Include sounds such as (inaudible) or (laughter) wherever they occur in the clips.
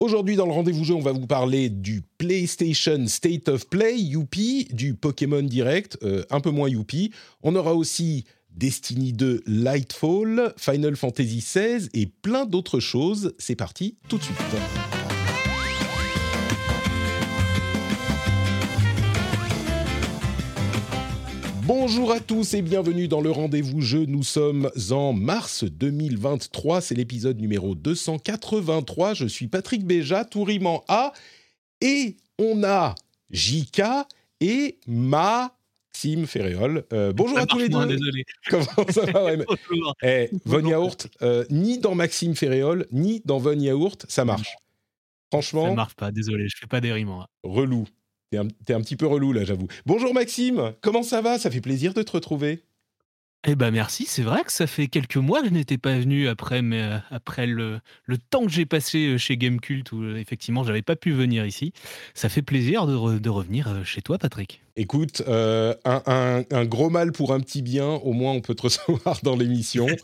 Aujourd'hui, dans le rendez-vous jeu, on va vous parler du PlayStation State of Play, Youpi, du Pokémon Direct, euh, un peu moins Youpi. On aura aussi Destiny 2 Lightfall, Final Fantasy XVI et plein d'autres choses. C'est parti tout de suite. Bonjour à tous et bienvenue dans le rendez-vous jeu. Nous sommes en mars 2023, c'est l'épisode numéro 283. Je suis Patrick Béja, en A. Et on a JK et Maxime Ferréol. Euh, bonjour Ça à tous les deux. désolé. (laughs) Comment ça va ouais, mais- (laughs) Bonjour. Eh, Von Yaourt, euh, ni dans Maxime Ferréol, ni dans Von Yaourt, ça marche. Franchement, Ça marche pas, désolé, je fais pas des rimes. moi. relou. T'es un, un petit peu relou là, j'avoue. Bonjour Maxime, comment ça va? Ça fait plaisir de te retrouver. Eh ben merci, c'est vrai que ça fait quelques mois que je n'étais pas venu après, mais, euh, après le, le temps que j'ai passé euh, chez Gamecult où euh, effectivement j'avais pas pu venir ici. Ça fait plaisir de, de revenir chez toi, Patrick. Écoute, euh, un, un- un gros mal pour un petit bien, au moins on peut te (laughs) recevoir dans l'émission. (laughs)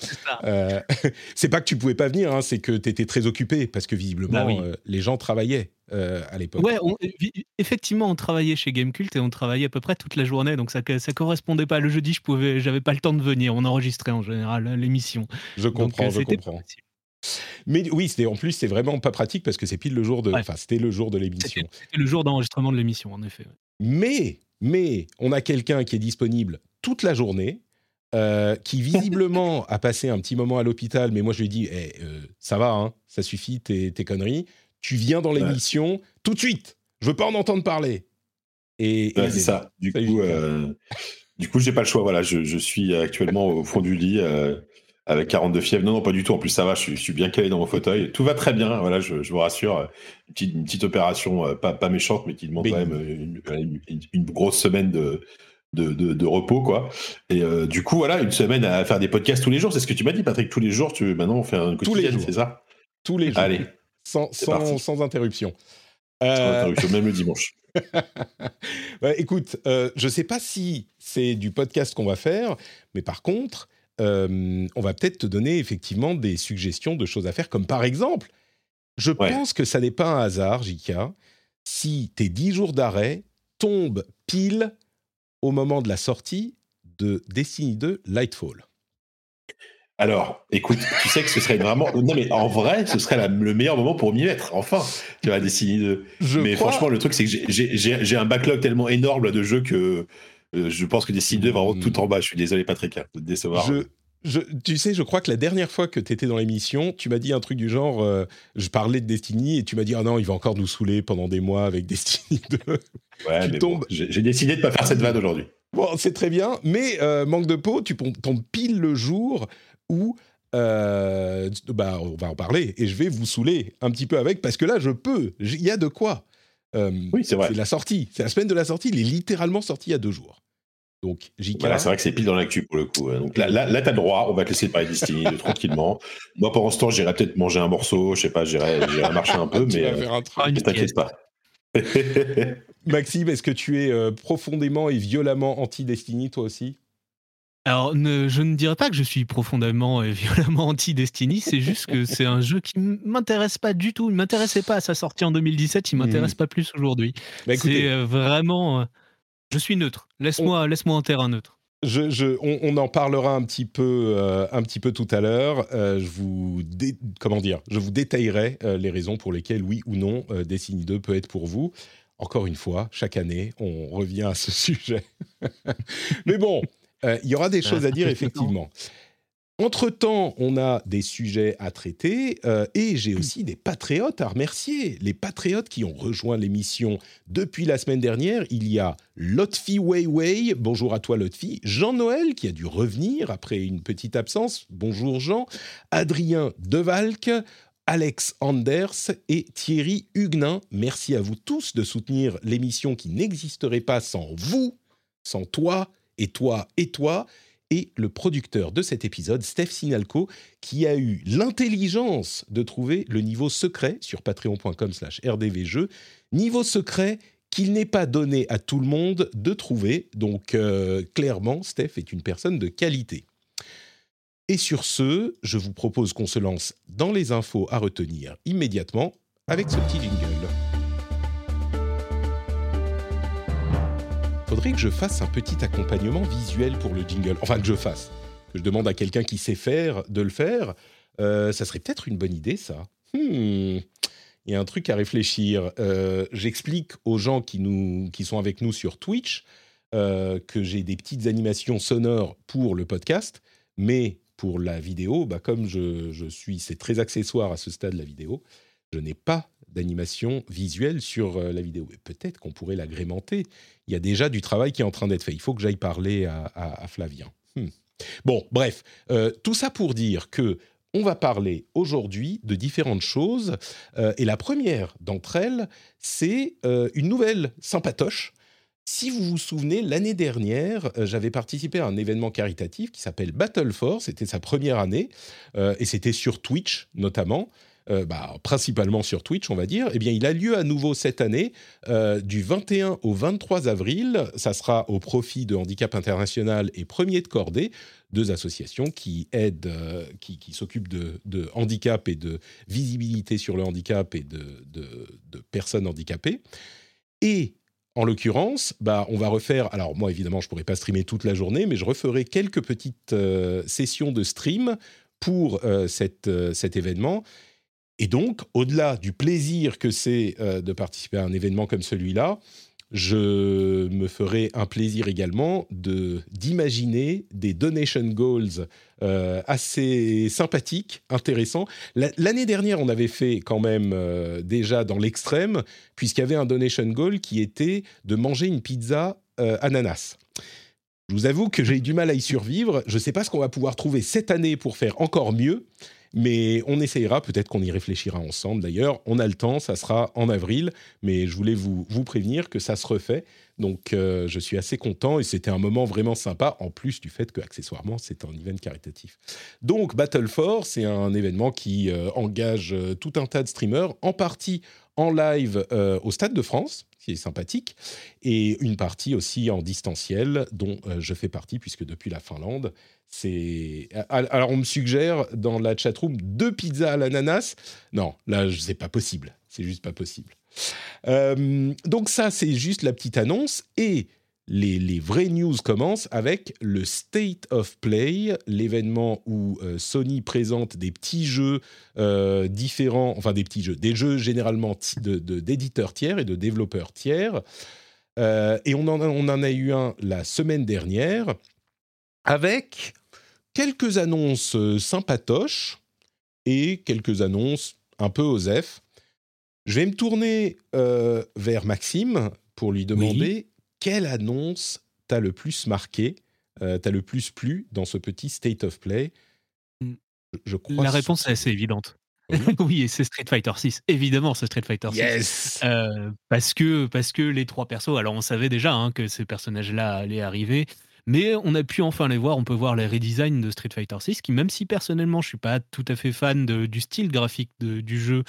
Euh, (laughs) c'est pas que tu pouvais pas venir, hein, c'est que tu étais très occupé parce que visiblement Bah oui. euh, les gens travaillaient à l'époque. Ouais, on- effectivement, on travaillait chez Gamecult et on travaillait à peu près toute la journée, donc ça, ça correspondait pas. Le jeudi, je pouvais, j'avais pas le temps de venir. On enregistrait en général l'émission. Je comprends, je comprends. Mais oui, c'était en plus c'est vraiment pas pratique parce que c'est pile le jour de, Ouais. enfin c'était le jour de l'émission. C'était c'était le jour d'enregistrement de l'émission, en effet. Mais, mais, on a quelqu'un qui est disponible toute la journée, euh, qui visiblement (laughs) a passé un petit moment à l'hôpital, mais moi je lui ai dit, Eh, euh, ça va, hein, ça suffit tes, tes conneries. Tu viens dans l'émission tout de suite. Je veux pas en entendre parler. Et, Ouais, c'est est ça. Du Salut, coup, euh, du coup, j'ai pas le choix. Voilà, je, je suis actuellement au fond du lit euh, avec 42 fièvres. Non, non, pas du tout. En plus, ça va. Je suis, je suis bien calé dans mon fauteuil. Tout va très bien. Voilà, je, je vous rassure. Une petite, une petite opération, euh, pas, pas méchante, mais qui demande quand même une, une- grosse semaine de, de, de, de repos, quoi. Et euh, du coup, voilà, une semaine à faire des podcasts tous les jours. C'est ce que tu m'as dit, Patrick. Tous les jours, tu maintenant on fait un quotidien, c'est ça? Tous les jours, Allez, sans, interruption. sans Euh, interruption, même le (laughs) dimanche. Ouais, écoute, euh, je ne sais pas si c'est du podcast qu'on va faire, mais par contre, euh, on va peut-être te donner effectivement des suggestions de choses à faire, comme par exemple, je Ouais. pense que ça n'est pas un hasard, Jika, si tes 10 jours d'arrêt tombent pile au moment de la sortie de Destiny 2 Lightfall. Alors, écoute, tu sais que ce serait vraiment. (laughs) Non, mais en vrai, ce serait la- le meilleur moment pour m'y mettre. Enfin, tu vas Destiny 2. Je mais crois- franchement, le truc, c'est que j'ai- un backlog tellement énorme de jeux que je pense que Destiny 2 est vraiment Mm. tout en bas. Je suis désolé, Patrick, hein, de te décevoir. Je, je, tu sais, je crois que la dernière fois que tu étais dans l'émission, tu m'as dit un truc du genre, euh, je parlais de Destiny et tu m'as dit, ah non, il va encore nous saouler pendant des mois avec Destiny 2. Ouais, tu mais tombes. bon, j'ai décidé de pas faire cette vanne aujourd'hui. Bon, c'est très bien, mais euh, manque de peau, tu tombes pile le jour où, euh, bah, on va en parler et je vais vous saouler un petit peu avec parce que là, je peux, il y a de quoi. Euh, Oui, c'est vrai. C'est la sortie, c'est la semaine de la sortie, il est littéralement sorti il y a deux jours. Donc, JK, Voilà, c'est vrai que c'est pile dans l'actu pour le coup. hein. Donc là, là, là t'as le droit. On va te laisser parler de Destiny (laughs) 2 tranquillement. Moi, pendant ce temps, j'irai peut-être manger un morceau. Je sais pas, j'irai marcher un (laughs) peu, tu mais euh, t'inquiète pas. Maxime, est-ce que tu es euh, profondément et violemment anti-Destiny, toi aussi? Alors, ne- je ne dirais pas que je suis profondément et violemment anti-Destiny, c'est juste que c'est un jeu qui m- m'intéresse pas du tout. Il m'intéressait pas à sa sortie en 2017, il m'intéresse pas plus aujourd'hui. Bah, c'est euh, vraiment. euh, je suis neutre. Laisse-moi laisse en terrain neutre. Je, je- on, on en parlera un petit peu, euh, un petit peu tout à l'heure. Euh, je vous, dé- comment dire, je vous détaillerai euh, les raisons pour lesquelles oui ou non Destiny 2 peut être pour vous. Encore une fois, chaque année, on revient à ce (laughs) sujet. Mais bon, il y aura des Ça- choses à dire (laughs) effectivement. Entre-temps, on a des sujets à traiter euh, et j'ai aussi des patriotes à remercier. Les patriotes qui ont rejoint l'émission depuis la semaine dernière. Il y a Lotfi Weiwei, bonjour à toi Lotfi. Jean-Noël qui a dû revenir après une petite absence, bonjour Jean. Adrien Devalque, Alex Anders et Thierry Huguenin. Merci à vous tous de soutenir l'émission qui n'existerait pas sans vous, sans toi et toi et toi et le producteur de cet épisode, Steph Sinalco, qui a eu l'intelligence de trouver le niveau secret sur patreon.com slash rdvjeux, niveau secret qu'il n'est pas donné à tout le monde de trouver. Donc euh, clairement, Steph est une personne de qualité. Et sur ce, je vous propose qu'on se lance dans les infos à retenir immédiatement avec ce petit jingle. Faudrait que je fasse un petit accompagnement visuel pour le jingle. Enfin, que je fasse. Que je demande à quelqu'un qui sait faire de le faire. Euh, ça serait peut-être une bonne idée, ça. Hmm. Il y a un truc à réfléchir. Euh, j'explique aux gens qui, nous, qui sont avec nous sur Twitch euh, que j'ai des petites animations sonores pour le podcast, mais pour la vidéo, bah, comme je, suis, c'est très accessoire à ce stade la vidéo, je n'ai pas d'animation visuelle sur la vidéo. Peut-être qu'on pourrait l'agrémenter il y a déjà du travail qui est en train d'être fait. Il faut que j'aille parler à, Flavien. Hmm. Bon, bref, euh, tout ça pour dire que on va parler aujourd'hui de différentes choses. Euh, et la première d'entre elles, c'est euh, une nouvelle sympatoche. Si vous vous souvenez, l'année dernière, j'avais participé à un événement caritatif qui s'appelle Battle Force. C'était sa première année. et c'était sur Twitch notamment. Euh, bah, principalement sur Twitch, on va dire, eh bien, il a lieu à nouveau cette année, euh, du 21 au 23 avril. Ça sera au profit de Handicap International et Premier de Cordée, deux associations qui aident, euh, qui, s'occupent de, handicap et de visibilité sur le handicap et de, personnes handicapées. Et en l'occurrence, bah, on va refaire. Alors moi, évidemment, je pourrais pas streamer toute la journée, mais je referai quelques petites sessions de stream pour cet événement et donc, au-delà du plaisir que c'est euh, de participer à un événement comme celui-là, je me ferai un plaisir également d'imaginer des donation goals euh, assez sympathiques, intéressants. L'année dernière, on avait fait quand même euh, déjà dans l'extrême, puisqu'il y avait un donation goal qui était de manger une pizza ananas. Je vous avoue que j'ai du mal à y survivre. Je ne sais pas ce qu'on va pouvoir trouver cette année pour faire encore mieux. Mais on essayera, peut-être qu'on y réfléchira ensemble d'ailleurs. On a le temps, ça sera en avril, mais je voulais vous, vous prévenir que ça se refait. Donc euh, je suis assez content et c'était un moment vraiment sympa, en plus du fait que accessoirement c'est un event caritatif. Donc Battle Force, c'est un événement qui euh, engage euh, tout un tas de streamers, en partie en live au Stade de France, qui est sympathique, et une partie aussi en distanciel, dont je fais partie, puisque depuis la Finlande, c'est alors on me suggère dans la chatroom deux pizzas à l'ananas. Non, là c'est pas possible. C'est juste pas possible. Euh, donc ça c'est juste la petite annonce et les, les, vraies news commencent avec le State of Play, l'événement où euh, Sony présente des petits jeux euh, différents, enfin des petits jeux, des jeux généralement d'éditeurs de, tiers et de développeurs tiers. et on en, on en, a eu un la semaine dernière avec quelques annonces euh, sympatoches et quelques annonces un peu osef. Je vais me tourner euh, vers Maxime pour lui demander quelle annonce t'a le plus marqué, euh, t'a le plus plu dans ce petit state of play? Hmm. Je, crois La réponse est assez évidente. oui, (laughs) c'est Street Fighter 6. Évidemment, c'est Street Fighter 6. Yes parce, que, parce que les trois persos, alors on savait déjà hein, que ces personnages-là allaient arriver. Mais on a pu enfin les voir. On peut voir les redesigns de Street Fighter 6, qui même si personnellement je suis pas tout à fait fan du style graphique du jeu,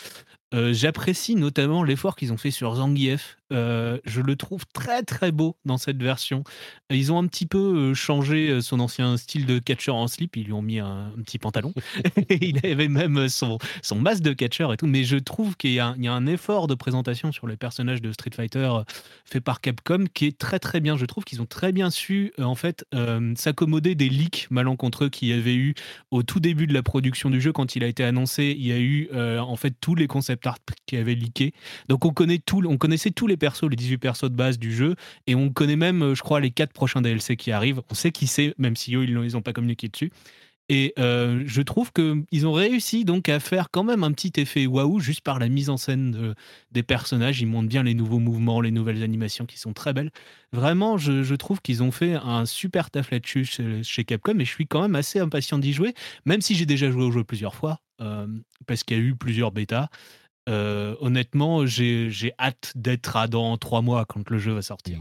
euh, j'apprécie notamment l'effort qu'ils ont fait sur Zangief. Euh, je le trouve très très beau dans cette version. Ils ont un petit peu euh, changé son ancien style de catcher en slip. Ils lui ont mis un, petit pantalon. (laughs) (laughs) il avait même son, son masque de catcher et tout. Mais je trouve qu'il y, a un effort de présentation sur les personnages de Street Fighter fait par Capcom qui est très très bien. Je trouve qu'ils ont très bien su en fait s'accommoder des leaks malencontreux qu'il y avait eu au tout début de la production du jeu quand il a été annoncé. Il y a eu en fait tous les concepts qui avait leaké. Donc on, connaît tout, on connaissait tous les persos, les 18 persos de base du jeu, et on connaît même, je crois, les 4 prochains DLC qui arrivent. On sait qui c'est, même si eux, ils n'ont pas communiqué dessus. Et je trouve qu'ils ont réussi donc à faire quand même un petit effet waouh juste par la mise en scène des personnages. Ils montrent bien les nouveaux mouvements, les nouvelles animations qui sont très belles. Vraiment, je, trouve qu'ils ont fait un super taf là-dessus chez, Capcom et je suis quand même assez impatient d'y jouer, même si j'ai déjà joué au jeu plusieurs fois, parce qu'il y a eu plusieurs bêtas. Honnêtement, j'ai hâte d'être dans trois mois quand le jeu va sortir.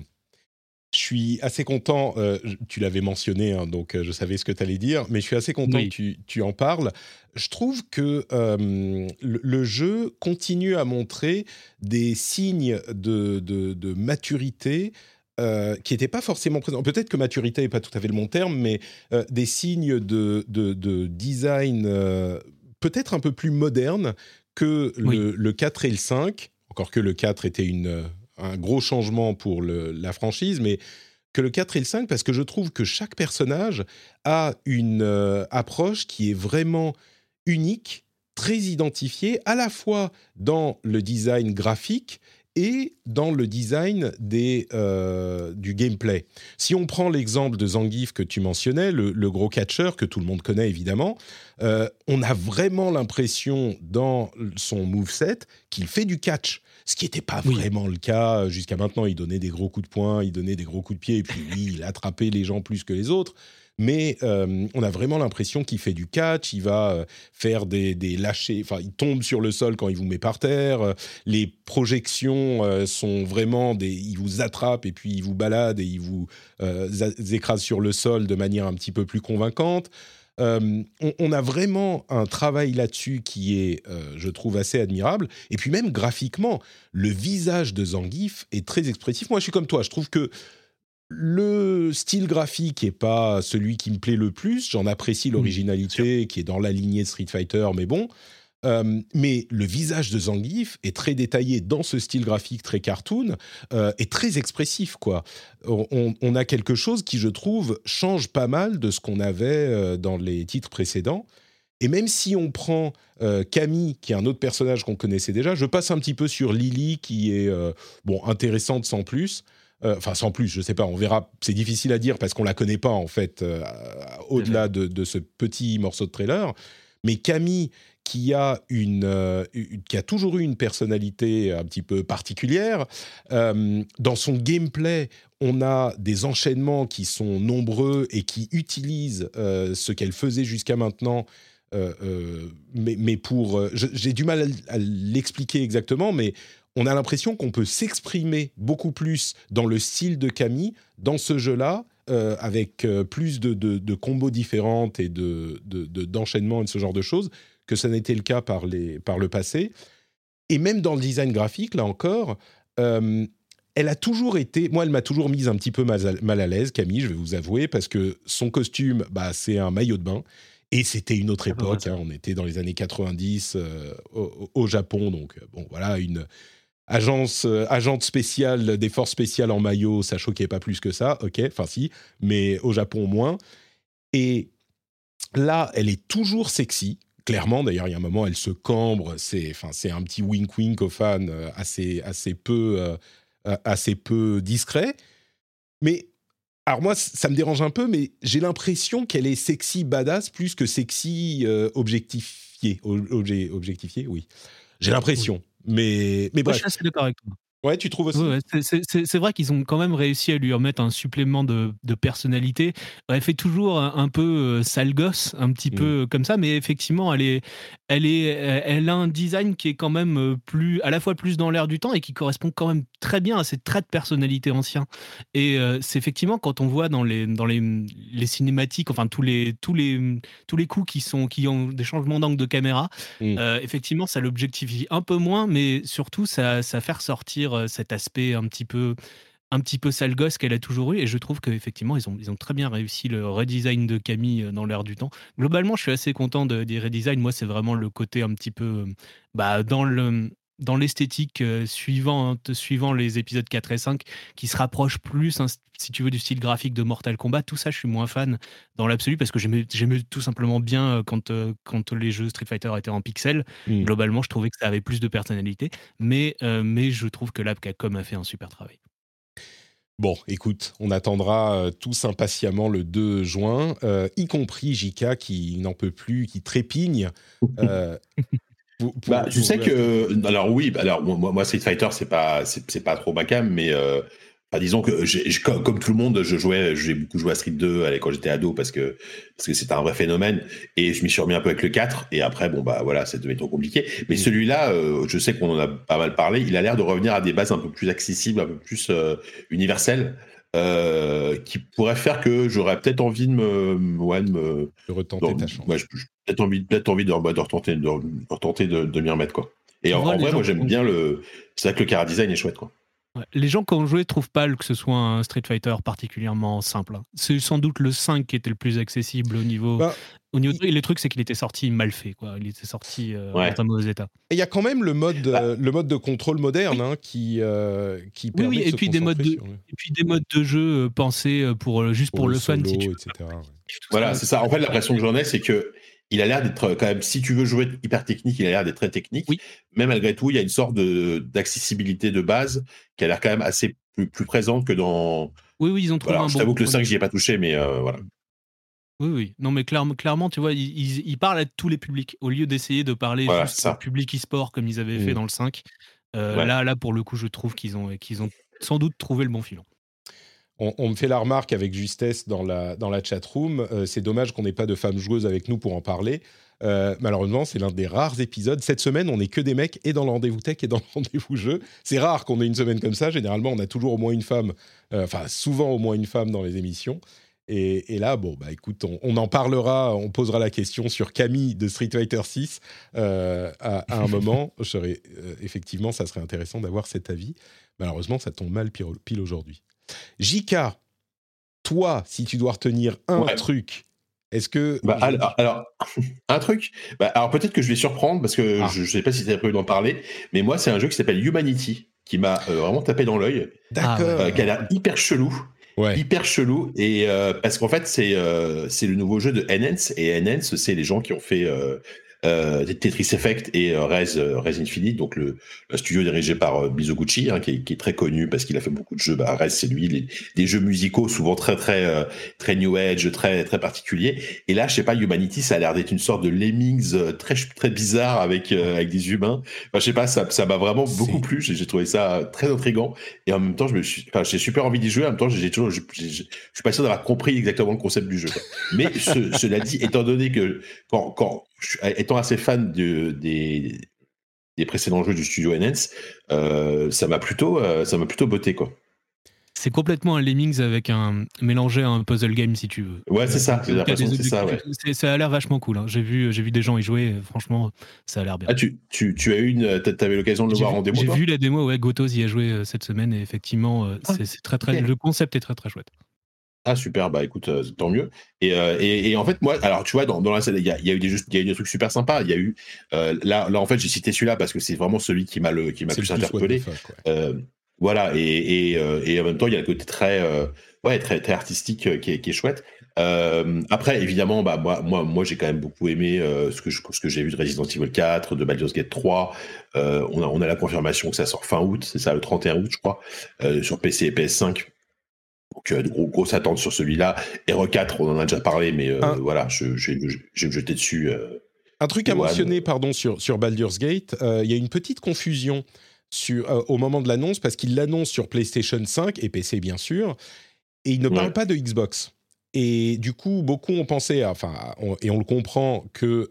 Je suis assez content, euh, tu l'avais mentionné, hein, donc euh, je savais ce que tu allais dire, mais je suis assez content que tu, en parles. Je trouve que euh, le, jeu continue à montrer des signes de, maturité qui n'étaient pas forcément présents. Peut-être que maturité n'est pas tout à fait le bon terme, mais des signes de, design peut-être un peu plus modernes que le, le, 4 et le 5. Encore que le 4 était une un gros changement pour la franchise, mais que le 4 et le 5 parce que je trouve que chaque personnage a une euh, approche qui est vraiment unique, très identifiée, à la fois dans le design graphique et dans le design des, euh, du gameplay. Si on prend l'exemple de Zangief que tu mentionnais, le, gros catcher que tout le monde connaît évidemment, euh, on a vraiment l'impression dans son moveset qu'il fait du catch ce qui n'était pas vraiment le cas jusqu'à maintenant. Il donnait des gros coups de poing, il donnait des gros coups de pied, et puis oui, il attrapait les gens plus que les autres. Mais euh, on a vraiment l'impression qu'il fait du catch, il va euh, faire des, lâchers, enfin, il tombe sur le sol quand il vous met par terre. les projections euh, sont vraiment des. Il vous attrape et puis il vous balade et il vous écrase sur le sol de manière un petit peu plus convaincante. Euh, on, a vraiment un travail là-dessus qui est, euh, je trouve, assez admirable. Et puis même graphiquement, le visage de Zangief est très expressif. Moi, je suis comme toi. Je trouve que le style graphique n'est pas celui qui me plaît le plus. J'en apprécie l'originalité qui est dans la lignée Street Fighter, mais bon. Euh, mais le visage de Zangief est très détaillé dans ce style graphique très cartoon euh, et très expressif quoi. On, a quelque chose qui je trouve change pas mal de ce qu'on avait euh, dans les titres précédents. Et même si on prend Camille, qui est un autre personnage qu'on connaissait déjà, je passe un petit peu sur Lily, qui est bon intéressante sans plus. Enfin, sans plus, je sais pas, on verra. C'est difficile à dire parce qu'on la connaît pas en fait, au-delà de, de, ce petit morceau de trailer. Mais Camille, qui a, euh, une, qui a toujours eu une personnalité un petit peu particulière. Euh, dans son gameplay, on a des enchaînements qui sont nombreux et qui utilisent euh, ce qu'elle faisait jusqu'à maintenant. mais, mais, pour, j'ai du mal à, l'expliquer exactement, mais on a l'impression qu'on peut s'exprimer beaucoup plus dans le style de Camille dans ce jeu-là, avec plus de, de, combos différentes et de, d'enchaînements et de ce genre de choses que ça n'était le cas par, les, par le passé. Et même dans le design graphique, là encore, euh, elle a toujours été, moi, elle m'a toujours mise un petit peu mal à, l'aise, Camille, je vais vous avouer, parce que son costume, bah, c'est un maillot de bain. Et c'était une autre ah, bah, époque, hein, on était dans les années 90 euh, au, Japon, donc euh, bon, voilà, une agence, agente spéciale, des forces spéciales en maillot, ça choquait pas plus que ça, ok, enfin si, mais au Japon moins. Et là, elle est toujours sexy, clairement. D'ailleurs, il y a un moment, elle se cambre. C'est, c'est un petit wink wink aux fans euh, assez, assez peu, euh, euh, assez peu discret. Mais alors moi, ça me dérange un peu, mais j'ai l'impression qu'elle est sexy badass plus que sexy objectifié. objectifié, oui. J'ai l'impression. Mais, mais bref. je suis assez d'accord avec toi. Ouais, tu trouves aussi C'est vrai qu'ils ont quand même réussi à lui remettre un supplément de, personnalité. Elle fait toujours un, peu euh, sale gosse, un petit mmh. peu comme ça, mais effectivement, elle, est, elle, est, elle a un design qui est quand même euh, plus, à la fois plus dans l'air du temps et qui correspond quand même très bien à ses traits de personnalité anciens. Et euh, c'est effectivement quand on voit dans les, dans les, les cinématiques, enfin tous les, tous les, tous les coups qui, sont, qui ont des changements d'angle de caméra, mmh. effectivement, ça l'objectifie un peu moins, mais surtout, ça, ça fait ressortir cet aspect un petit peu un petit peu sale gosse qu'elle a toujours eu et je trouve qu'effectivement ils ont, ils ont très bien réussi le redesign de Camille dans l'air du temps. Globalement je suis assez content de, des redesigns, moi c'est vraiment le côté un petit peu bah, dans le dans l'esthétique suivant, suivant les épisodes 4 et 5 qui se rapproche plus, hein, si tu veux, du style graphique de Mortal Kombat. Tout ça, je suis moins fan dans l'absolu parce que j'aimais tout simplement bien quand, quand les jeux Street Fighter étaient en pixels. Mmh. Globalement, je trouvais que ça avait plus de personnalité. Mais, mais je trouve que là, Capcom a fait un super travail. Bon, écoute, on attendra euh, tous impatiemment le 2 juin, euh, y compris Jika qui n'en peut plus, qui trépigne. (laughs) Euh, bah, je sais que, alors oui, alors moi, moi Street Fighter c'est pas c'est pas trop ma cam, mais bah, disons que comme, tout le monde, je jouais, j'ai beaucoup joué à Street 2 quand j'étais ado parce que parce que c'était un vrai phénomène et je m'y suis remis un peu avec le 4 et après bon bah voilà, ça devient trop compliqué. Mais celui-là, euh, je sais qu'on en a pas mal parlé, il a l'air de revenir à des bases un peu plus accessibles, un peu plus euh, universelles. Euh, qui pourrait faire que j'aurais peut-être envie de me, ouais, de me de retenter ta chance. Ouais, peut-être envie, peut-être envie de, de, retenter, de, retenter de, de m'y remettre quoi. Et en, vrai, moi j'aime bien le. C'est vrai que le car design est chouette quoi. Les gens qui ont joué trouvent pas que ce soit un Street Fighter particulièrement simple. Hein. C'est sans doute le 5 qui était le plus accessible au niveau. Bah, au niveau le truc, c'est qu'il était sorti mal fait. Quoi. Il était sorti euh, dans un mauvais état. Il y a quand même le mode, bah. euh, le mode de contrôle moderne hein, qui, euh, qui permet oui, oui. Et, puis des modes de, et puis des modes de jeu pensés pour, juste pour, le, fun. etc. Voilà, c'est ça. En fait, l'impression que j'en ai, c'est que il a l'air d'être quand même, si tu veux jouer hyper technique, il a l'air d'être très technique. Oui. Mais malgré tout, il y a une sorte d'accessibilité de, base qui a l'air quand même assez plus, plus, présente que dans. Oui, oui, ils ont trouvé un Je t'avoue que le 5, j'y ai pas touché, mais euh, voilà. Oui, oui. Non, mais clairement, clairement tu vois, ils, parlent à tous les publics. Au lieu d'essayer de parler juste au public e-sport comme ils avaient fait mmh. dans le 5, euh, là, là, pour le coup, je trouve qu'ils ont, qu'ils ont sans doute trouvé le bon filon. On, me fait la remarque avec justesse dans la, dans la chat room. Euh, c'est dommage qu'on n'ait pas de femmes joueuses avec nous pour en parler. Euh, malheureusement, c'est l'un des rares épisodes. Cette semaine, on n'est que des mecs et dans le rendez-vous tech et dans le rendez-vous jeu. C'est rare qu'on ait une semaine comme ça. Généralement, on a toujours au moins une femme, euh, enfin souvent au moins une femme dans les émissions. Et, là, bon, bah écoute, on, en parlera, on posera la question sur Camille de Street Fighter 6 à, un moment. effectivement, ça serait intéressant d'avoir cet avis. Malheureusement, ça tombe mal pile aujourd'hui. JK, toi, si tu dois retenir un truc, est-ce que. Bah, alors, (laughs) un truc? Bah, alors, peut-être que je vais surprendre parce que ah. je ne sais pas si tu as prévu d'en parler, mais moi, c'est un jeu qui s'appelle Humanity qui m'a euh, vraiment tapé dans l'œil. D'accord. Euh, qui a l'air hyper chelou. Hyper chelou. Et euh, parce qu'en fait, c'est c'est le nouveau jeu de Enhance. Et Enhance, c'est les gens qui ont fait euh, Tetris Effect et euh, Res, euh, Res Infinite, donc le, studio dirigé par Mizoguchi, hein, qui, est, qui, est, très connu parce qu'il a fait beaucoup de jeux. Bah, Res, c'est lui, les, des jeux musicaux souvent très très très new age, très très particuliers. Et là, je sais pas, Humanity, ça a l'air d'être une sorte de Lemmings très très bizarre avec avec des humains. Enfin, je sais pas, ça ça m'a vraiment beaucoup plu. J'ai trouvé ça très intrigant et en même temps, je me suis, enfin, j'ai super envie d'y jouer. En même temps, j'ai toujours, je, je, suis pas sûr d'avoir compris exactement le concept du jeu. Mais cela dit, étant donné que quand, quand étant assez fan de, des, des précédents jeux du studio NS, euh, ça m'a plutôt, euh, ça m'a plutôt botté quoi. C'est complètement un Lemmings avec un mélangé à un puzzle game si tu veux. Ouais, c'est ça. J'ai l'impression c'est ça. Ouais. Ça a l'air vachement cool. Hein. J'ai vu, j'ai vu des gens y jouer. Franchement, ça a l'air bien. Ah, tu, tu, tu as eu une, t'avais l'occasion de le voir en démo. J'ai vu la démo. Ouais, Gotos y a joué euh, cette semaine et effectivement, ah, c'est très très. Le concept est très très chouette. Ah super, bah écoute, euh, tant mieux. Euh, et, et, en fait, moi, alors tu vois, dans, dans la il y a, y a, eu des il y a eu des trucs super sympas. Il y a eu euh, là, là en fait, j'ai cité celui-là parce que c'est vraiment celui qui m'a le qui m'a plus, interpellé. voilà, et, et, en même temps, il y a le côté très ouais très très artistique qui est, qui est chouette. après, évidemment, bah moi moi moi j'ai quand même beaucoup aimé ce que je, ce que j'ai vu de Resident Evil 4, de Baldur's Gate 3. on a on a la confirmation que ça sort fin août, c'est ça le 31 août, je crois, sur PC et PS5. Donc, euh, gros, grosse attente sur celui-là. re 4, on en a déjà parlé, mais euh, voilà, je, je, vais me jeter dessus. Euh, un truc à mentionner, pardon, sur, sur Baldur's Gate, il y a une petite confusion sur, au moment de l'annonce, parce qu'il l'annonce sur PlayStation 5 et PC, bien sûr, et il ne parle pas de Xbox. Et du coup, beaucoup ont pensé, enfin, et on le comprend, que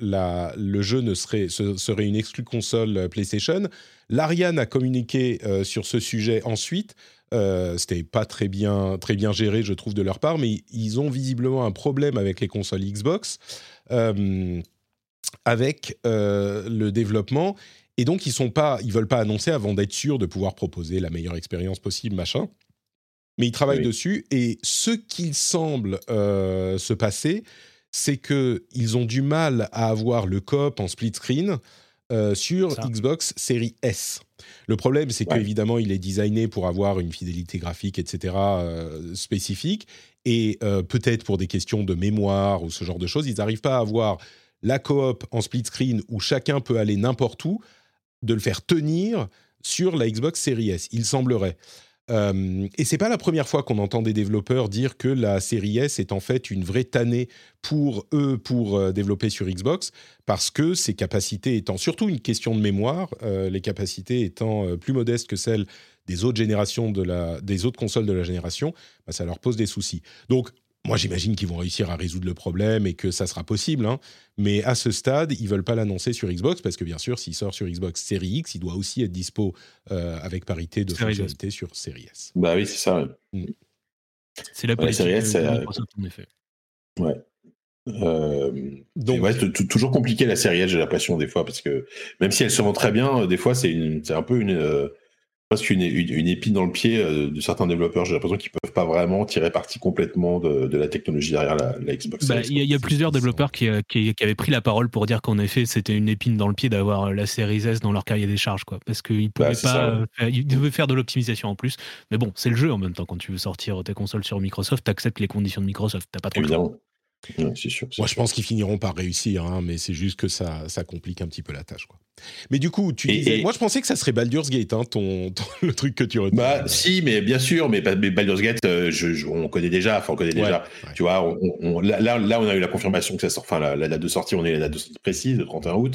la, le jeu ne serait, serait une exclue console PlayStation. L'Ariane a communiqué sur ce sujet ensuite, euh, C'était pas très bien, très bien géré, je trouve, de leur part, mais ils ont visiblement un problème avec les consoles Xbox, euh, avec euh, le développement. Et donc, ils sont pas, ils veulent pas annoncer avant d'être sûrs de pouvoir proposer la meilleure expérience possible, machin. Mais ils travaillent dessus. Et ce qu'il semble se passer, c'est que ils ont du mal à avoir le coop en split screen euh, sur Xbox Series S. Le problème, c'est qu'évidemment, il est designé pour avoir une fidélité graphique, etc., euh, spécifique. Et euh, peut-être pour des questions de mémoire ou ce genre de choses, ils n'arrivent pas à avoir la coop en split screen où chacun peut aller n'importe où, de le faire tenir sur la Xbox Series S, il semblerait. Euh, et c'est pas la première fois qu'on entend des développeurs dire que la série S est en fait une vraie tannée pour eux pour euh, développer sur Xbox, parce que ses capacités étant surtout une question de mémoire, euh, les capacités étant plus modestes que celles des autres générations de la, des autres consoles de la génération, bah, ça leur pose des soucis. Donc moi, j'imagine qu'ils vont réussir à résoudre le problème et que ça sera possible. Hein. Mais à ce stade, ils veulent pas l'annoncer sur Xbox parce que bien sûr, s'il sort sur Xbox Series X, il doit aussi être dispo euh, avec parité de fonctionnalité sur Series S. Bah oui, c'est ça. Mm. C'est la politique ouais, S, de Microsoft, en effet. Ouais. Euh, donc, ouais, toujours compliqué la série S, j'ai l'impression des fois, parce que même si elle se vend très bien, des fois c'est un peu une, euh, presque une, une, épine dans le pied euh, de certains développeurs. J'ai l'impression qu'ils peuvent pas vraiment tirer parti complètement de, la technologie derrière la, Xbox. Bah, il y, a plusieurs développeurs euh, qui, qui, avaient pris la parole pour dire qu'en effet c'était une épine dans le pied d'avoir la série S dans leur cahier des charges, quoi, parce qu'ils pouvaient bah, pas, faire, ils devaient faire de l'optimisation en plus. Mais bon, c'est le jeu en même temps. Quand tu veux sortir tes consoles sur Microsoft, tu acceptes les conditions de Microsoft. T'as pas trop Évidemment. Sûr, Moi, je pense qu'ils finiront par réussir, hein, mais c'est juste que ça, ça complique un petit peu la tâche. Quoi. Mais du coup, tu disais, moi je pensais que ça serait Baldur's Gate, hein, ton, (laughs) le truc que tu retiens. Bah si, mais bien sûr, mais, Baldur's Gate, euh, je, on connaît déjà, enfin on connaît déjà. Tu vois, on, là, là, on a eu la confirmation que ça sort, enfin la, date de sortie, on est la date de sortie précise, le 31 août.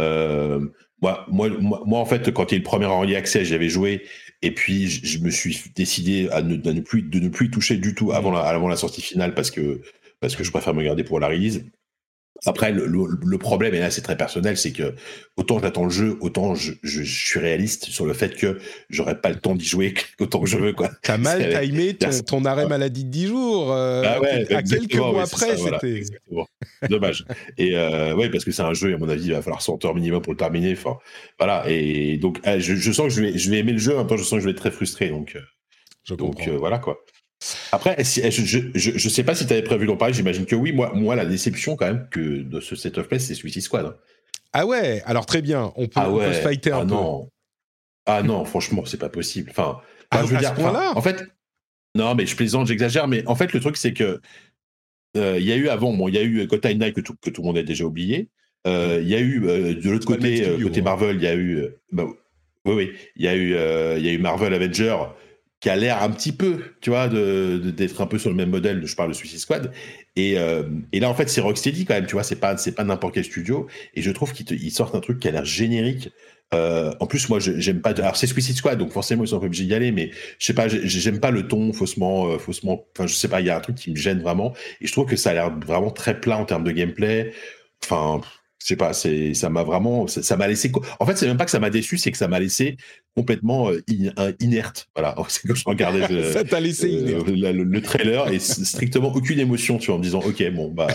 Euh, moi, moi, moi, en fait, quand il y a eu le premier early accès, j'avais joué, et puis je, me suis décidé à ne, ne, plus, de ne plus y toucher du tout avant la, avant la sortie finale parce que parce que je préfère me garder pour la release. Après, le, problème, et là c'est très personnel, c'est que autant j'attends le jeu, autant je, suis réaliste sur le fait que j'aurais pas le temps d'y jouer (laughs) autant que je veux. T'as mal timé ton, ton, arrêt maladie de 10 jours. Euh, ah ouais, à quelques mois après, c'était. Dommage. Et euh, ouais, parce que c'est un jeu, à mon avis, il va falloir 100 heures minimum pour le terminer. Enfin, voilà. Et donc, eh, je, sens que je vais, je vais aimer le jeu, en même temps, je sens que je vais être très frustré. Donc, euh, donc voilà quoi. Après, je ne sais pas si tu avais prévu d'en parler, j'imagine que oui. Moi, moi, la déception quand même que de ce set of play, c'est Suicide Squad. Hein. Ah ouais, alors très bien, on peut, ah se fighter un ah non. Ah non, franchement, c'est pas possible. Enfin, ah, je veux dire, en fait, non, mais je plaisante, j'exagère, mais en fait, le truc, c'est que euh, il y a eu avant, bon, il y a eu Gotham Knight que tout, que tout le monde a déjà oublié. Euh, il y a eu euh, de l'autre côté, côté hein. Marvel, il y a eu, bah, oui, oui, il y a eu, il y a eu Marvel Avenger qui a l'air un petit peu, tu vois, d'être un peu sur le même modèle. Je parle de Suicide Squad. Et, euh, et là, en fait, c'est Rocksteady quand même, tu vois. C'est pas, c'est pas n'importe quel studio. Et je trouve qu'ils sortent un truc qui a l'air générique. Euh, en plus, moi, j'aime pas. Alors, c'est Suicide Squad, donc forcément, ils sont pas obligés d'y aller. Mais je sais pas, j'aime pas le ton faussement, euh, faussement. Enfin, je sais pas. Il y a un truc qui me gêne vraiment. Et je trouve que ça a l'air vraiment très plat en termes de gameplay. Enfin, je sais pas, c'est ça m'a vraiment, ça m'a laissé. En fait, c'est même pas que ça m'a déçu, c'est que ça m'a laissé complètement euh, inerte. Voilà, (laughs) c'est que je regardais le, ça t'a laissé euh, le, trailer et strictement aucune émotion, tu vois, en me disant, ok, bon, bah,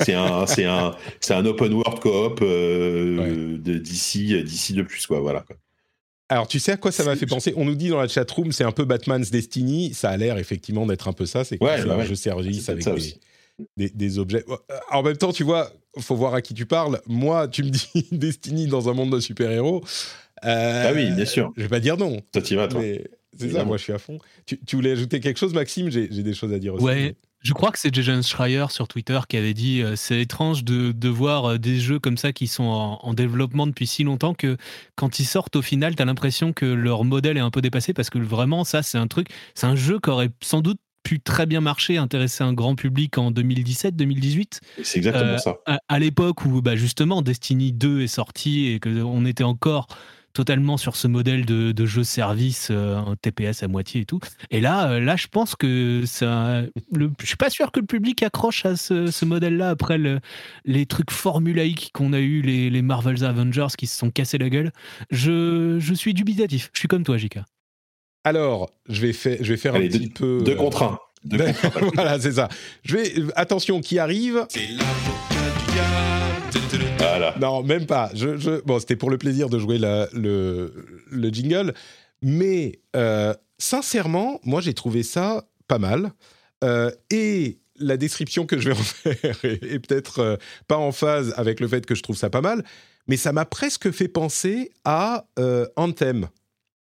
c'est un, c'est un, c'est un open world coop euh, de d'ici, d'ici de plus, quoi, voilà. Alors, tu sais à quoi ça m'a fait penser? On nous dit dans la chat room, c'est un peu Batman's Destiny. Ça a l'air effectivement d'être un peu ça. C'est ouais, bah un jeu service avec des, des, des, objets. En même temps, tu vois, faut voir à qui tu parles. Moi, tu me dis (laughs) Destiny dans un monde de super-héros. Euh, ah oui, bien sûr. Je vais pas dire non. Toi, tu vas, toi. C'est ça, moi, je suis à fond. Tu, voulais ajouter quelque chose, Maxime? J'ai des choses à dire aussi. Ouais. Je crois que c'est Jason Schreier sur Twitter qui avait dit euh, c'est étrange de, de, voir euh, des jeux comme ça qui sont en, développement depuis si longtemps que quand ils sortent au final, tu as l'impression que leur modèle est un peu dépassé parce que vraiment, ça, c'est un truc, c'est un jeu qui aurait sans doute pu très bien marcher, intéresser un grand public en 2017-2018. C'est exactement euh, ça. À, l'époque où bah, justement Destiny 2 est sorti et qu'on était encore totalement sur ce modèle de, jeu service, euh, un TPS à moitié et tout. Et là, euh, là, je pense que ça. Le, je suis pas sûr que le public accroche à ce, modèle-là après les trucs formulaïques qu'on a eu, les, les Marvel's Avengers qui se sont cassés la gueule. Je, je suis dubitatif. Je suis comme toi, Jika. Alors, je vais, faire, je vais faire un petit peu. Deux contre un. (laughs) voilà, c'est ça. Je vais. Attention, qui arrive? C'est voilà. Non, même pas. Je, Bon, c'était pour le plaisir de jouer le, le, jingle. Mais euh, sincèrement, moi, j'ai trouvé ça pas mal. Euh, et la description que je vais en (laughs) faire est, peut-être euh, pas en phase avec le fait que je trouve ça pas mal. Mais ça m'a presque fait penser à Anthem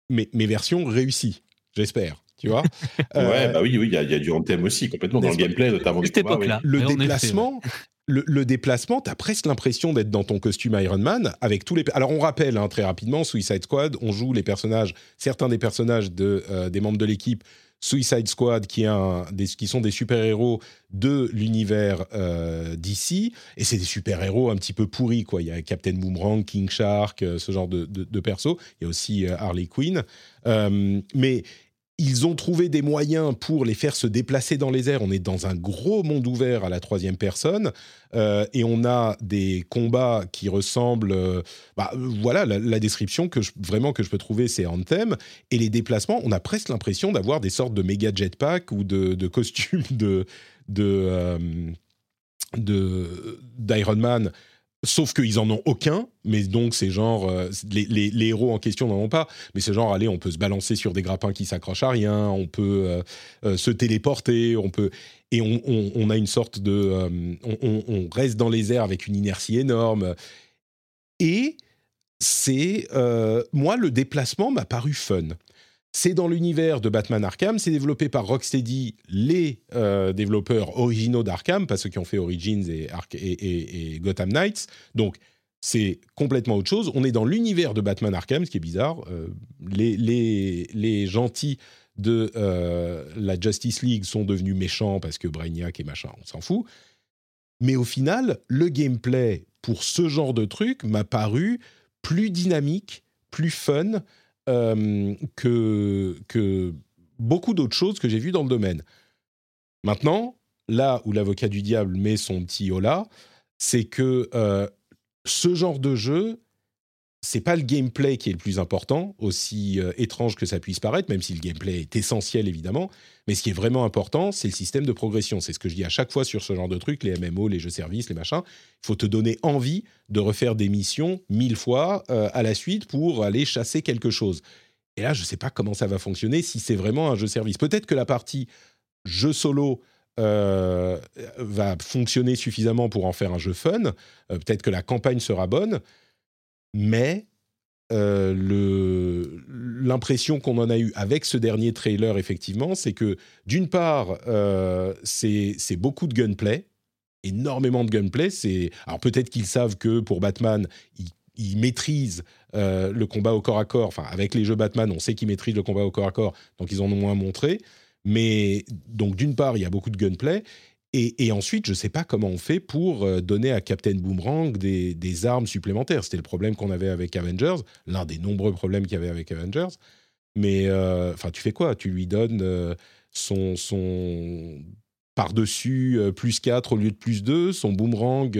mes, mes versions réussies, j'espère. Tu vois (laughs) Ouais, bah oui, oui, il y, a du Anthem aussi, complètement dans le gameplay, notamment cette époque-là. Le déplacement, le, déplacement, tu as presque l'impression d'être dans ton costume Iron Man avec tous les. Alors on rappelle hein, très rapidement, Suicide Squad, on joue les personnages, certains des personnages de, euh, des membres de l'équipe. Suicide Squad, qui, des, qui sont des super-héros de l'univers euh, d'ici, et c'est des super-héros un petit peu pourris, quoi. Il y a Captain Boomerang, King Shark, euh, ce genre de, de, persos. Il y a aussi Harley Quinn. mais ils ont trouvé des moyens pour les faire se déplacer dans les airs. On est dans un gros monde ouvert à la troisième personne euh, et on a des combats qui ressemblent. Euh, bah, voilà, la, description que je, vraiment que je peux trouver, c'est Anthem. Et les déplacements, on a presque l'impression d'avoir des sortes de méga jetpack ou de, costumes de de euh, d'Iron Man Sauf qu'ils en ont aucun, mais donc c'est genre euh, les, héros en question n'en ont pas. Mais c'est genre allez, on peut se balancer sur des grappins qui s'accrochent à rien, on peut euh, euh, se téléporter, on peut et on, a une sorte de, on, reste dans les airs avec une inertie énorme. Et c'est moi le déplacement m'a paru fun. C'est dans l'univers de Batman Arkham, c'est développé par Rocksteady, les euh, développeurs originaux d'Arkham, pas ceux qui ont fait Origins et, Gotham Knights. Donc, c'est complètement autre chose. On est dans l'univers de Batman Arkham, ce qui est bizarre. Euh, les, gentils de euh, la Justice League sont devenus méchants parce que Brainiac et machin, on s'en fout. Mais au final, le gameplay pour ce genre de truc m'a paru plus dynamique, plus fun. Euh, que, que beaucoup d'autres choses que j'ai vues dans le domaine. Maintenant, là où l'avocat du diable met son petit hola, c'est que euh, ce genre de jeu, c'est pas le gameplay qui est le plus important, aussi euh, étrange que ça puisse paraître, même si le gameplay est essentiel évidemment. Mais ce qui est vraiment important, c'est le système de progression. C'est ce que je dis à chaque fois sur ce genre de trucs, les MMO, les jeux services, les machins. Il faut te donner envie de refaire des missions mille fois euh, à la suite pour aller chasser quelque chose. Et là, je ne sais pas comment ça va fonctionner si c'est vraiment un jeu service. Peut-être que la partie jeu solo euh, va fonctionner suffisamment pour en faire un jeu fun. Peut-être que la campagne sera bonne mais euh, l'impression qu'on en a eu avec ce dernier trailer, effectivement, c'est que d'une part, euh, c'est beaucoup de gunplay, énormément de gunplay. Alors peut-être qu'ils savent que pour Batman, ils, maîtrisent euh, le combat au corps à corps. Enfin, avec les jeux Batman, on sait qu'ils maîtrisent le combat au corps à corps, donc ils en ont moins montré. Mais donc d'une part, il y a beaucoup de gunplay, et, ensuite, je ne sais pas comment on fait pour euh, donner à Captain Boomerang des, armes supplémentaires. C'était le problème qu'on avait avec Avengers, l'un des nombreux problèmes qu'il y avait avec Avengers. Mais euh, enfin, tu fais quoi? Tu lui donnes euh, son, son par-dessus plus 4 au lieu de plus 2, son boomerang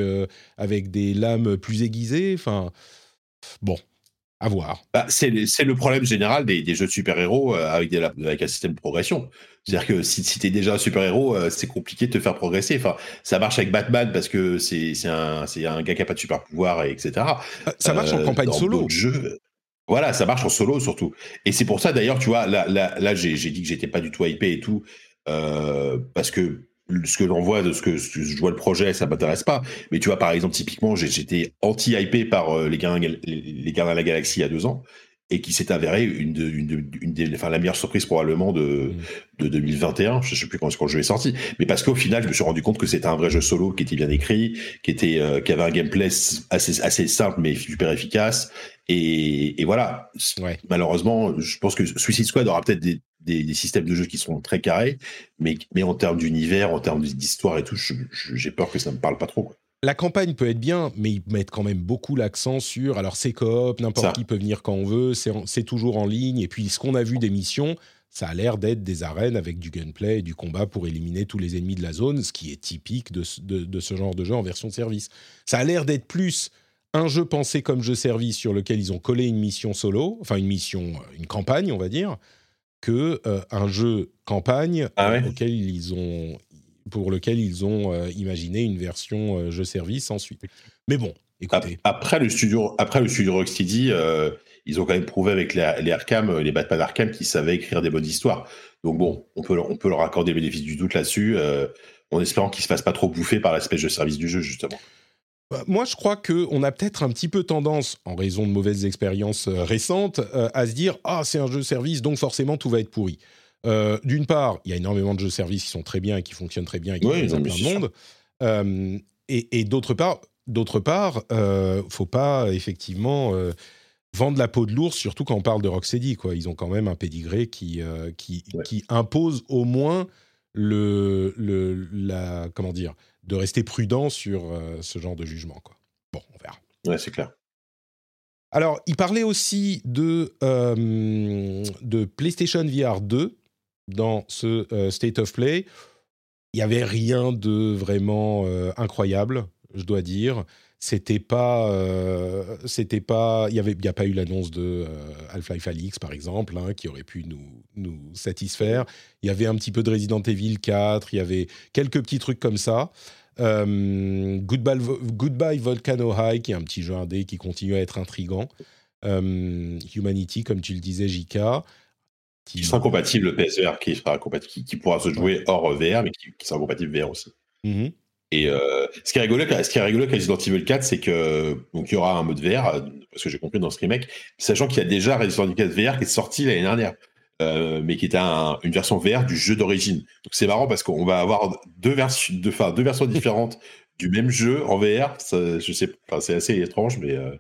avec des lames plus aiguisées. Enfin, bon, à voir. Bah, c'est le problème général des, jeux de super-héros avec, avec un système de progression. C'est-à-dire que si, si tu es déjà un super-héros, euh, c'est compliqué de te faire progresser. Enfin, ça marche avec Batman parce que c'est un, un gars qui n'a pas de super-pouvoir, etc. Euh, ça marche en euh, campagne solo. Jeux, voilà, ça marche en solo surtout. Et c'est pour ça d'ailleurs, tu vois, là, là, là j'ai dit que j'étais pas du tout hypé et tout, parce que ce que j'en vois, de ce que, je vois le projet, ça m'intéresse pas. Mais tu vois, par exemple, typiquement, j'étais anti-hypé par les, Gardiens, les Gardiens de la Galaxie il y a deux ans et qui s'est avéré une, de, une, une des, enfin, la meilleure surprise probablement de, mm. de 2021. Je sais plus quand, quand le jeu est sorti, mais parce qu'au final, je me suis rendu compte que c'était un vrai jeu solo qui était bien écrit, qui était, euh, qui avait un gameplay assez, assez simple mais super efficace. Et, et voilà. Ouais. Malheureusement, je pense que Suicide Squad aura peut-être des, des, des, systèmes de jeu qui sont très carrés, mais, mais en termes d'univers, en termes d'histoire et tout, j'ai peur que ça me parle pas trop. Quoi la campagne peut être bien, mais ils mettent quand même beaucoup l'accent sur. Alors, c'est coop, n'importe qui peut venir quand on veut, c'est toujours en ligne. Et puis, ce qu'on a vu des missions, ça a l'air d'être des arènes avec du gunplay et du combat pour éliminer tous les ennemis de la zone, ce qui est typique de, ce genre de jeu en version de service. Ça a l'air d'être plus un jeu pensé comme jeu service sur lequel ils ont collé une mission solo, enfin une mission, une campagne, on va dire, que euh, un jeu campagne ah auquel ils ont pour lequel ils ont euh, imaginé une version euh, jeu service ensuite. Mais bon, écoutez. Après le studio, après le studio Rocksteady, euh, ils ont quand même prouvé avec les, les Arkham, les Batman Arkham, qu'ils savaient écrire des bonnes histoires. Donc bon, on peut, on peut leur accorder le bénéfice du doute là-dessus, en espérant qu'ils se fassent pas trop bouffer par l'aspect jeu service du jeu justement. Bah, moi, je crois qu'on a peut-être un petit peu tendance, en raison de mauvaises expériences récentes, à se dire ah c'est un jeu service, donc forcément tout va être pourri. Euh, d'une part, il y a énormément de jeux services qui sont très bien et qui fonctionnent très bien et qui oui, plein de monde. Euh, et, d'autre part, d'autre part, euh, faut pas effectivement euh, vendre la peau de l'ours, surtout quand on parle de Rocksteady. Quoi. Ils ont quand même un pédigré qui, euh, qui, qui, impose au moins le, le, la, comment dire, de rester prudent sur ce genre de jugement. Quoi. Bon, on verra. Ouais, c'est clair. Alors, il parlait aussi de, de PlayStation VR 2 dans ce State of Play. Il n'y avait rien de vraiment incroyable je dois dire. C'était pas, euh, c'était pas, il y avait, il y a pas eu l'annonce de euh, Half-Life Alix par exemple, hein, qui aurait pu nous nous satisfaire. Il y avait un petit peu de Resident Evil 4, il y avait quelques petits trucs comme ça. Euh, Goodbye, Goodbye, Volcano High, qui est un petit jeu indé qui continue à être intrigant. Humanity, comme tu le disais, JK. Qui sera compatible le PSVR, qui, sera compatible, qui, pourra se jouer hors VR, mais qui, sera compatible VR aussi. Mm et euh, ce qui est rigolo, ce qui est rigolo avec Resident Evil 4, c'est que donc il y aura un mode VR, parce que j'ai compris dans ce remake, sachant qu'il y a déjà Resident Evil 4 VR qui est sorti l'année dernière, euh, mais qui était une version VR du jeu d'origine. Donc c'est marrant parce qu'on va avoir deux, versions, différentes (laughs) du même jeu en VR. je sais, c'est assez étrange, mais euh,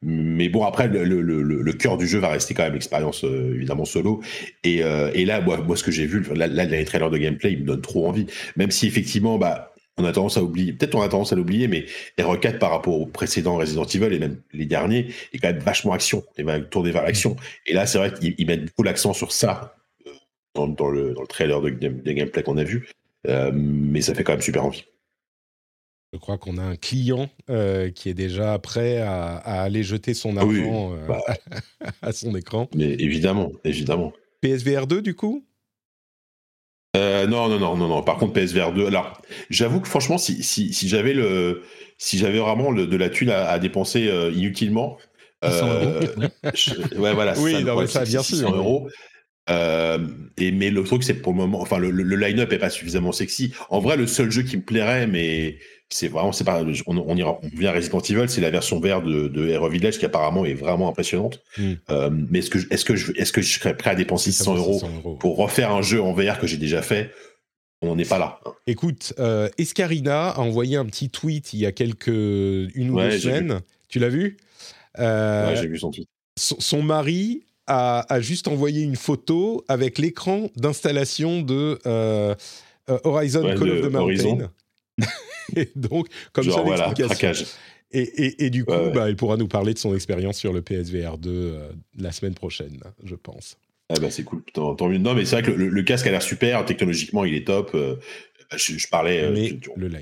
mais bon après le, cœur du jeu va rester quand même l'expérience évidemment solo. Et, là, moi, ce que j'ai vu, là, là les trailers de gameplay, il me donne trop envie. Même si effectivement, bah on a tendance à oublier, peut-être on a tendance à l'oublier, mais R4 par rapport aux précédents Resident Evil et même les derniers est quand même vachement action et va tourner vers l'action. Et là, c'est vrai qu'ils mettent beaucoup l'accent sur ça euh, dans, le, trailer de, gameplay qu'on a vu, euh, mais ça fait quand même super envie. Je crois qu'on a un client euh, qui est déjà prêt à, aller jeter son ah argent bah. (laughs) à son écran. Mais évidemment, évidemment. PSVR 2 du coup? Euh, non, non, non, non, non. Par contre, PSVR 2. Alors, j'avoue que franchement, si, si, si j'avais le, si j'avais vraiment le, de la thune à, dépenser euh, inutilement, euh, ouais, voilà. Oui, ça, non, ça bien sûr. euros. Euh, et mais le truc, c'est pour le moment, enfin, le, le line-up est pas suffisamment sexy. En vrai, le seul jeu qui me plairait, mais c'est vraiment, c'est pas, on, on, ira, on vient Resident Evil, c'est la version verte de, de Hero Village qui apparemment est vraiment impressionnante. Hmm. Euh, mais est-ce que, est-ce que je, est-ce que je serais prêt à dépenser 600 euros, pour refaire un jeu en VR que j'ai déjà fait? On n'est pas là. Écoute, euh, Escarina a envoyé un petit tweet il y a quelques, une ou deux semaines. Tu l'as vu? Euh, ouais, j'ai vu son tweet. Son, mari a, a, juste envoyé une photo avec l'écran d'installation de Horizon Call of the Mountain. (laughs) et donc, comme ça, voilà, Et, et, du coup, bah, il pourra nous parler de son expérience sur le PSVR 2 euh, la semaine prochaine, je pense. Ah bah c'est cool, tant, mieux. Non, mais c'est vrai que le, casque a l'air super, technologiquement il est top. Euh, je, parlais, euh,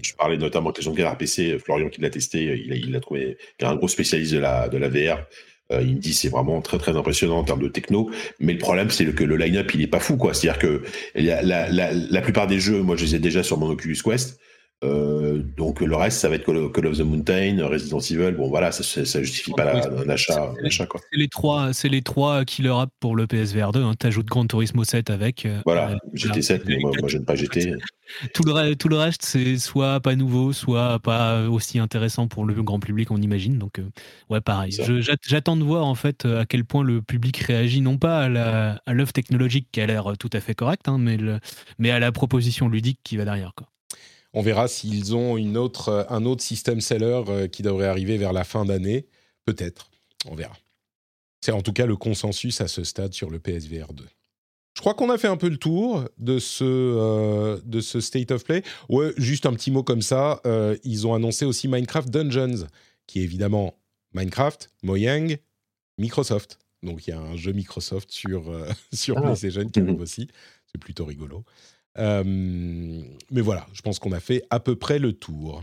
je, parlais notamment avec les gens de RPC, Florian qui l'a testé, il a, trouvé, qui est un gros spécialiste de la, de la VR. il me dit c'est vraiment très très impressionnant en termes de techno, mais le problème c'est que le line-up il est pas fou quoi. C'est-à-dire que la, la, la, plupart des jeux, moi je les ai déjà sur mon Oculus Quest. Euh, donc le reste, ça va être Call of the Mountain, Resident Evil. Bon voilà, ça, ça justifie pas un achat. C'est les trois, c'est les trois killer apps pour le PSVR 2. Hein. T'ajoutes Gran Turismo 7 avec. Euh, voilà, euh, GT7, mais moi, moi j'aime pas GT. (laughs) Tout le, tout le reste, c'est soit pas nouveau, soit pas aussi intéressant pour le grand public, on imagine. Donc ouais, pareil. J'attends de voir en fait à quel point le public réagit, non pas à l'œuvre technologique qui a l'air tout à fait correcte, hein, mais, le, mais à la proposition ludique qui va derrière. Quoi. On verra s'ils ont une autre, euh, un autre système seller euh, qui devrait arriver vers la fin d'année. Peut-être. On verra. C'est en tout cas le consensus à ce stade sur le PSVR 2. Je crois qu'on a fait un peu le tour de ce, euh, de ce State of Play. Ouais, juste un petit mot comme ça. ils ont annoncé aussi Minecraft Dungeons, qui est évidemment Minecraft, Mojang, Microsoft. Donc il y a un jeu Microsoft sur, (laughs) sur ah. PlayStation qui arrive aussi. C'est plutôt rigolo. Euh, mais voilà, je pense qu'on a fait à peu près le tour.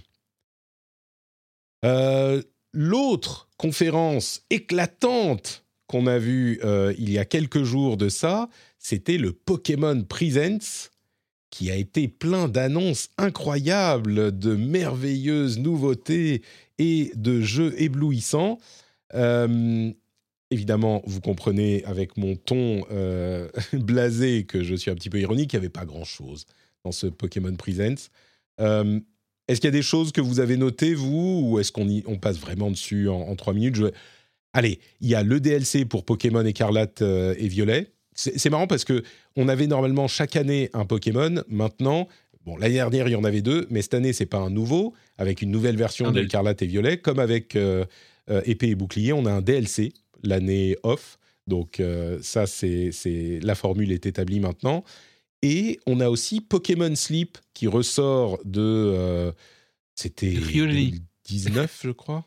Euh, l'autre conférence éclatante qu'on a vue euh, il y a quelques jours de ça, c'était le Pokémon Presents, qui a été plein d'annonces incroyables, de merveilleuses nouveautés et de jeux éblouissants évidemment, vous comprenez avec mon ton euh, (laughs) blasé que je suis un petit peu ironique, il n'y avait pas grand-chose dans ce Pokémon Presents. Euh, est-ce qu'il y a des choses que vous avez notées, vous, ou est-ce qu'on on passe vraiment dessus en, trois minutes? Allez, il y a le DLC pour Pokémon Écarlate euh, et Violet. C'est marrant parce que on avait normalement chaque année un Pokémon. Maintenant, Bon, l'année dernière, il y en avait deux, mais cette année, c'est pas un nouveau, avec une nouvelle version de. Écarlate et Violet, comme avec euh, euh, Épée et Bouclier, on a un DLC l'année off. Donc euh, ça, c'est c'est- la formule est établie maintenant. Et on a aussi Pokémon Sleep qui ressort de, euh, c'était De Trilogy. 2019, je crois.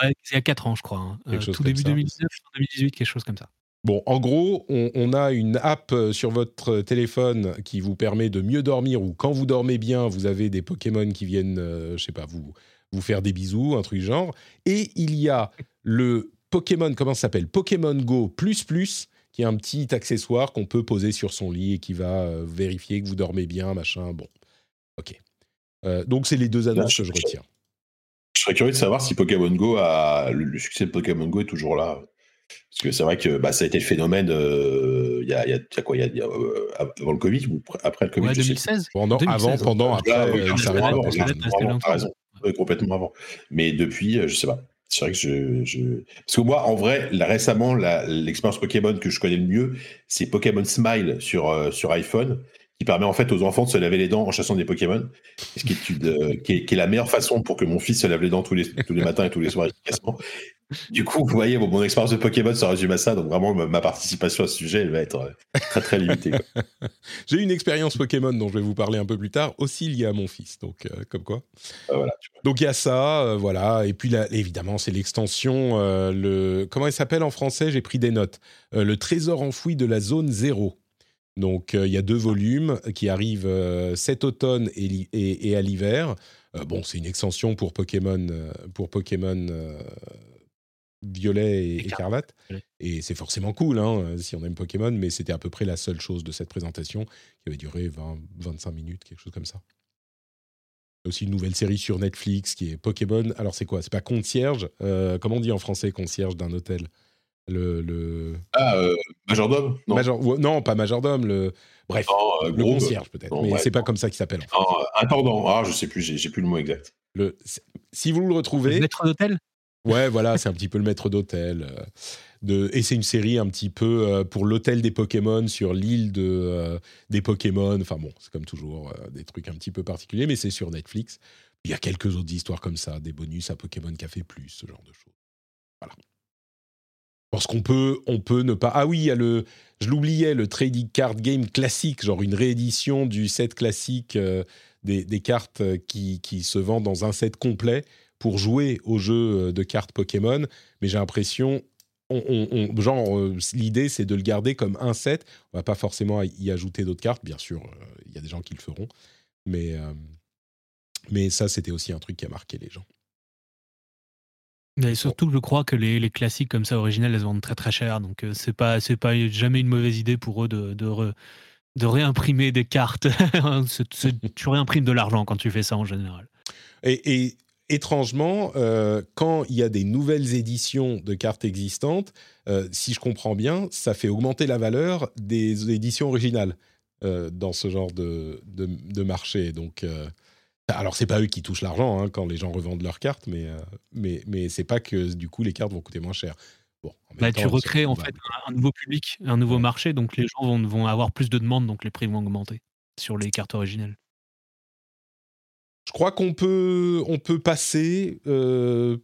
Ouais, il y a 4 ans, je crois. hein. Euh, tout début ça. 2019, fin 2018, quelque chose comme ça. Bon, en gros, on, on a une app sur votre téléphone qui vous permet de mieux dormir ou quand vous dormez bien, vous avez des Pokémon qui viennent, je sais pas, vous, vous faire des bisous, un truc genre. Et il y a le Pokémon, comment ça s'appelle? Pokémon Go Plus Plus, qui est un petit accessoire qu'on peut poser sur son lit et qui va euh, vérifier que vous dormez bien, machin. Bon, ok. Euh, donc, c'est les deux annonces que je retiens. Je serais curieux de savoir si Pokémon Go a le, le succès de Pokémon Go est toujours là. Parce que c'est vrai que bah, ça a été le phénomène euh, il y, a, y a- y a quoi il y a, il y a, euh, avant le Covid ou pr- après le Covid Ouais, je sais 2016. Pendant, 2016, avant, pendant, ouais. après, Ah, oui, ça complètement avant. Mais depuis, euh, je sais pas. C'est vrai que je, Parce que moi, en vrai, récemment, l'expérience Pokémon que je connais le mieux, c'est Pokémon Smile sur, euh, sur iPhone, qui permet en fait aux enfants de se laver les dents en chassant des Pokémon. Ce qui est, une, euh, qui est la meilleure façon pour que mon fils se lave les dents tous les, tous les matins et tous les soirs efficacement. Du coup, vous voyez, bon, mon expérience de Pokémon se résume à ça. Donc vraiment, ma, participation à ce sujet, elle va être euh, très très limitée. (laughs) J'ai une expérience Pokémon dont je vais vous parler un peu plus tard, aussi liée à mon fils. Donc, euh, comme quoi. Euh, voilà. Donc il y a ça, euh, voilà. Et puis là, évidemment, c'est l'extension. le comment elle s'appelle en français? J'ai pris des notes. Le trésor enfoui de la zone zéro. Donc il y a deux volumes qui arrivent cet automne et, li- et- et à l'hiver. Bon, c'est une extension pour Pokémon, pour Pokémon violet et Écarlate. Et c'est forcément cool, hein, si on aime Pokémon. Mais c'était à peu près la seule chose de cette présentation qui avait duré 20, 25 minutes, quelque chose comme ça. Il y a aussi une nouvelle série sur Netflix qui est Pokémon. Alors c'est quoi? C'est pas concierge? Euh, Comment on dit en français concierge d'un hôtel? Le, le... Ah, euh, Majordome? Non, Major- non, pas majordome. Le... Bref, Non, euh, le groupe. concierge peut-être. Mais ouais, c'est pas comme ça qu'il s'appelle. en fait. Intendant. Ah, je sais plus, j'ai plus le mot exact. Le... Si vous le retrouvez, Maître d'hôtel? Ouais, voilà, c'est un petit peu le maître d'hôtel. euh, de... Et c'est une série un petit peu euh, pour l'hôtel des Pokémon sur l'île de, euh, des Pokémon. Enfin bon, c'est comme toujours des trucs un petit peu particuliers, mais c'est sur Netflix. Il y a quelques autres histoires comme ça, des bonus à Pokémon Café Plus, ce genre de choses. Voilà. Parce qu'on peut, on peut ne pas. Ah oui, il y a le. Je l'oubliais, le trading card game classique, genre une réédition du set classique des, cartes qui, qui se vendent dans un set complet pour jouer au jeu euh, de cartes Pokémon. Mais j'ai l'impression, on, on- on- genre, euh, l'idée c'est de le garder comme un set. On va pas forcément y ajouter d'autres cartes, bien sûr. euh, Il y a des gens qui le feront, mais euh, mais ça c'était aussi un truc qui a marqué les gens. Mais surtout, je crois que les, les classiques comme ça originales, elles se vendent très très cher. Donc, c'est pas, c'est pas jamais une mauvaise idée pour eux de, de, re- de réimprimer des cartes. (laughs) C'est- tu réimprimes de l'argent quand tu fais ça en général. Et, et étrangement, euh, quand il y a des nouvelles éditions de cartes existantes, euh, si je comprends bien, ça fait augmenter la valeur des éditions originales euh, dans ce genre de, de, de marché. Donc, alors c'est pas eux qui touchent l'argent hein, quand les gens revendent leurs cartes, mais mais mais c'est pas que du coup les cartes vont coûter moins cher. Bon, Bah, temps, tu recrées en fait un, un nouveau public, un nouveau Ouais. marché. Donc, les gens vont, vont avoir plus de demandes, donc les prix vont augmenter sur les cartes originales. Je crois qu'on peut, on peut passer euh,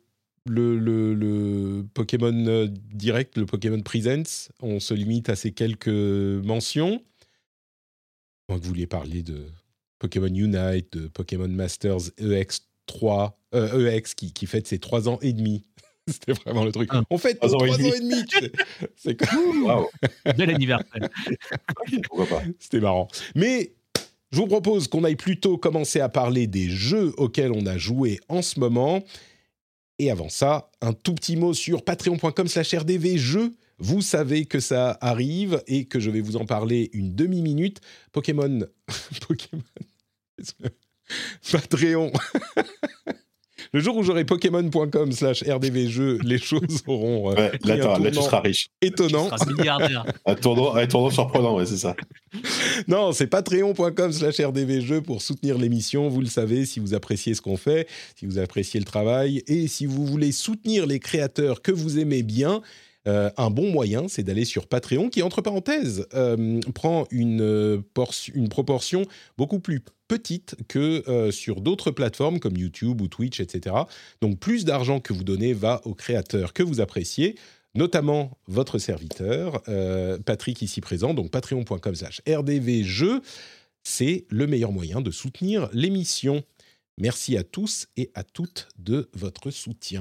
le, le- le Pokémon euh, Direct, le Pokémon Presents. On se limite à ces quelques mentions. Moi que vous vouliez parler de Pokémon Unite, de Pokémon Masters EX3, euh, EX qui, qui fête ses trois ans et demi. (laughs) C'était vraiment le truc. Ah. On fête Trois nos ans et trois demi. ans et demi. C'est (laughs) comme- Bel anniversaire. (laughs) pourquoi pas. C'était marrant. Mais je vous propose qu'on aille plutôt commencer à parler des jeux auxquels on a joué en ce moment. Et avant ça, un tout petit mot sur patreon.com slash rdv jeux. Vous savez que ça arrive et que je vais vous en parler une demi-minute. Pokémon... (laughs) Pokémon... Patreon. (laughs) Le jour où j'aurai pokémon.com slash rdvjeux, les choses (laughs) auront euh, Ouais, pris là, un t'as- là, tu seras riche. étonnant. Tu seras milliardaire. (laughs) Un tournant, un tournant surprenant, ouais, c'est ça. (laughs) Non, c'est patreon.com slash rdvjeux pour soutenir l'émission. Vous le savez, si vous appréciez ce qu'on fait, si vous appréciez le travail et si vous voulez soutenir les créateurs que vous aimez bien, euh, un bon moyen, c'est d'aller sur Patreon, qui, entre parenthèses, euh, prend une, une proportion beaucoup plus petite que sur d'autres plateformes comme YouTube ou Twitch, etc. Donc plus d'argent que vous donnez va aux créateurs que vous appréciez notamment votre serviteur, Patrick ici présent, donc patreon.com slash rdvjeux, c'est le meilleur moyen de soutenir l'émission. Merci à tous et à toutes de votre soutien.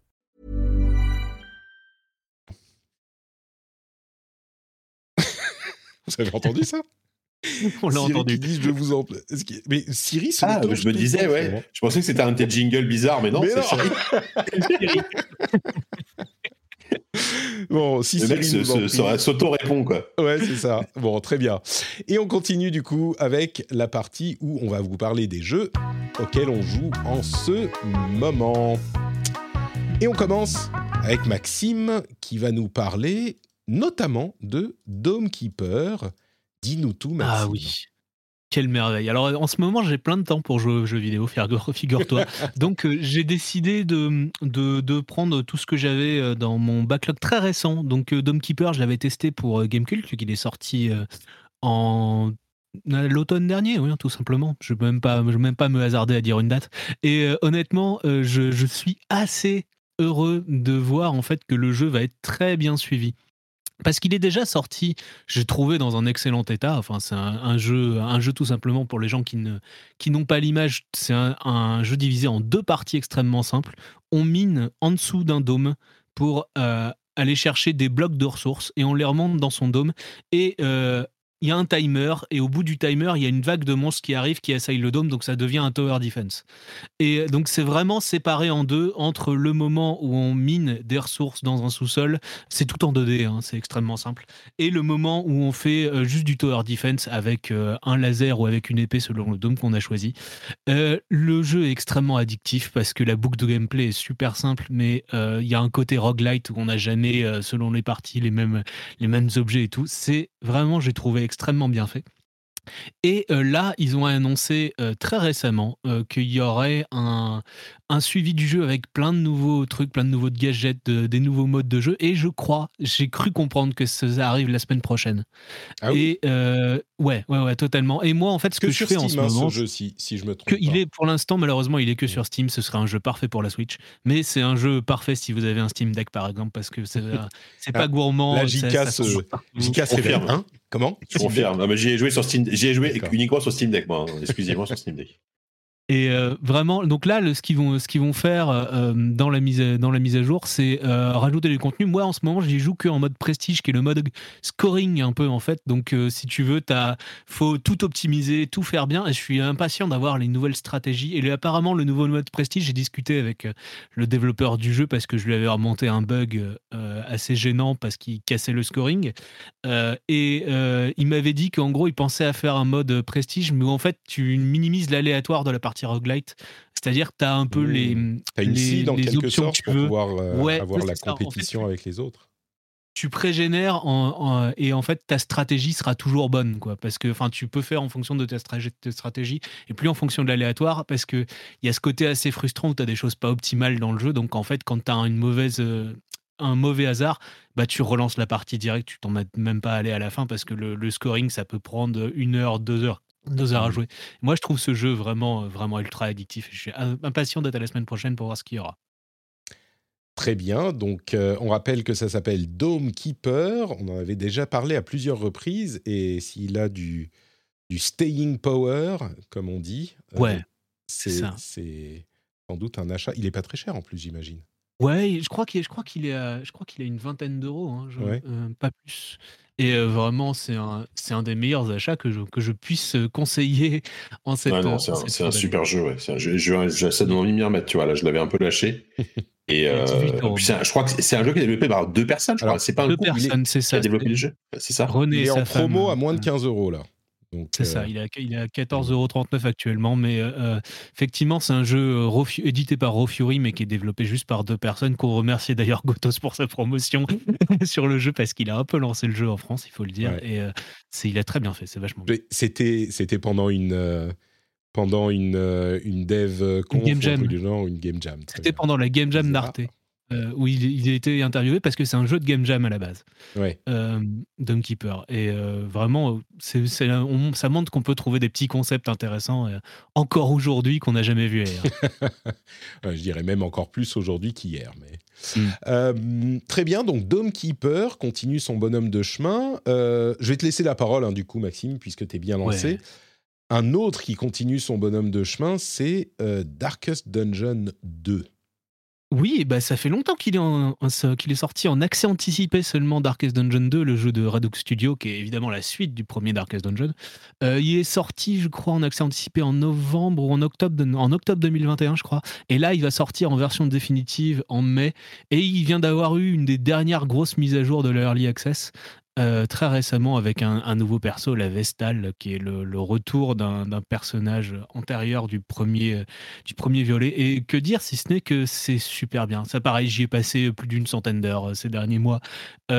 Vous avez entendu ça? On l'a entendu. Qui dit, je vous en... Mais Siri, ah, je me disais, ouais. Je pensais que c'était un tel jingle bizarre, mais non, c'est Siri. (laughs) bon, si le mec s'auto-répond, quoi. Ouais, c'est ça. Bon, très bien. Et on continue, du coup, avec la partie où on va vous parler des jeux auxquels on joue en ce moment. Et on commence avec Maxime, qui va nous parler notamment de Dome Keeper, Dis-nous tout, Maxime. Ah oui. Quelle merveille. Alors en ce moment, j'ai plein de temps pour jouer aux jeux vidéo, figure-toi. (laughs) Donc euh, j'ai décidé de, de, prendre tout ce que j'avais euh, dans mon backlog très récent. Donc euh, Dome Keeper, je l'avais testé pour Gamecult, qu'il est sorti en l'automne dernier, oui, tout simplement. Je ne même pas, même pas me hasarder à dire une date. Et honnêtement, je, je suis assez heureux de voir en fait que le jeu va être très bien suivi parce qu'il est déjà sorti, j'ai trouvé dans un excellent état. C'est un, jeu, tout simplement pour les gens qui n'ont pas l'image. C'est un, jeu divisé en deux parties extrêmement simples. On mine en dessous d'un dôme pour euh, aller chercher des blocs de ressources et on les remonte dans son dôme. Et euh, il y a un timer et au bout du timer, il y a une vague de monstres qui arrive, qui assaille le dôme, donc ça devient un tower defense. Et donc c'est vraiment séparé en deux entre le moment où on mine des ressources dans un sous-sol, c'est tout en 2D, hein, c'est extrêmement simple, et le moment où on fait euh, juste du tower defense avec euh, un laser ou avec une épée selon le dôme qu'on a choisi. Euh, le jeu est extrêmement addictif parce que la boucle de gameplay est super simple, mais il y a un côté roguelite où on n'a jamais, selon les parties, les mêmes, les mêmes objets et tout. C'est vraiment, j'ai trouvé extrêmement bien fait. Et euh, là, ils ont annoncé euh, très récemment euh, qu'il y aurait un, un, suivi du jeu avec plein de nouveaux trucs, plein de nouveaux gadgets, des nouveaux modes de jeu. Et je crois, j'ai cru comprendre que ça arrive la semaine prochaine. Ah et ouais, ouais, ouais, totalement. Et moi, en fait, ce que, je fais en ce hein, moment, ce jeu, si, si, je me trompe. Que il est pour l'instant, malheureusement, il est que sur Steam. Ce serait un jeu parfait pour la Switch, mais c'est un jeu parfait si vous avez un Steam Deck, par exemple, parce que c'est (laughs) pas ah, gourmand. La JK se révèle, hein? Comment? Je confirme. J'y ai joué sur Steam. J'ai joué uniquement sur Steam Deck, moi. Hein. Excusez-moi sur Steam Deck. Et euh, vraiment, donc là, ce qu'ils vont, faire euh, dans, la mise, dans la mise à jour, c'est euh, rajouter du contenu. Moi, en ce moment, j'y joue que en mode prestige, qui est le mode scoring un peu en fait. Donc, si tu veux, il faut tout optimiser, tout faire bien. Et je suis impatient d'avoir les nouvelles stratégies. Et apparemment, le nouveau mode prestige, j'ai discuté avec le développeur du jeu parce que je lui avais remonté un bug assez gênant parce qu'il cassait le scoring. et il m'avait dit qu'en gros, il pensait à faire un mode prestige, mais où en fait, tu minimises l'aléatoire de la partie roguelite. C'est-à-dire que tu as un peu les, mmh. as une les, en quelque sorte pour pouvoir euh, avoir la compétition avec les autres. Tu pré-génères en, et en fait ta stratégie sera toujours bonne quoi parce que enfin tu peux faire en fonction de ta stratégie et plus en fonction de l'aléatoire parce que il y a ce côté assez frustrant où tu as des choses pas optimales dans le jeu donc en fait quand tu as une mauvaise euh, un mauvais hasard, bah tu relances la partie direct, tu t'en mets même pas aller à la fin parce que le, le, scoring ça peut prendre une heure, deux heures deux heures à jouer. Moi, je trouve ce jeu vraiment, vraiment ultra addictif. je suis impatient d'être à la semaine prochaine pour voir ce qu'il y aura. Très bien. Donc, euh, on rappelle que ça s'appelle Dome Keeper. On en avait déjà parlé à plusieurs reprises. Et s'il a du, du staying power, comme on dit, euh, ouais, c'est sans doute un achat. Il n'est pas très cher en plus, j'imagine. Ouais, je crois qu'il, je crois qu'il est, je crois qu'il a une vingtaine d'euros, hein, euh, pas plus. Et vraiment, c'est un, c'est un des meilleurs achats que je, que je puisse conseiller en cette. Ouais, c'est un, super jeu. Ouais. C'est un jeu, j'essaie de m'en m'y remettre. Tu vois, là, je l'avais un peu lâché. (laughs) Et euh, je crois que c'est un jeu qui est développé par deux personnes. Je crois. C'est pas un deux personnes, c'est ça. Qui a développé le jeu. C'est ça? René il est en promo à moins de 15 euros là. C'est ça, il est à, il à 14,39€ actuellement, mais euh, effectivement, c'est un jeu édité par Raw Fury, mais qui est développé juste par deux personnes, qu'on remercie d'ailleurs Gotos pour sa promotion (laughs) (laughs) sur le jeu, parce qu'il a un peu lancé le jeu en France, il faut le dire, et c'est il a très bien fait, c'est vachement bien. C'était pendant une pendant une, euh, une dev conf, une game jam. ou une game jam. C'était pendant la game jam d'Arte. Euh, où il, il, a été interviewé parce que c'est un jeu de game jam à la base, ouais. euh, Keeper. Et euh, vraiment, c'est, on, ça montre qu'on peut trouver des petits concepts intéressants encore aujourd'hui qu'on n'a jamais vu hier. (laughs) je dirais même encore plus aujourd'hui qu'hier. Mais... Mm. très bien, donc Dome Keeper continue son bonhomme de chemin. je vais te laisser la parole, hein, du coup, Maxime, puisque tu es bien lancé. Un autre qui continue son bonhomme de chemin, c'est Darkest Dungeon 2. Oui, bah ça fait longtemps qu'il est, sorti en accès anticipé seulement Darkest Dungeon 2, le jeu de Redux Studio, qui est évidemment la suite du premier Darkest Dungeon. Euh, il est sorti, je crois, en accès anticipé en novembre ou en octobre, en octobre 2021, je crois. Et là, il va sortir en version définitive en mai. Et il vient d'avoir eu une des dernières grosses mises à jour de l'Early Access. Euh, très récemment avec un, nouveau perso, la Vestal, qui est le, retour d'un personnage antérieur du premier, euh, du premier violet. Et que dire si ce n'est que c'est super bien. Ça, pareil, j'y ai passé plus d'une centaine d'heures euh, ces derniers mois.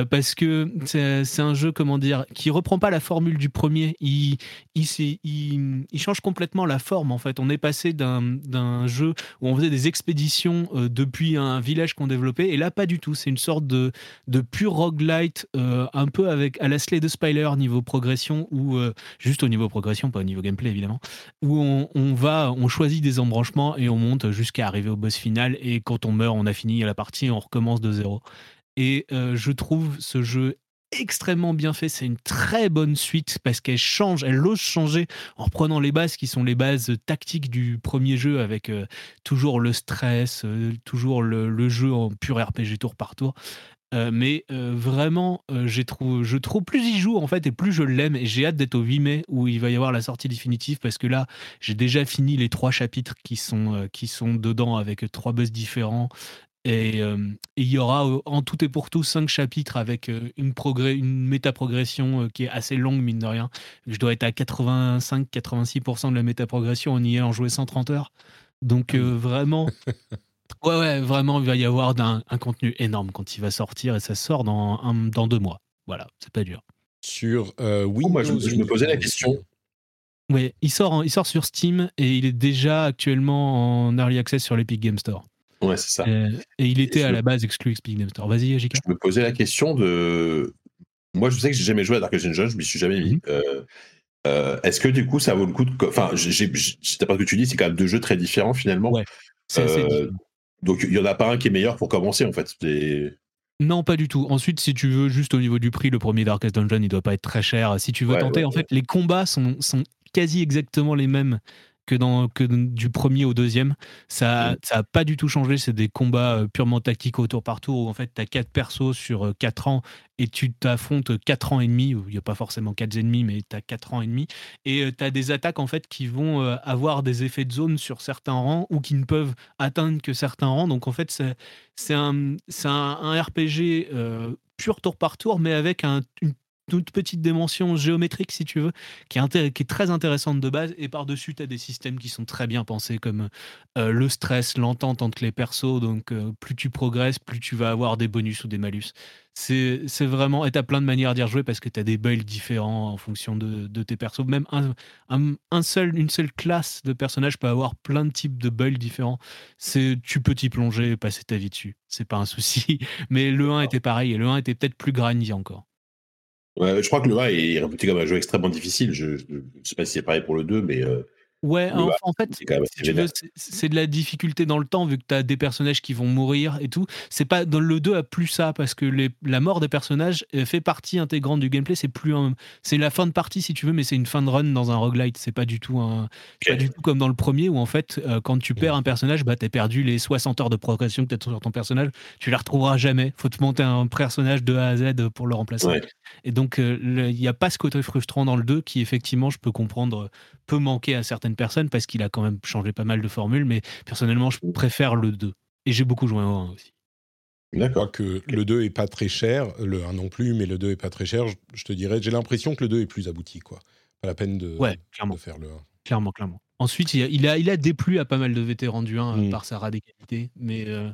parce que c'est un jeu, comment dire, qui reprend pas la formule du premier. Il, il change complètement la forme, en fait. On est passé d'un jeu où on faisait des expéditions depuis un village qu'on développait. Et là, pas du tout. C'est une sorte de, de pur roguelite, un peu avec à la Slay Spyler niveau progression ou euh, juste au niveau progression, pas au niveau gameplay évidemment, où on, va, on choisit des embranchements et on monte jusqu'à arriver au boss final et quand on meurt, on a fini la partie, on recommence de zéro. Et euh, je trouve ce jeu extrêmement bien fait. C'est une très bonne suite parce qu'elle change, elle ose changer en reprenant les bases qui sont les bases tactiques du premier jeu avec euh, toujours le stress, toujours le, jeu en pur RPG tour par tour. Euh, mais euh, vraiment, euh, j'ai je trouve plus j'y joue en fait et plus je l'aime et j'ai hâte d'être au 8 mai où il va y avoir la sortie définitive parce que là j'ai déjà fini les trois chapitres qui sont qui sont dedans avec trois boss différents et il y aura en tout et pour tout cinq chapitres avec une progrès, une méta-progression qui est assez longue mine de rien. Je dois être à 85-86% de la méta-progression en y ayant joué 130 heures. Donc vraiment, (laughs) Ouais, ouais, vraiment, il va y avoir un, un, contenu énorme quand il va sortir et ça sort dans, dans deux mois. Voilà, c'est pas dur. Sur euh, Windows. moi, je, me posais la question. Oui, il sort, il sort sur Steam et il est déjà actuellement en early access sur l'Epic Game Store. Ouais, c'est ça. Et, il était à la base exclu Epic Game Store. Vas-y, Jika. Je me posais la question de. Moi, je sais que j'ai jamais joué à Dark Dungeon, je m'y suis jamais mis. Mhm. Euh, euh, est-ce que du coup, ça vaut le coup de. Enfin, j'ai, pas ce que tu dis, c'est quand même deux jeux très différents finalement. Ouais. C'est, donc il y en a pas un qui est meilleur pour commencer en fait. Non, pas du tout. Ensuite, si tu veux, juste au niveau du prix, le premier Darkest Dungeon, il doit pas être très cher. Si tu veux tenter, en fait, les combats sont, sont quasi exactement les mêmes que, dans, que du premier au deuxième. Ça n'a mm. pas du tout changé. C'est des combats euh, purement tactiques au tour par tour où en fait tu as quatre persos sur 4 euh, ans et tu t'affrontes 4 ans et demi. Il n'y a pas forcément 4 ennemis, mais tu as 4 ans et demi. Et euh, tu as des attaques en fait qui vont avoir des effets de zone sur certains rangs ou qui ne peuvent atteindre que certains rangs. Donc en fait, c'est un, un, un, RPG pur tour par tour, mais avec un, une toute petite dimension géométrique, si tu veux, qui est, qui est très intéressante de base. Et par-dessus, tu as des systèmes qui sont très bien pensés, comme euh, le stress, l'entente entre les persos. Donc, euh, plus tu progresses, plus tu vas avoir des bonus ou des malus. C'est vraiment. Et tu as plein de manières d'y rejouer parce que tu as des builds différents en fonction de, de tes persos. Même un, un, seul, une seule classe de personnage peut avoir plein de types de builds différents. Tu peux t'y plonger et passer ta vie dessus. C'est pas un souci. (laughs) Mais le 1 était pareil et le 1 était peut-être plus grindy encore. Ouais, je crois que le 1 est réputé comme un jeu extrêmement difficile. Je ne sais pas si c'est pareil pour le 2, mais euh, Ouais, en, bah, en fait, c'est tu de la difficulté dans le temps, vu que tu as des personnages qui vont mourir et tout. C'est pas dans le 2 a plus ça, parce que les- la mort des personnages euh, fait partie intégrante du gameplay. C'est plus c'est la fin de partie si tu veux, mais c'est une fin de run dans un roguelite. C'est pas du tout un, pas du tout comme dans le premier où en fait, euh, quand tu perds un personnage, bah t'as perdu les 60 heures de progression que t'as sur ton personnage. Tu les retrouveras jamais. Faut te monter un personnage de A à Z pour le remplacer. Ouais. Et donc, euh, il n'y a pas ce côté frustrant dans le 2 qui, effectivement, je peux comprendre, euh, peut manquer à certaines personnes parce qu'il a quand même changé pas mal de formules. Mais personnellement, je préfère le 2. Et j'ai beaucoup joué au 1 aussi. D'accord. que le 2 est pas très cher, le 1 non plus, mais le 2 est pas très cher. Je, je te dirais, j'ai l'impression que le 2 est plus abouti, quoi. Pas la peine de, Ouais, clairement. de faire le 1. Clairement, clairement. Ensuite, il a, il a, il a déplu à pas mal de vétérans du 1 euh, Mm. par sa radicalité. Mais, euh,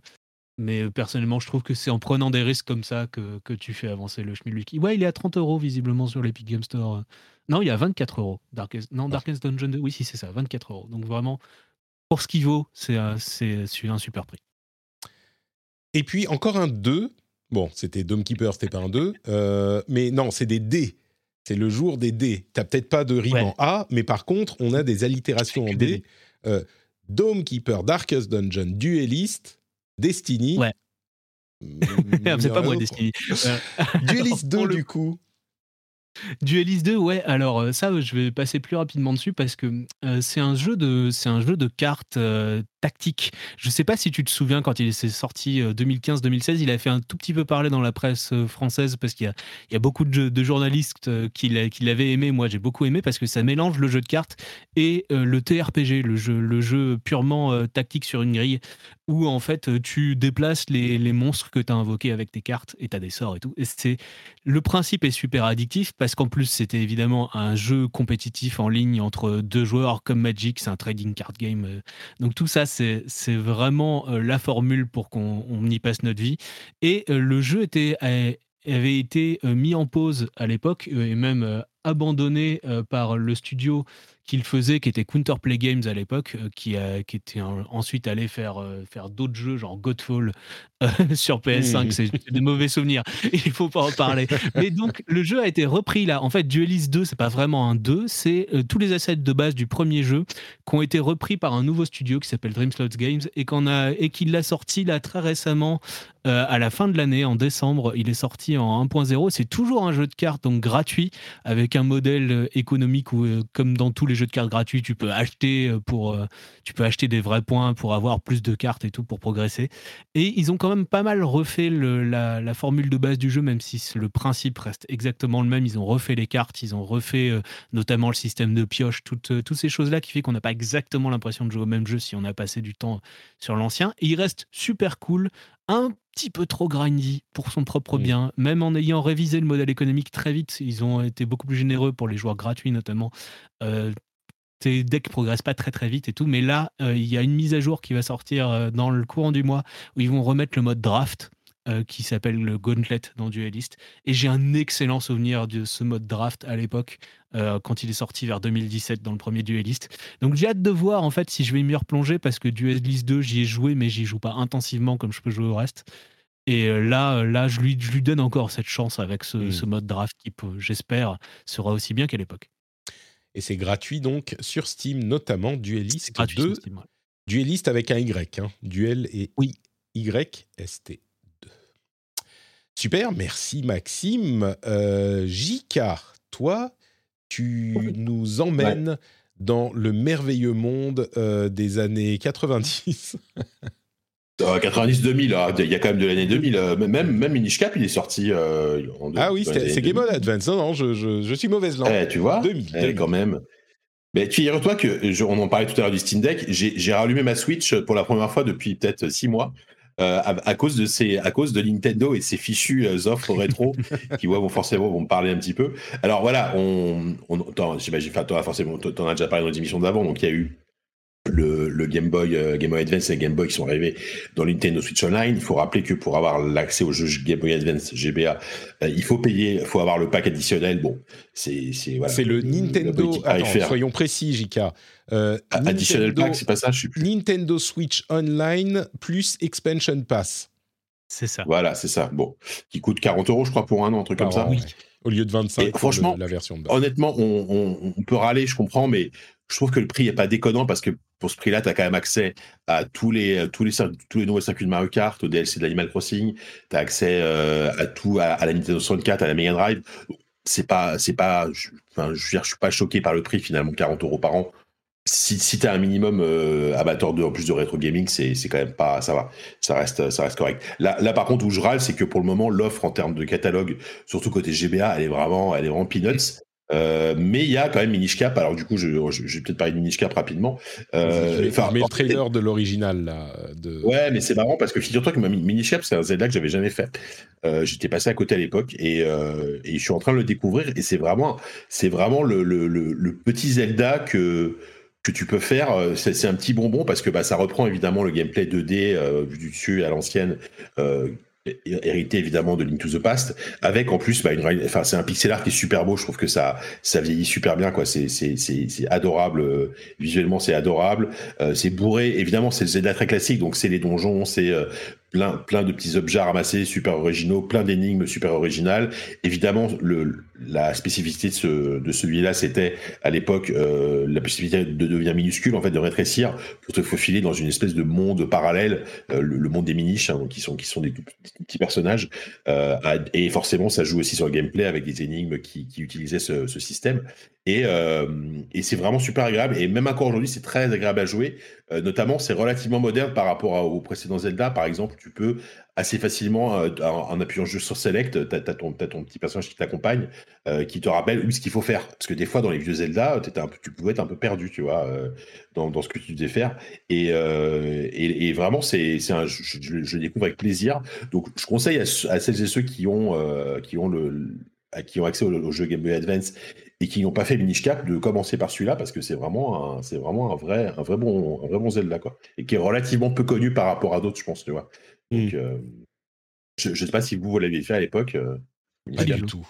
mais euh, personnellement, je trouve que c'est en prenant des risques comme ça que, que tu fais avancer le Schmilwiki. Ouais, il est à 30 euros visiblement sur l'Epic Game Store. Non, il est à 24 euros. Darkest, non. Darkest Dungeon 2, oui, si, c'est ça, 24 euros. Donc vraiment, pour ce qu'il vaut, c'est un super prix. Et puis encore un 2. Bon, c'était Dome Keeper, c'était pas un 2. euh, mais non, c'est des dés. C'est le jour des dés. T'as peut-être pas de rime Ouais. en A, mais par contre, on a des allitérations en D. Euh, Dome Keeper, Darkest Dungeon, Duelist, Destiny. Ouais. Mm, (laughs) c'est pas moi, Destiny. Euh, Duelist 2, (laughs) pour le du coup. Duelist 2, ouais. Alors euh, ça, je vais passer plus rapidement dessus parce que euh, c'est un jeu de, un jeu de cartes euh, tactiques. Je sais pas si tu te souviens quand il s'est sorti euh, 2015-2016, il a fait un tout petit peu parler dans la presse euh, française parce qu'il y a, beaucoup de, journalistes euh, qui l'a- qui l'avaient aimé. Moi, j'ai beaucoup aimé parce que ça mélange le jeu de cartes et euh, le TRPG, le jeu, purement euh, tactique sur une grille où en fait euh, tu déplaces les, monstres que tu as invoqués avec tes cartes et tu as des sorts et tout. Et c'est le principe est super addictif parce qu'en plus c'était évidemment un jeu compétitif en ligne entre deux joueurs comme Magic, c'est un trading card game. euh. Donc tout ça c'est vraiment euh, la formule pour qu'on on y passe notre vie. Et euh, le jeu avait été euh, mis en pause à l'époque et même abandonné par le studio qu'il faisait, qui était Counterplay Games à l'époque, euh, qui, a- qui était en- ensuite allé faire, euh, faire d'autres jeux, genre Godfall euh, (laughs) sur PS5. C'est c'est des mauvais souvenirs. (laughs) Il faut pas en parler. (laughs) Mais donc, le jeu a été repris là. En fait, Duelist 2, c'est pas vraiment un 2, c'est tous les assets de base du premier jeu qui ont été repris par un nouveau studio qui s'appelle Dream Slots Games et qu'on a et qui l'a sorti là très récemment euh, à la fin de l'année, en décembre. Il est sorti en 1.0. C'est toujours un jeu de cartes donc gratuit avec un modèle économique où, euh, comme dans tous les jeux de cartes gratuits, tu peux acheter euh, pour, euh, tu peux acheter des vrais points pour avoir plus de cartes et tout pour progresser. Et ils ont quand même pas mal refait le- la, la formule de base du jeu, même si le principe reste exactement le même. Ils ont refait les cartes, ils ont refait euh, notamment le système de pioche, toutes, toutes ces choses-là qui fait qu'on n'a pas exactement l'impression de jouer au même jeu si on a passé du temps sur l'ancien. Et il reste super cool, un petit peu trop grindy pour son propre Mm. bien, même en ayant révisé le modèle économique très vite. Ils ont été beaucoup plus généreux pour les joueurs gratuits notamment. Euh, tes decks progressent pas très très vite et tout, mais là, euh, il y a une mise à jour qui va sortir euh, dans le courant du mois où ils vont remettre le mode draft euh, qui s'appelle le Gauntlet dans Duelist. Et j'ai un excellent souvenir de ce mode draft à l'époque euh, quand il est sorti vers 2017 dans le premier Duelist. Donc j'ai hâte de voir en fait si je vais m'y replonger parce que Duelist 2 j'y ai joué mais j'y joue pas intensivement comme je peux jouer au reste. Et là, là je, lui, je lui donne encore cette chance avec ce, Mm. ce mode draft qui, peut- j'espère, sera aussi bien qu'à l'époque. Et c'est gratuit donc sur Steam, notamment Duelist C'est gratuit 2. sur Steam, ouais. Duelist avec un Y. Hein. Duel et Oui. YST2. Super, merci Maxime. Euh, Jika, toi, tu nous emmènes dans le merveilleux monde euh, des années 90. (laughs) Euh, 90-2000, là, il y a quand même de l'année 2000. euh, Même, même Minish Cap, il est sorti. euh, en ah oui, c'est Game 2000. Boy Advance. Non, non, je, je- je suis mauvaise langue. Eh, tu vois 2000, Eh, 2000. quand même. Mais figure-toi que, je- on en parlait tout à l'heure du Steam Deck, j'ai rallumé ma Switch pour la première fois depuis peut-être six mois. euh, à, à cause de ces, à cause de Nintendo et ses fichus euh, offres rétro (laughs) qui ouais, vont forcément vont me parler un petit peu. Alors voilà, on, on j'imagine, enfin, toi, forcément, t'en as déjà parlé dans les émissions d'avant, donc il y a eu le, le Game Boy, euh, Game Boy Advance et Game Boy qui sont arrivés dans le Nintendo Switch Online. Il faut rappeler que pour avoir l'accès au jeu Game Boy Advance GBA, euh, il faut payer, il faut avoir le pack additionnel. Bon, c'est c'est voilà, c'est le, Nintendo. Attends, soyons précis, Jika. Euh, Additionnel Nintendo- pack, c'est pas ça, je sais plus. Nintendo Switch Online plus Expansion Pass. C'est ça. Voilà, c'est ça. Bon, qui coûte 40 euros, je crois, pour un an, un truc Par comme ça. ouais. Au lieu de 25 Et franchement, le- la version de base. Honnêtement, on, on- on peut râler, je comprends, mais je trouve que le prix est pas déconnant parce que pour ce prix-là, tu as quand même accès à tous les, tous les, tous les nouveaux circuits de Mario Kart, au DLC de l'Animal Crossing, tu as accès euh, à tout, à, la Nintendo 64, à la Mega Drive. C'est pas, c'est pas, enfin, je veux dire, je suis pas choqué par le prix finalement, 40 euros par an. Si, si tu as un minimum euh, amateur de, en plus de rétro gaming, c'est, c'est quand même pas, ça va, ça reste, ça reste correct. Là, là par contre, où je râle, c'est que pour le moment, l'offre en termes de catalogue, surtout côté GBA, elle est vraiment, elle est vraiment peanuts. Euh, mais il y a quand même Minish Cap. Alors du coup, je, je, vais peut-être parler de Minish Cap rapidement. Euh, enfin, mais le trailer de l'original là. De... Ouais, mais c'est marrant parce que figure-toi que Minish Cap, c'est un Zelda que j'avais jamais fait. Euh, J'étais passé à côté à l'époque et, euh, et, je suis en train de le découvrir et c'est vraiment, c'est vraiment le, le, le, le, petit Zelda que que tu peux faire. C'est un petit bonbon parce que bah, ça reprend évidemment le gameplay 2D euh, vu du dessus à l'ancienne hérité évidemment de Link to the Past, avec en plus, bah, une, enfin c'est un pixel art qui est super beau. Je trouve que ça, ça vieillit super bien, quoi. C'est, c'est, c'est, adorable. Euh, visuellement, c'est adorable. Euh, c'est bourré. Évidemment, c'est le Zelda très classique, donc c'est les donjons, c'est euh, plein, plein de petits objets ramassés super originaux, plein d'énigmes super originales. Évidemment, le, la spécificité de, ce, de celui-là, c'était à l'époque euh, la possibilité de devenir minuscule, en fait, de rétrécir pour te faufiler dans une espèce de monde parallèle, euh, le, monde des miniches, hein, qui sont qui sont des, petits personnages. Euh, et forcément, ça joue aussi sur le gameplay avec des énigmes qui, qui utilisaient ce, système. Et, c'est vraiment super agréable. Et même encore aujourd'hui, c'est très agréable à jouer. Notamment, c'est relativement moderne par rapport aux précédents Zelda. Par exemple, tu peux assez facilement, euh, en, appuyant juste sur Select, tu as, ton, petit personnage qui t'accompagne, euh, qui te rappelle où ce qu'il faut faire. Parce que des fois, dans les vieux Zelda, un peu, tu pouvais être un peu perdu, tu vois, euh, dans, ce que tu devais faire. Et, vraiment, c'est je, découvre avec plaisir. Donc, je conseille à, celles et ceux qui ont, qui ont le qui ont accès au, jeu Game Boy Advance et qui n'ont pas fait Minish Cap de commencer par celui-là parce que c'est vraiment un, vraiment un vrai, un vrai bon, un vrai bon Zelda quoi, et qui est relativement peu connu par rapport à d'autres, je pense, tu vois. Donc, mmh. je, ne sais pas si vous, vous l'avez fait à l'époque. Pas du tout.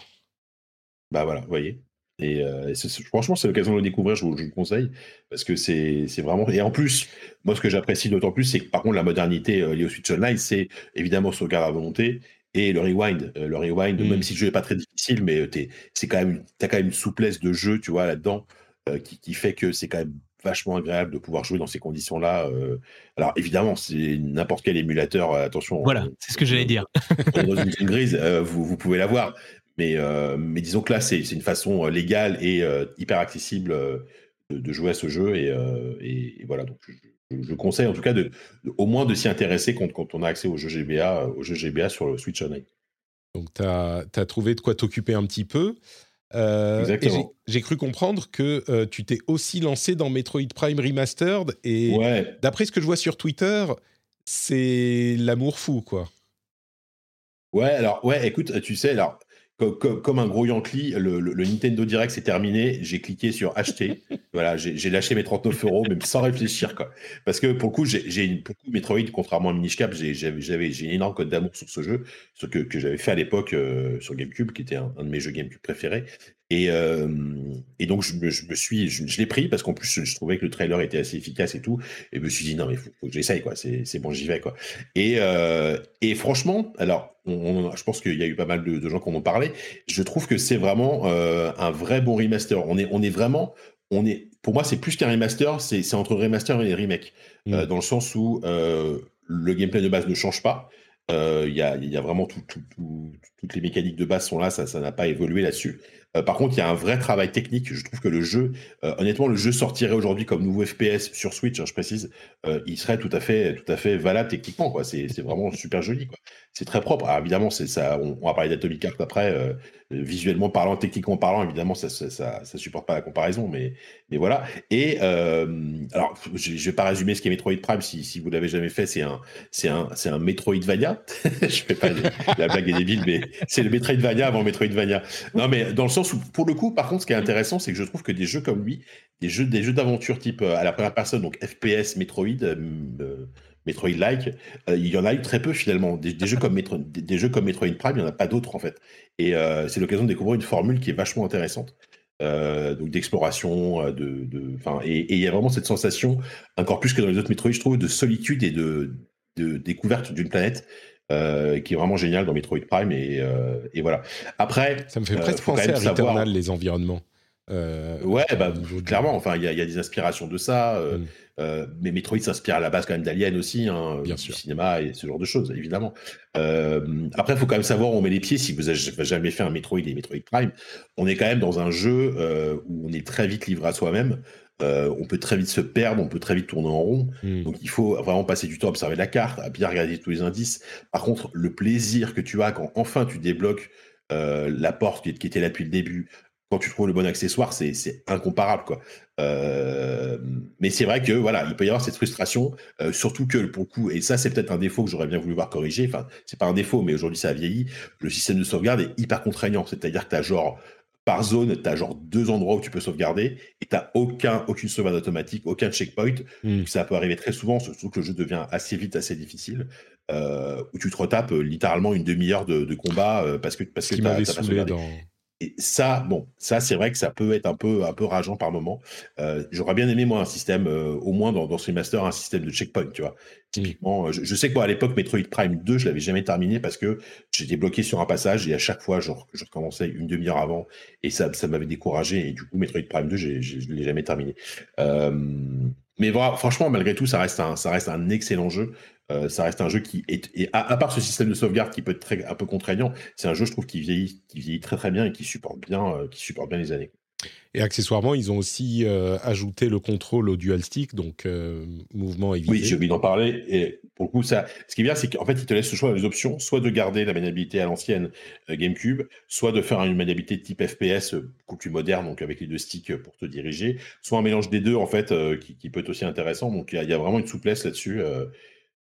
Bah voilà, vous voyez. Et, euh, franchement, c'est l'occasion de le découvrir, je vous, je vous, le conseille, parce que c'est vraiment. Et en plus, moi, ce que j'apprécie d'autant plus, c'est que par contre, la modernité liée au Switch Online, c'est évidemment sauvegarde à volonté et le rewind. le rewind, mmh. même si le jeu n'est pas très difficile, mais tu as quand même une souplesse de jeu, tu vois, là-dedans, qui, qui, fait que c'est quand même vachement agréable de pouvoir jouer dans ces conditions-là. Euh. Alors évidemment, c'est n'importe quel émulateur, euh, attention. Voilà, c'est ce que j'allais dire. dans une zone grise, euh, vous, vous, pouvez l'avoir. Mais, mais disons que là, c'est une façon légale et hyper accessible de, de, jouer à ce jeu. Et, et, voilà, donc je, je, conseille en tout cas de, au moins de s'y intéresser quand, quand, on a accès au jeu GBA, au jeu GBA sur le Switch Online. Donc tu as, as, trouvé de quoi t'occuper un petit peu. Euh, j'ai cru comprendre que euh, tu t'es aussi lancé dans Metroid Prime Remastered et d'après ce que je vois sur Twitter, c'est l'amour fou quoi. Ouais, alors ouais, écoute, tu sais, alors comme, un gros Yankee, le, Nintendo Direct s'est terminé. J'ai cliqué sur acheter. (laughs) voilà, j'ai lâché mes 39 euros, même sans réfléchir. Quoi. Parce que pour le coup, j'ai une Metroid, contrairement à Minish Cap, j'ai une énorme code d'amour sur ce jeu, ce que, j'avais fait à l'époque euh, sur GameCube, qui était un, de mes jeux GameCube préférés. Et, euh, donc, je suis, je, l'ai pris parce qu'en plus, je, trouvais que le trailer était assez efficace et tout. Et je me suis dit, non, mais faut, faut, que j'essaye, quoi. C'est bon, j'y vais, quoi. Et, euh, et franchement, alors, on, on, je pense qu'il y a eu pas mal de, de gens qui en ont parlé. Je trouve que c'est vraiment euh, un vrai bon remaster. On est, on est vraiment, on est, pour moi, c'est plus qu'un remaster, c'est entre remaster et remake. Mmh. Euh, dans le sens où euh, le gameplay de base ne change pas. Il y, a, y, a, vraiment tout, tout, tout, toutes les mécaniques de base sont là, ça n'a pas évolué là-dessus. Euh, par contre, il y a un vrai travail technique. Je trouve que le jeu, euh, honnêtement, le jeu sortirait aujourd'hui comme nouveau FPS sur Switch, hein, je précise, euh, il serait tout à fait, tout à fait valable techniquement. Quoi. C'est, vraiment super joli. Quoi. C'est très propre. Alors, évidemment, c'est ça. On, va parler d'Atomic Heart après. Visuellement parlant, techniquement parlant, évidemment, ça, ça, ça, supporte pas la comparaison, mais, voilà. Et alors, je, je vais pas résumer ce qu'est Metroid Prime. Si, si vous l'avez jamais fait, c'est un, c'est un, c'est un Metroidvania. (laughs) je fais pas la blague est débile, mais c'est le Metroidvania avant Metroidvania. Non, mais dans le sens où, pour le coup, par contre, ce qui est intéressant, c'est que je trouve que des jeux comme lui, des jeux, des jeux d'aventure type à la première personne, donc FPS, Metroid. Euh, Metroid-like, euh, il y en a eu très peu finalement. Des, des jeux, comme Metro, des, des, jeux comme Metroid Prime, il n'y en a pas d'autres en fait. Et euh, c'est l'occasion de découvrir une formule qui est vachement intéressante. Euh, donc d'exploration, euh, de, de, et il y a vraiment cette sensation, encore plus que dans les autres Metroid, je trouve, de solitude et de, de découverte d'une planète euh, qui est vraiment génial dans Metroid Prime. Et, euh, et voilà. Après, ça me fait presque penser à Returnal, savoir... les environnements. ouais, bah, clairement. Enfin, il y, a des inspirations de ça. Mm. Euh, mais Metroid s'inspire à la base quand même d'Alien aussi, hein, Bien du sûr. cinéma et ce genre de choses, évidemment. Euh, après, il faut quand même savoir où on met les pieds. Si vous n'avez jamais fait un Metroid et Metroid Prime, on est quand même dans un jeu euh, où on est très vite livré à soi-même. On peut très vite se perdre, on peut très vite tourner en rond. Hmm. Donc il faut vraiment passer du temps à observer la carte, à bien regarder tous les indices. Par contre, le plaisir que tu as quand enfin tu débloques la porte qui, était là depuis le début, quand tu trouves le bon accessoire, c'est incomparable. Quoi. Euh, mais c'est vrai que voilà, il peut y avoir cette frustration, euh, surtout que pour le coup, et ça c'est peut-être un défaut que j'aurais bien voulu voir corriger, enfin c'est pas un défaut, mais aujourd'hui ça a vieilli, le système de sauvegarde est hyper contraignant, c'est-à-dire que tu as genre par zone, tu as genre deux endroits où tu peux sauvegarder et tu aucun, aucune sauvegarde automatique, aucun checkpoint. Hmm. Ça peut arriver très souvent, surtout que le jeu devient assez vite, assez difficile, euh, où tu te retapes littéralement une demi-heure de, combat parce que, parce que tu pas sauvegardé. Et ça, bon, ça, c'est vrai que ça peut être un peu, un peu rageant par moment. Euh, j'aurais bien aimé, moi, un système, euh, au moins dans, dans ce remaster, un système de checkpoint, tu vois. Typiquement, euh, je, sais quoi, à l'époque, Metroid Prime 2, je l'avais jamais terminé parce que j'étais bloqué sur un passage et à chaque fois, genre, je recommençais une demi-heure avant et ça, ça m'avait découragé. Et du coup, Metroid Prime 2, je ne l'ai jamais terminé. mais voilà, franchement, malgré tout, ça reste un, ça reste un excellent jeu. Euh, ça reste un jeu qui est, et à, part ce système de sauvegarde qui peut être très, un peu contraignant, c'est un jeu, je trouve, qui vieillit, qui vieillit très très bien et qui supporte bien, euh, qui supporte bien les années. Et accessoirement, ils ont aussi euh, ajouté le contrôle au dual stick, donc mouvement et Oui, j'ai oublié d'en parler. Et pour le coup, ça, ce qui est bien, c'est qu'en fait, ils te laissent le choix des options, soit de garder la maniabilité à l'ancienne GameCube, soit de faire une maniabilité type FPS beaucoup plus moderne, donc avec les deux sticks pour te diriger, soit un mélange des deux, en fait, qui, peut être aussi intéressant. Donc, il y, a vraiment une souplesse là-dessus.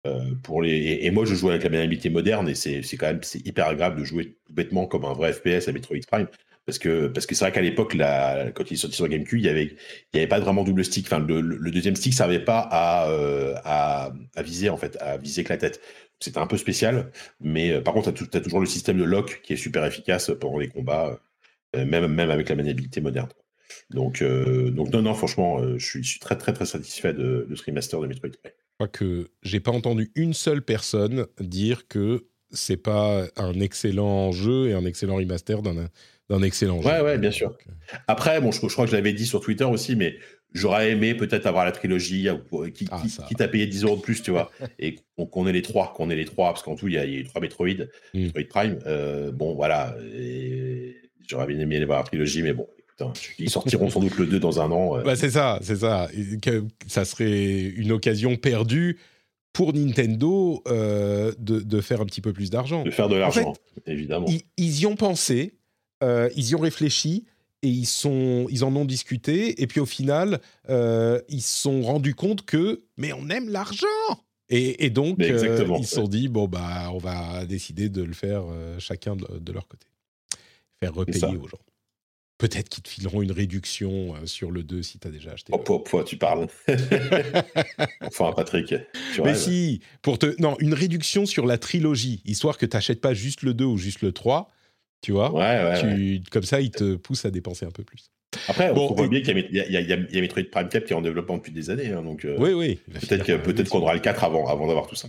Euh. Et moi, je joue avec la maniabilité moderne et c'est quand même hyper agréable de jouer bêtement comme un vrai FPS à Metroid Prime. Parce que parce que c'est vrai qu'à l'époque, quand il est sorti sur GameCube, il y avait il y avait pas vraiment double stick. Enfin, le, deuxième stick servait pas à, euh, à, viser en fait, à viser que la tête. C'était un peu spécial, mais euh, par contre, tu as, toujours le système de lock qui est super efficace pendant les combats, même même avec la maniabilité moderne. Donc donc non non, franchement, je suis, je, suis, très très très satisfait de, de ce remaster de Metroid Prime crois que j'ai pas entendu une seule personne dire que c'est pas un excellent jeu et un excellent remaster d'un excellent jeu. Ouais, ouais, bien sûr. Euh, Après, bon, je, crois que je l'avais dit sur Twitter aussi, mais j'aurais aimé peut-être avoir la trilogie qui, ah, qui, t'a payé 10 euros de plus, tu vois, (laughs) et qu'on ait les trois, qu'on ait les trois, parce qu'en tout, il y, a, eu trois Metroid, mm. Metroid Prime. Euh, bon, voilà. J'aurais bien aimé voir la trilogie, mais bon, ils sortiront sans doute le 2 dans un an. Bah, c'est ça, c'est ça. ça serait une occasion perdue pour Nintendo euh, de, faire un petit peu plus d'argent. De faire de l'argent, évidemment. Ils, y ont pensé, euh, ils y ont réfléchi et ils, sont, ils en ont discuté. Et puis au final, euh, ils se sont rendus compte que, mais on aime l'argent et, donc, ils se sont dit, bon, bah, on va décider de le faire chacun de, leur côté. Faire repayer aux gens. Peut-être qu'ils te fileront une réduction euh, sur le 2 si tu as déjà acheté. Oh, pour, tu parles. (laughs) enfin, Patrick. Mais si, pour te. Non, une réduction sur la trilogie, histoire que tu n'achètes pas juste le 2 ou juste le 3. Tu vois? Ouais, ouais, Comme ça, il te pousse à dépenser un peu plus. Après, on voit bien qu'il y, y, y, a Metroid Prime 4 qui est en développement depuis des années. Hein, donc, euh, oui, oui. Peut-être peut qu'on aura le 4 avant, avant d'avoir tout ça.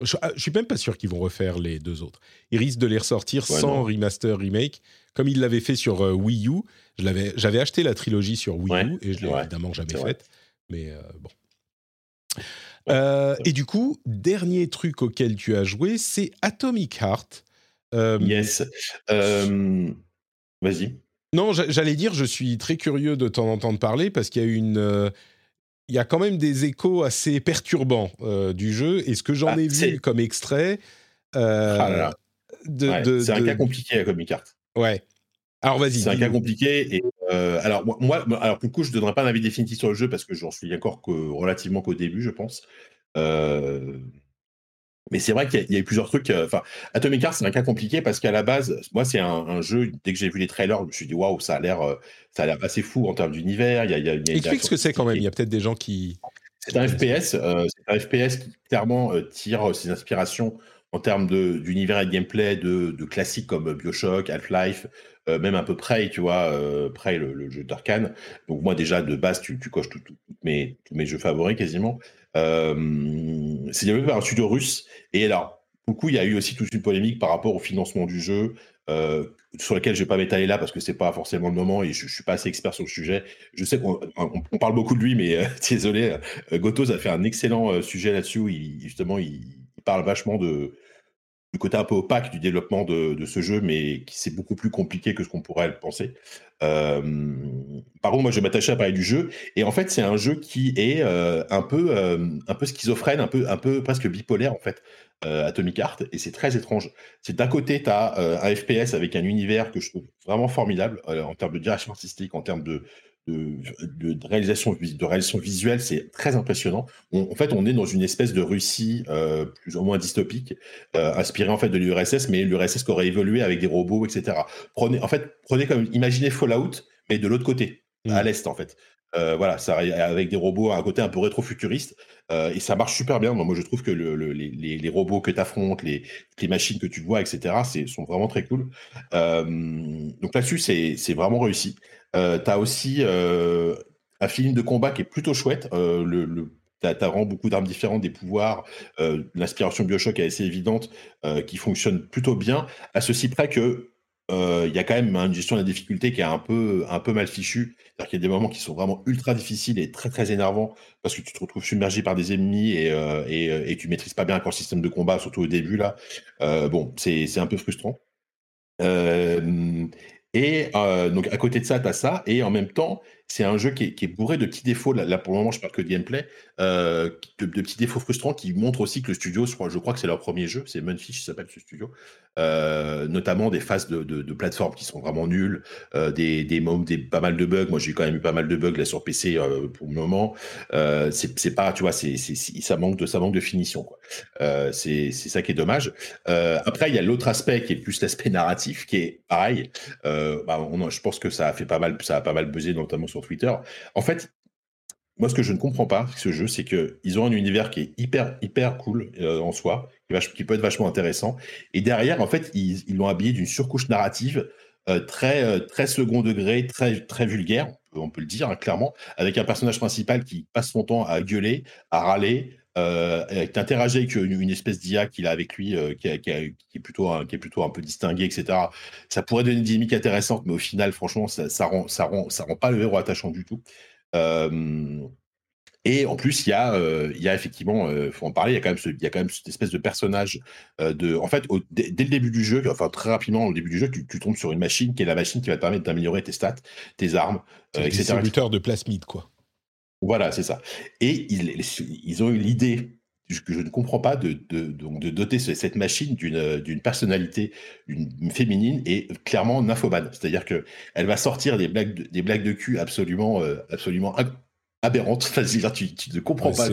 Je, ne suis même pas sûr qu'ils vont refaire les deux autres. Ils risquent de les ressortir sans remaster, remake, comme ils l'avaient fait sur euh, Wii U. J'avais acheté la trilogie sur Wii U et je l'ai évidemment jamais faite. Mais euh, bon. Euh, et du coup, dernier truc auquel tu as joué, c'est Atomic Heart. yes. Vas-y. Non, j'allais dire, je suis très curieux de t'en entendre parler parce qu'il y a une il y a quand même des échos assez perturbants euh, du jeu. Et ce que j'en ah, ai vu comme extrait. Euh, ah c'est un cas compliqué à Comic Art. Ouais. Alors vas-y. C'est un cas compliqué. Et, euh, alors, moi, alors, pour le coup, je ne donnerai pas un avis définitif sur le jeu parce que j'en suis encore que, relativement qu'au début, je pense. Mais c'est vrai qu'il y, a eu plusieurs trucs. Enfin, Atomic Heart, c'est un cas compliqué parce qu'à la base, moi, c'est un, jeu. Dès que j'ai vu les trailers, je me suis dit waouh, ça a l'air, ça a l'air assez fou en termes d'univers. Il y a, Explique ce que c'est quand même. Il y a peut-être des gens qui. C'est un FPS. c'est un FPS qui clairement tire ses inspirations en termes d'univers et de gameplay de, classiques comme Bioshock, Half-Life, même un peu Prey, tu vois, Prey, le, jeu d'Arkane. Donc moi déjà de base, tu, coches tous mes, mes jeux favoris quasiment. c'est développé par un studio russe. Et alors, beaucoup, il y a eu aussi toute une polémique par rapport au financement du jeu, euh, sur lequel je vais pas m'étaler là parce que c'est pas forcément le moment et je, je suis pas assez expert sur le sujet. Je sais qu'on on, parle beaucoup de lui, mais euh, (laughs) désolé, euh, Gotos a fait un excellent euh, sujet là-dessus il, justement il, parle vachement de du côté un peu opaque du développement de, ce jeu, mais qui c'est beaucoup plus compliqué que ce qu'on pourrait le penser. Euh, par contre, moi, je m'attacher à parler du jeu, et en fait, c'est un jeu qui est euh, un peu un peu schizophrène, un peu un peu presque bipolaire en fait. Euh, Atomic Heart, et c'est très étrange. C'est d'un côté, tu as euh, un FPS avec un univers que je trouve vraiment formidable euh, en termes de direction artistique, en termes de, de, de, réalisation, de réalisation visuelle, c'est très impressionnant. en fait, on est dans une espèce de Russie euh, plus ou moins dystopique, euh, inspirée en fait de l'URSS, mais l'URSS qui aurait évolué avec des robots, etc. Prenez, en fait, prenez comme, imaginez Fallout, mais de l'autre côté, à mmh. l'est en fait. Euh, voilà, ça, avec des robots à un côté un peu rétro-futuriste. Euh, et ça marche super bien. Moi, je trouve que le, le, les, robots que tu affrontes, les, machines que tu vois, etc., sont vraiment très cool. Euh, donc là-dessus, c'est vraiment réussi. Tu as aussi un film de combat qui est plutôt chouette. Le, tu as, vraiment beaucoup d'armes différentes, des pouvoirs. L'inspiration Bioshock est assez évidente, qui fonctionne plutôt bien. À ceci près que il y a quand même une gestion de la difficulté qui est un peu, un peu mal fichue. C'est-à-dire y a des moments qui sont vraiment ultra difficiles et très très énervants parce que tu te retrouves submergé par des ennemis et, euh, et, et, tu maîtrises pas bien encore le système de combat, surtout au début là. Euh, bon, c'est un peu frustrant. Euh, et donc à côté de ça, tu as ça, et en même temps, c'est un jeu qui est, bourré de petits défauts. Là, pour le moment, je parle que de gameplay, euh, de, petits défauts frustrants qui montrent aussi que le studio, je crois, je crois que c'est leur premier jeu, c'est Munfish, qui s'appelle ce studio, euh, notamment des phases de, plateforme qui sont vraiment nulles, euh, des, des, des, pas mal de bugs. Moi, j'ai quand même eu pas mal de bugs là sur PC euh, pour le moment. C'est pas, tu vois, c'est ça manque de ça manque de finition. c'est ça qui est dommage. après, il y a l'autre aspect qui est plus l'aspect narratif, qui est pareil. Bah, je pense que ça a fait pas mal, ça a pas mal buzzé, notamment sur Twitter. En fait, moi, ce que je ne comprends pas ce jeu, c'est qu'ils ont un univers qui est hyper, hyper cool euh, en soi, qui, qui, peut être vachement intéressant. Et derrière, en fait, ils l'ont habillé d'une surcouche narrative euh, très, euh, très second degré, très, très vulgaire, on peut le dire hein, clairement, avec un personnage principal qui passe son temps à gueuler, à râler, euh, interagit avec une, une espèce d'IA qu'il a avec lui, euh, qui, a, qui, a, qui, est plutôt un, qui est plutôt un peu distingué, etc. Ça pourrait donner une dynamique intéressante, mais au final, franchement, ça, ça rend, ça rend, ça rend pas le héros attachant du tout. Euh, et en plus, il y a, euh, il y a effectivement, il faut en parler, il y a quand même, ce, il y a quand même cette espèce de personnage de, en fait, au, dès, dès, le début du jeu, enfin très rapidement au début du jeu, tu, tu, tombes sur une machine qui est la machine qui va te permettre d'améliorer tes stats, tes armes, etc. Distributeur de plasmide, quoi. Voilà, c'est ça. Et ils, ils ont eu l'idée que je ne comprends pas de, de, de, de doter cette machine d'une personnalité une féminine et clairement nymphomane. C'est-à-dire que elle va sortir des blagues de, des blagues de cul absolument, euh, absolument aberrante. (laughs) Enfin, tu, tu ne comprends pas.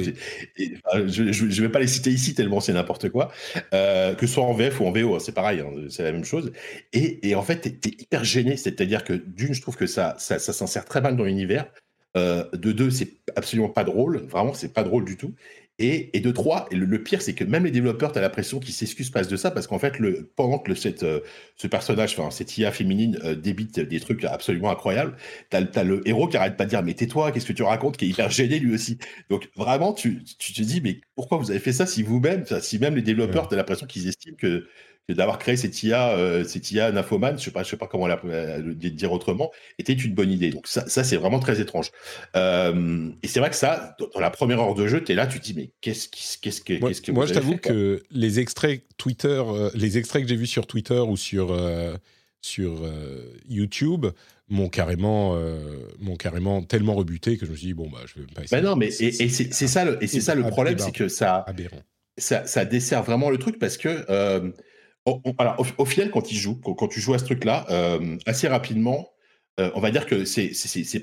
Et, enfin, je ne vais pas les citer ici tellement c'est n'importe quoi. Euh, que ce soit en VF ou en VO, hein, c'est pareil, hein, c'est la même chose. Et, et en fait, tu es, hyper gêné. C'est-à-dire que d'une, je trouve que ça, ça, ça s'insère très mal dans l'univers. Euh, de deux, c'est absolument pas drôle. Vraiment, c'est pas drôle du tout. Et, et, de trois, et le, pire, c'est que même les développeurs, tu as l'impression qu'ils s'excusent pas de ça, parce qu'en fait, le, pendant que le, cette, euh, ce personnage, enfin, cette IA féminine euh, débite des trucs absolument incroyables, tu as, as, le héros qui arrête pas de dire Mais tais-toi, qu'est-ce que tu racontes qui est hyper gêné lui aussi. Donc vraiment, tu, tu te dis Mais pourquoi vous avez fait ça si vous-même, si même les développeurs, tu as l'impression qu'ils estiment que d'avoir créé cette IA, euh, cette IA Nafoman, je sais pas, je sais pas comment la, le dire autrement, était une bonne idée. Donc ça, ça c'est vraiment très étrange. Euh, et c'est vrai que ça, dans la première heure de jeu, tu es là, tu te dis mais qu'est-ce qu'est-ce que, moi, qu'est-ce que moi je t'avoue que les extraits Twitter, euh, les extraits que j'ai vus sur Twitter ou sur euh, sur euh, YouTube m'ont carrément m'ont carrément tellement rebuté que je me suis dit bon bah je vais pas essayer. Bah non mais et, et c'est ça le et c'est ça le problème c'est que ça, ça ça dessert vraiment le truc parce que alors, au, au, final, quand, il joue, quand, tu joues à ce truc-là, euh, assez rapidement, euh, on va dire que ces,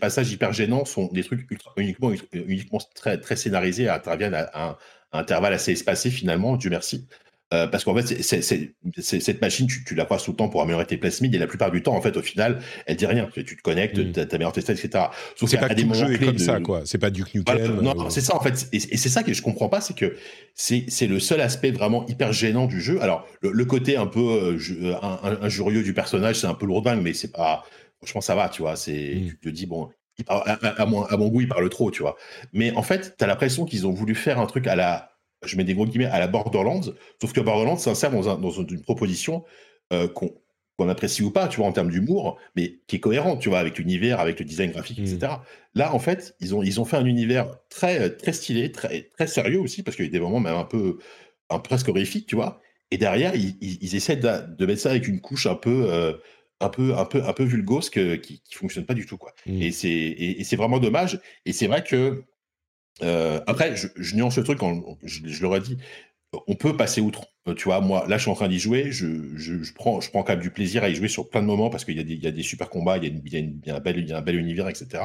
passages hyper gênants sont des trucs ultra, uniquement, uniquement très, scénarisés, interviennent à, à, un, à, intervalles assez espacés finalement, Dieu merci. Euh, parce qu'en fait, c'est, c'est, c'est, cette machine, tu, tu la croises tout le temps pour améliorer tes plasmides, et la plupart du temps, en fait, au final, elle dit rien. Tu, te connectes, mmh. tu améliores tes stats, etc. Sauf c'est pas des jeu est comme de... ça, quoi. C'est pas du Nukem. Voilà, non, euh... c'est ça, en fait. Et, et, c'est ça que je comprends pas, c'est que c'est, c'est le seul aspect vraiment hyper gênant du jeu. Alors, le, le côté un peu euh, injurieux du personnage, c'est un peu lourdingue, mais c'est pas. Franchement, ça va, tu vois. C'est, mmh. Tu te dis, bon, à, à, à, mon, à, mon, goût, il parle trop, tu vois. Mais en fait, tu as l'impression qu'ils ont voulu faire un truc à la je mets des gros guillemets, à la Borderlands, sauf que Borderlands s'insère dans, dans une proposition qu'on qu'on apprécie ou pas, tu vois, en termes d'humour, mais qui est cohérent, tu vois, avec l'univers, avec le design graphique, etc. Mmh. Là, en fait, ils ont, ils ont fait un univers très, très stylé, très, très sérieux aussi, parce qu'il y a des moments même un peu, un, presque horrifiques, tu vois. Et derrière, ils, ils, essaient de, mettre ça avec une couche un peu, euh, un peu, un peu, un peu vulgose qui, qui fonctionne pas du tout, quoi. Mmh. Et c'est, et, c'est vraiment dommage. Et c'est vrai que euh, après, je, je, nuance le truc, quand, je, je l'aurais dit, on peut passer outre. Euh, tu vois, moi, là, je suis en train d'y jouer. Je, prends, je prends quand même du plaisir à y jouer sur plein de moments parce qu'il y, a des super combats, il y a, un, bel, univers, etc.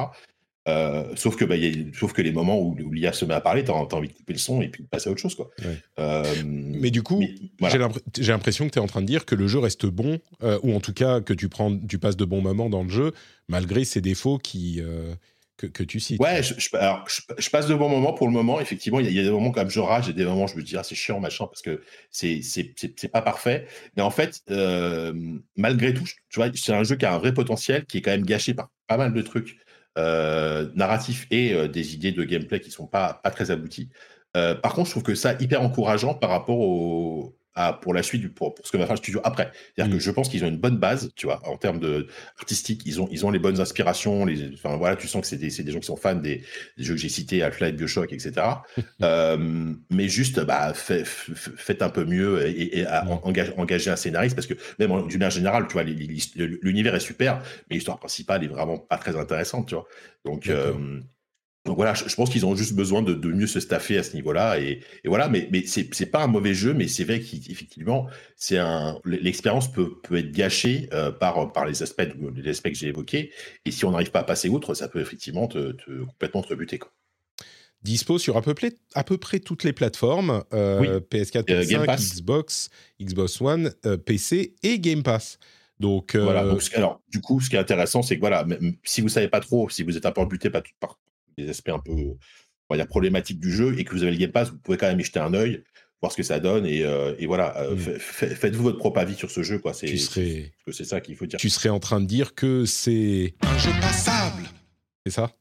Euh, sauf, que, bah, sauf que les moments où, l'IA se met à parler, tu as, envie de couper le son et puis de passer à autre chose. Quoi. Euh, mais du coup, j'ai l'impression que tu es en train de dire que le jeu reste bon, ou en tout cas que tu, prends, tu passes de bons moments dans le jeu, malgré ses défauts qui, que, tu cites. Ouais, je, alors, je, passe de bons moments pour le moment. Effectivement, il y, a des moments comme je rage des moments où je me dis, ah, c'est chiant, machin, parce que c'est, c'est, pas parfait. Mais en fait, euh, malgré tout, tu vois, c'est un jeu qui a un vrai potentiel, qui est quand même gâché par pas mal de trucs euh, narratifs et euh, des idées de gameplay qui sont pas, pas très abouties. par contre, je trouve que ça hyper encourageant par rapport au, pour la suite, pour, pour ce que va faire le studio après. C'est-à-dire que mm. je pense qu'ils ont une bonne base, tu vois, en termes de artistique, ils ont, ils ont les bonnes inspirations. Les, enfin voilà, tu sens que c'est des, des, gens qui sont fans des, jeux que j'ai cités, Half-Life, Bioshock, etc. (laughs) euh, mais juste, bah, faites un peu mieux et, et mm. engager, un scénariste parce que même d'une manière générale, tu vois, l'univers est super, mais l'histoire principale est vraiment pas très intéressante, tu vois. Donc donc voilà, je, pense qu'ils ont juste besoin de, mieux se staffer à ce niveau-là. Et, voilà, mais, mais c'est pas un mauvais jeu, mais c'est vrai qu'effectivement, c'est un l'expérience peut, peut être gâchée euh, par, par les aspects, les aspects que j'ai évoqués. Et si on n'arrive pas à passer outre, ça peut effectivement te, complètement te rebuter. Quoi. Dispo sur à peu, près, à peu près toutes les plateformes euh, PS4, PS5, Xbox, Xbox One, euh, PC et Game Pass. Donc, voilà. Donc, alors, du coup, ce qui est intéressant, c'est que voilà, même si vous savez pas trop, si vous êtes un peu rebuté par, par, des aspects un peu on va problématiques du jeu et que vous avez le Game Pass, vous pouvez quand même y jeter un œil, voir ce que ça donne et, euh, voilà, euh, mm. faites-vous votre propre avis sur ce jeu. Quoi. C'est, c'est ça qu'il faut dire. Tu serais en train de dire que c'est un jeu passable. C'est ça?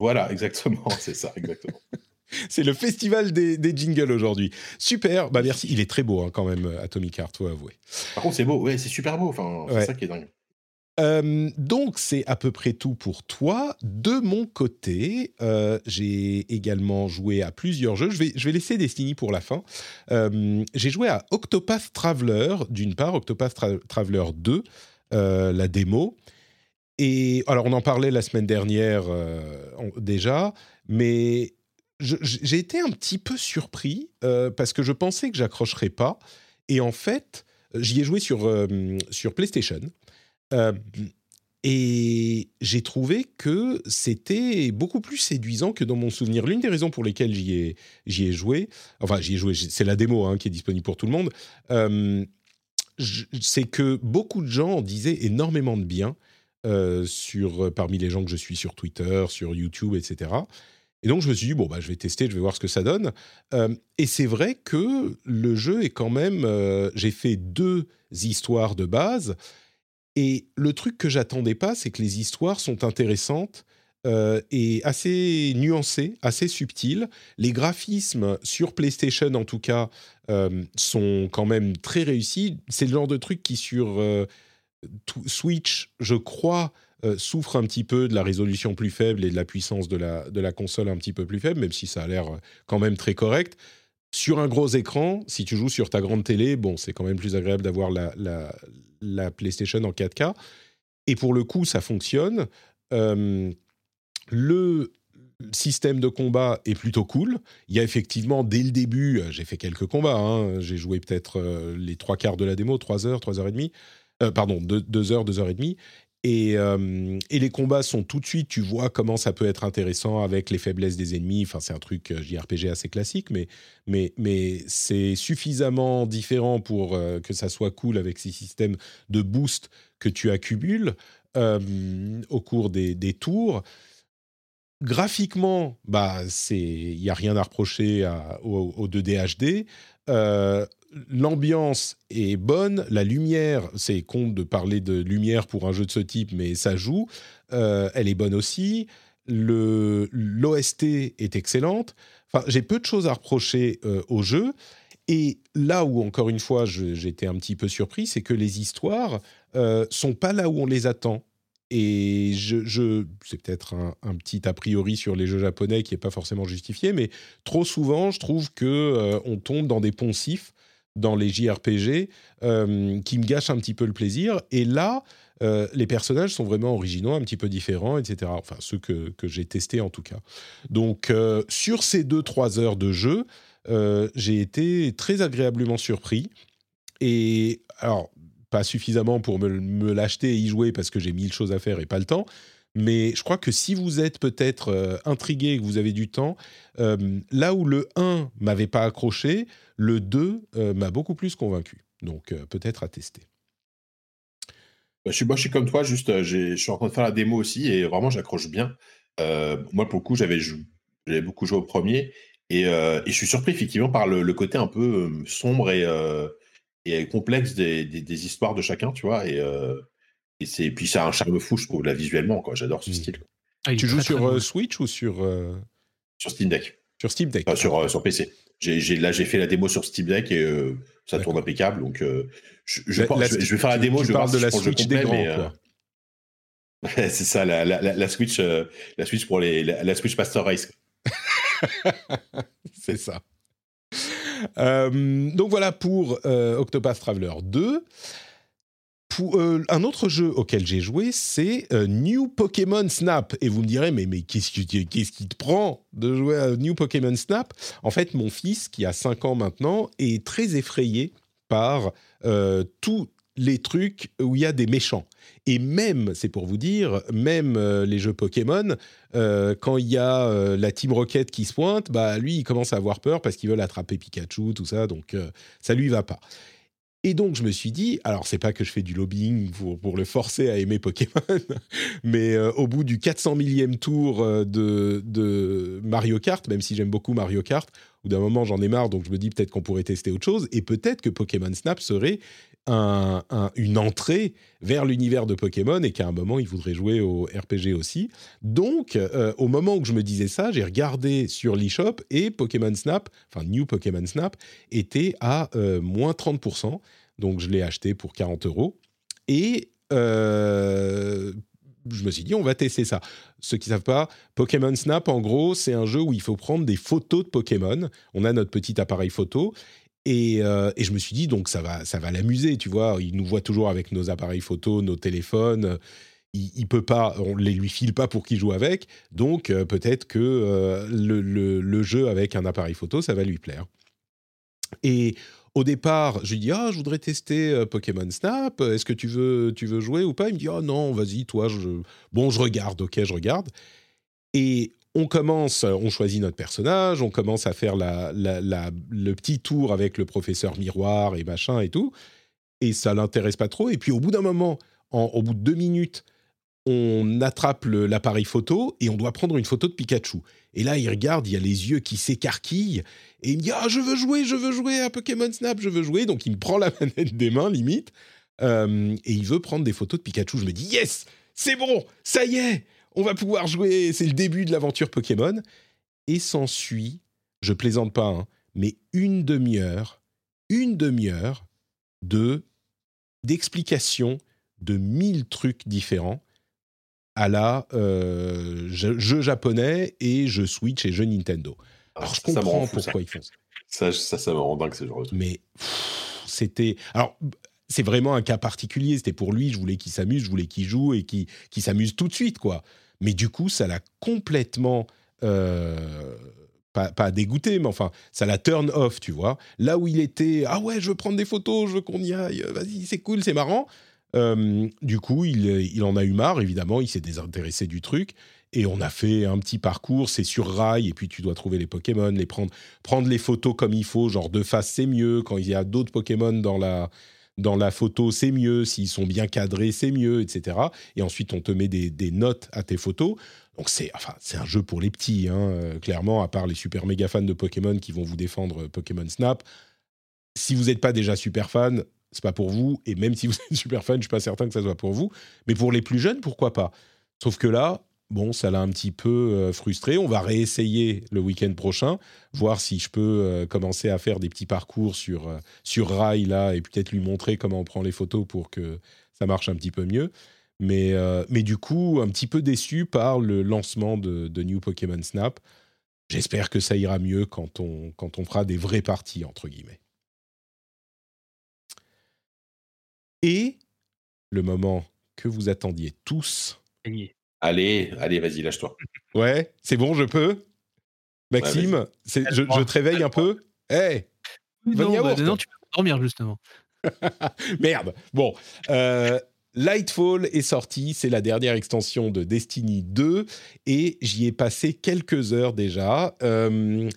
Voilà, exactement, c'est ça, exactement. (laughs) c'est le festival des, des jingles aujourd'hui. Super, bah merci. Il est très beau hein, quand même, Atomic Heart, faut avouer. Par contre, c'est beau, ouais, c'est super beau. Enfin, c'est ça qui est dingue. Euh, donc c'est à peu près tout pour toi. De mon côté, euh, j'ai également joué à plusieurs jeux. Je vais, laisser Destiny pour la fin. Euh, j'ai joué à Octopath Traveler, d'une part, Octopath Traveler 2, la démo. Et alors on en parlait la semaine dernière déjà, mais j'ai été un petit peu surpris parce que je pensais que j'accrocherais pas. Et en fait, j'y ai joué sur, sur PlayStation. Euh, et j'ai trouvé que c'était beaucoup plus séduisant que dans mon souvenir. L'une des raisons pour lesquelles j'y ai, joué, enfin j'y ai joué, c'est la démo hein, qui est disponible pour tout le monde, euh, c'est que beaucoup de gens disaient énormément de bien euh, sur, parmi les gens que je suis sur Twitter, sur YouTube, etc. Et donc je me suis dit, bon, bah, je vais tester, je vais voir ce que ça donne. et c'est vrai que le jeu est quand même... j'ai fait deux histoires de base. Et le truc que j'attendais pas, c'est que les histoires sont intéressantes euh, et assez nuancées, assez subtiles. Les graphismes sur PlayStation, en tout cas, euh, sont quand même très réussis. C'est le genre de truc qui sur euh, Switch, je crois, souffre un petit peu de la résolution plus faible et de la puissance de la, de la console un petit peu plus faible, même si ça a l'air quand même très correct. Sur un gros écran, si tu joues sur ta grande télé, bon, c'est quand même plus agréable d'avoir la, la PlayStation en 4K. Et pour le coup, ça fonctionne. Euh, le système de combat est plutôt cool. Il y a effectivement, dès le début, euh, j'ai fait quelques combats. Hein. J'ai joué peut-être euh, les trois quarts de la démo, trois heures, trois heures et demie. pardon, deux, heures, deux heures et demie. Euh, et, les combats sont tout de suite, tu vois comment ça peut être intéressant avec les faiblesses des ennemis. Enfin, c'est un truc euh, JRPG assez classique, mais, mais, mais c'est suffisamment différent pour euh, que ça soit cool avec ces systèmes de boost que tu accumules au cours des, tours. Graphiquement, bah, il n'y a rien à reprocher au, au, 2D HD l'ambiance est bonne, la lumière, c'est con de parler de lumière pour un jeu de ce type, mais ça joue, euh, elle est bonne aussi. l'OST est excellente. Enfin, j'ai peu de choses à reprocher au jeu. Et là où, encore une fois, j'étais un petit peu surpris, c'est que les histoires euh, sont pas là où on les attend. Et je, c'est peut-être un, petit a priori sur les jeux japonais qui n'est pas forcément justifié, mais trop souvent, je trouve que euh, on tombe dans des poncifs dans les JRPG euh, qui me gâchent un petit peu le plaisir. Et là, euh, les personnages sont vraiment originaux, un petit peu différents, etc. Enfin, ceux que, que j'ai testés en tout cas. Donc, sur ces 2-3 heures de jeu, j'ai été très agréablement surpris. Et alors, pas suffisamment pour me, l'acheter et y jouer parce que j'ai mille choses à faire et pas le temps. Mais je crois que si vous êtes peut-être euh, intrigué et que vous avez du temps, euh, là où le 1 m'avait pas accroché, le 2 euh, m'a beaucoup plus convaincu. Donc peut-être à tester. Bah, je suis comme toi, juste, je suis en train de faire la démo aussi et vraiment j'accroche bien. moi, pour le coup, j'avais beaucoup joué au premier et, je suis surpris effectivement par le côté un peu sombre et et complexe des, des, histoires de chacun, tu vois. Et, euh, et c'est puis ça a un charme fou, je trouve, là, visuellement. Quoi. J'adore ce mmh. style. Ah, tu joues sur euh, Switch ou sur euh, sur Steam Deck Sur Steam Deck? sur sur PC. J'ai, là, j'ai fait la démo sur Steam Deck et ça tourne impeccable. Donc, je, je, je, vais faire la démo. Tu, je parle de la Switch des grands, quoi. (laughs) c'est ça, la, la, la, Switch, la Switch pour les, la, Switch Master Race. (laughs) c'est ça. Euh, donc voilà pour euh, Octopath Traveler 2. Pour, euh, un autre jeu auquel j'ai joué, c'est New Pokémon Snap. Et vous me direz, mais, mais qu'est-ce, qui, te prend de jouer à New Pokémon Snap? En fait, mon fils, qui a 5 ans maintenant, est très effrayé par tout les trucs où il y a des méchants. Et même, c'est pour vous dire, même euh, les jeux Pokémon, euh, quand il y a euh, la Team Rocket qui se pointe, bah lui, il commence à avoir peur parce qu'il veut attraper Pikachu, tout ça, donc ça lui va pas. Et donc, je me suis dit, alors c'est pas que je fais du lobbying pour, le forcer à aimer Pokémon, (laughs) mais au bout du 400 millième tour de Mario Kart, même si j'aime beaucoup Mario Kart, ou d'un moment j'en ai marre, donc je me dis peut-être qu'on pourrait tester autre chose, et peut-être que Pokémon Snap serait une entrée vers l'univers de Pokémon et qu'à un moment, il voudrait jouer au RPG aussi. Donc, euh, au moment où je me disais ça, j'ai regardé sur l'eShop et Pokémon Snap, enfin New Pokémon Snap, était à euh, moins 30%. Donc, je l'ai acheté pour 40 euros. Et euh, je me suis dit, on va tester ça. Ceux qui ne savent pas, Pokémon Snap, en gros, c'est un jeu où il faut prendre des photos de Pokémon. On a notre petit appareil photo euh, et, je me suis dit, donc ça va, ça va l'amuser, tu vois. Il nous voit toujours avec nos appareils photo, nos téléphones. Il, il peut pas, on les lui file pas pour qu'il joue avec. Donc euh, peut-être que euh, le, jeu avec un appareil photo, ça va lui plaire. Et au départ, je lui dis ah je voudrais tester Pokémon Snap. Est-ce que tu veux tu veux jouer ou pas? Il me dit ah non vas-y toi je bon je regarde ok je regarde. Et on commence, on choisit notre personnage, on commence à faire le petit tour avec le professeur miroir et machin et tout, et ça l'intéresse pas trop. Et puis au bout d'un moment, au bout de deux minutes, on attrape l'appareil photo et on doit prendre une photo de Pikachu. Et là, il regarde, il y a les yeux qui s'écarquillent et il me dit ah je veux jouer, je veux jouer à Pokémon Snap, je veux jouer. Donc il me prend la (laughs) manette des mains limite euh, et il veut prendre des photos de Pikachu. Je me dis yes, c'est bon, ça y est on va pouvoir jouer, c'est le début de l'aventure Pokémon. Et s'ensuit, je plaisante pas, hein, mais une demi-heure, une demi-heure de d'explications de mille trucs différents à la euh, jeu, japonais et jeu Switch et jeu Nintendo. Ah, alors, je comprends pourquoi ils font ça. Ça, ça, me rend dingue, c'est genre Mais c'était. Alors, c'est vraiment un cas particulier. C'était pour lui, je voulais qu'il s'amuse, je voulais qu'il joue et qu'il s'amuse tout de suite, quoi. Mais du coup, ça l'a complètement. Euh, pas, dégoûté, mais enfin, ça l'a turn off, tu vois. Là où il était, ah ouais, je veux prendre des photos, je veux qu'on y aille, vas-y, c'est cool, c'est marrant. Euh, du coup, il, en a eu marre, évidemment, il s'est désintéressé du truc. Et on a fait un petit parcours, c'est sur rail, et puis tu dois trouver les Pokémon, les prendre, prendre les photos comme il faut, genre de face c'est mieux, quand il y a d'autres Pokémon dans la, dans la photo, c'est mieux. S'ils sont bien cadrés, c'est mieux, etc. Et ensuite, on te met des, notes à tes photos. Donc c'est enfin un jeu pour les petits, hein, euh, clairement. À part les super méga fans de Pokémon qui vont vous défendre euh, Pokémon Snap. Si vous n'êtes pas déjà super fan, c'est pas pour vous. Et même si vous êtes (laughs) super fan, je suis pas certain que ça soit pour vous. Mais pour les plus jeunes, pourquoi pas? Sauf que là, bon, ça l'a un petit peu frustré. On va réessayer le week-end prochain, voir si je peux commencer à faire des petits parcours sur, sur rail là et peut-être lui montrer comment on prend les photos pour que ça marche un petit peu mieux. Mais, mais du coup, un petit peu déçu par le lancement de, de New Pokémon Snap. J'espère que ça ira mieux quand on, quand on fera des vraies parties, entre guillemets. Et le moment que vous attendiez tous. Allez, allez, vas-y, lâche-toi. Ouais, c'est bon, je peux Maxime, je, je, te réveille un peu Eh non, bah, non, tu peux dormir justement. (laughs) Merde. Bon, euh, Lightfall est sorti, c'est la dernière extension de Destiny 2 et j'y ai passé quelques heures déjà. Euh,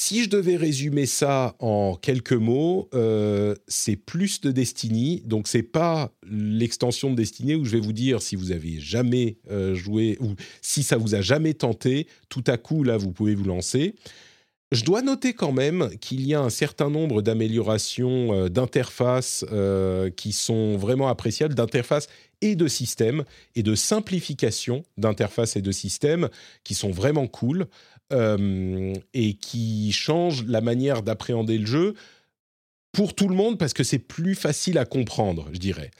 si je devais résumer ça en quelques mots, euh, c'est plus de Destiny. Donc c'est pas l'extension de Destiny où je vais vous dire si vous avez jamais euh, joué ou si ça vous a jamais tenté, tout à coup là vous pouvez vous lancer. Je dois noter quand même qu'il y a un certain nombre d'améliorations euh, d'interface euh, qui sont vraiment appréciables, d'interface et de système, et de simplification d'interface et de système qui sont vraiment cool euh, et qui changent la manière d'appréhender le jeu pour tout le monde parce que c'est plus facile à comprendre, je dirais.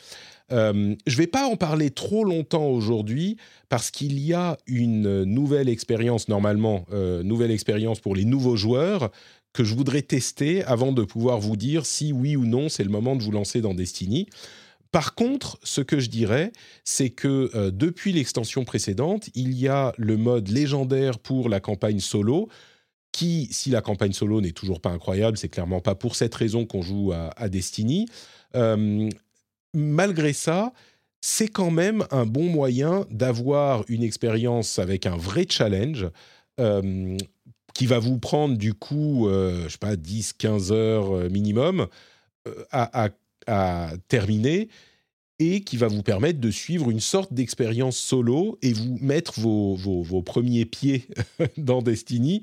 Euh, je ne vais pas en parler trop longtemps aujourd'hui parce qu'il y a une nouvelle expérience, normalement, euh, nouvelle expérience pour les nouveaux joueurs que je voudrais tester avant de pouvoir vous dire si oui ou non c'est le moment de vous lancer dans Destiny. Par contre, ce que je dirais, c'est que euh, depuis l'extension précédente, il y a le mode légendaire pour la campagne solo, qui, si la campagne solo n'est toujours pas incroyable, c'est clairement pas pour cette raison qu'on joue à, Destiny. Malgré ça, c'est quand même un bon moyen d'avoir une expérience avec un vrai challenge euh, qui va vous prendre du coup, euh, je sais pas, 10-15 heures euh, minimum à, terminer et qui va vous permettre de suivre une sorte d'expérience solo et vous mettre vos, vos premiers pieds (laughs) dans Destiny.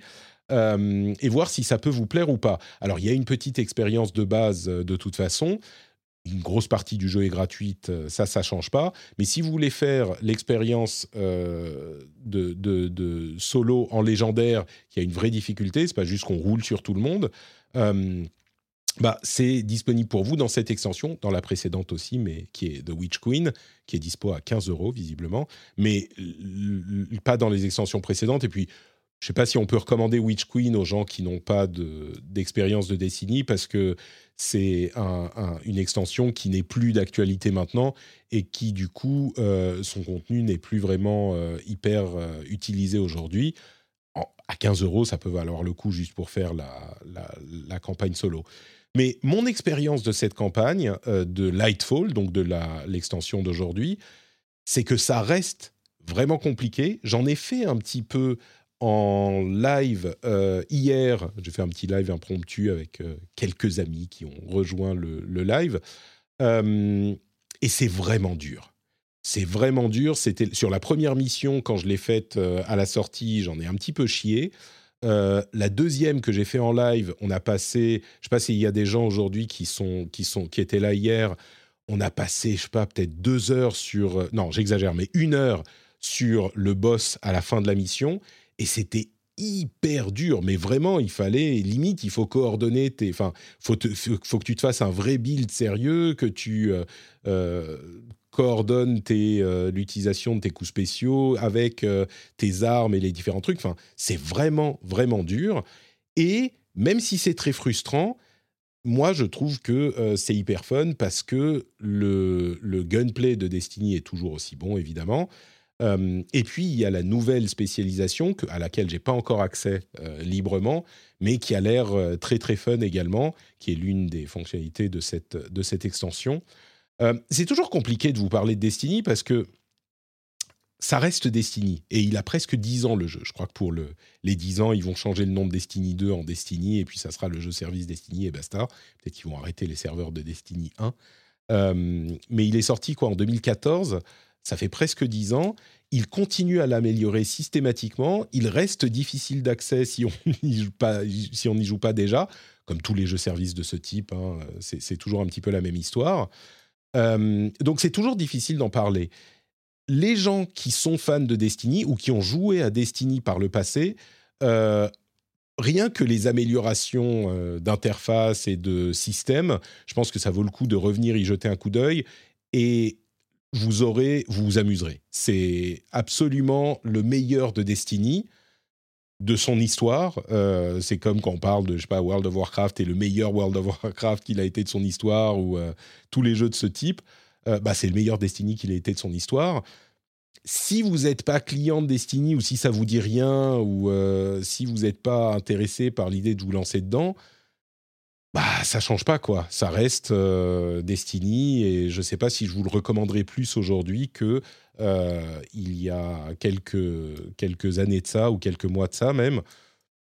et voir si ça peut vous plaire ou pas. Alors, il y a une petite expérience de base de toute façon, une grosse partie du jeu est gratuite, euh, ça, ça change pas. Mais si vous voulez faire l'expérience euh, de, solo en légendaire, qui a une vraie difficulté, c'est pas juste qu'on roule sur tout le monde. Euh, bah, c'est disponible pour vous dans cette extension, dans la précédente aussi, mais qui est The Witch Queen, qui est dispo à 15 euros visiblement, mais pas dans les extensions précédentes. Et puis, je sais pas si on peut recommander Witch Queen aux gens qui n'ont pas d'expérience de, Destiny parce que c'est une extension qui n'est plus d'actualité maintenant et qui du coup euh, son contenu n'est plus vraiment euh, hyper euh, utilisé aujourd'hui. À 15 euros, ça peut valoir le coup juste pour faire la, campagne solo. Mais mon expérience de cette campagne de Lightfall, donc de l'extension d'aujourd'hui, c'est que ça reste vraiment compliqué. J'en ai fait un petit peu en live euh, hier. J'ai fait un petit live impromptu avec euh, quelques amis qui ont rejoint le, live. Euh, et c'est vraiment dur. C'est vraiment dur. C'était sur la première mission quand je l'ai faite à la sortie, j'en ai un petit peu chié. La deuxième que j'ai fait en live, on a passé, je sais pas s'il y a des gens aujourd'hui qui sont qui sont qui étaient là hier. On a passé, je sais pas, peut-être deux heures sur, non, j'exagère, mais une heure sur le boss à la fin de la mission et c'était hyper dur, mais vraiment, il fallait, limite, il faut coordonner tes. Enfin, faut, faut, que tu te fasses un vrai build sérieux, que tu euh, euh, coordonnes euh, l'utilisation de tes coups spéciaux avec tes armes et les différents trucs. Enfin, c'est vraiment, vraiment dur. Et même si c'est très frustrant, moi, je trouve que c'est hyper fun parce que le, le gunplay de Destiny est toujours aussi bon, évidemment. Euh, et puis, il y a la nouvelle spécialisation à laquelle j'ai pas encore accès euh, librement, mais qui a l'air euh, très très fun également, qui est l'une des fonctionnalités de cette, de cette extension. C'est toujours compliqué de vous parler de Destiny parce que ça reste Destiny. Et il a presque 10 ans le jeu. Je crois que pour le, les 10 ans, ils vont changer le nom de Destiny 2 en Destiny, et puis ça sera le jeu service Destiny et basta. Peut-être qu'ils vont arrêter les serveurs de Destiny 1. mais il est sorti quoi en 2014 ça fait presque dix ans. Il continue à l'améliorer systématiquement. Il reste difficile d'accès si on (laughs) n'y joue pas, si on n'y joue pas déjà, comme tous les jeux services de ce type. Hein. c'est toujours un petit peu la même histoire. Euh, donc c'est toujours difficile d'en parler. les gens qui sont fans de Destiny ou qui ont joué à Destiny par le passé, euh, rien que les améliorations euh, d'interface et de système, je pense que ça vaut le coup de revenir y jeter un coup d'œil et vous aurez, vous vous amuserez. C'est absolument le meilleur de Destiny de son histoire. Euh, c'est comme quand on parle de, je sais pas, World of Warcraft et le meilleur World of Warcraft qu'il a été de son histoire ou euh, tous les jeux de ce type. Euh, bah, c'est le meilleur Destiny qu'il a été de son histoire. Si vous n'êtes pas client de Destiny ou si ça vous dit rien ou si vous n'êtes pas intéressé par l'idée de vous lancer dedans, bah ça change pas quoi. Ça reste Destiny et je ne sais pas si je vous le recommanderais plus aujourd'hui que il y a quelques, quelques années de ça, ou quelques mois de ça même,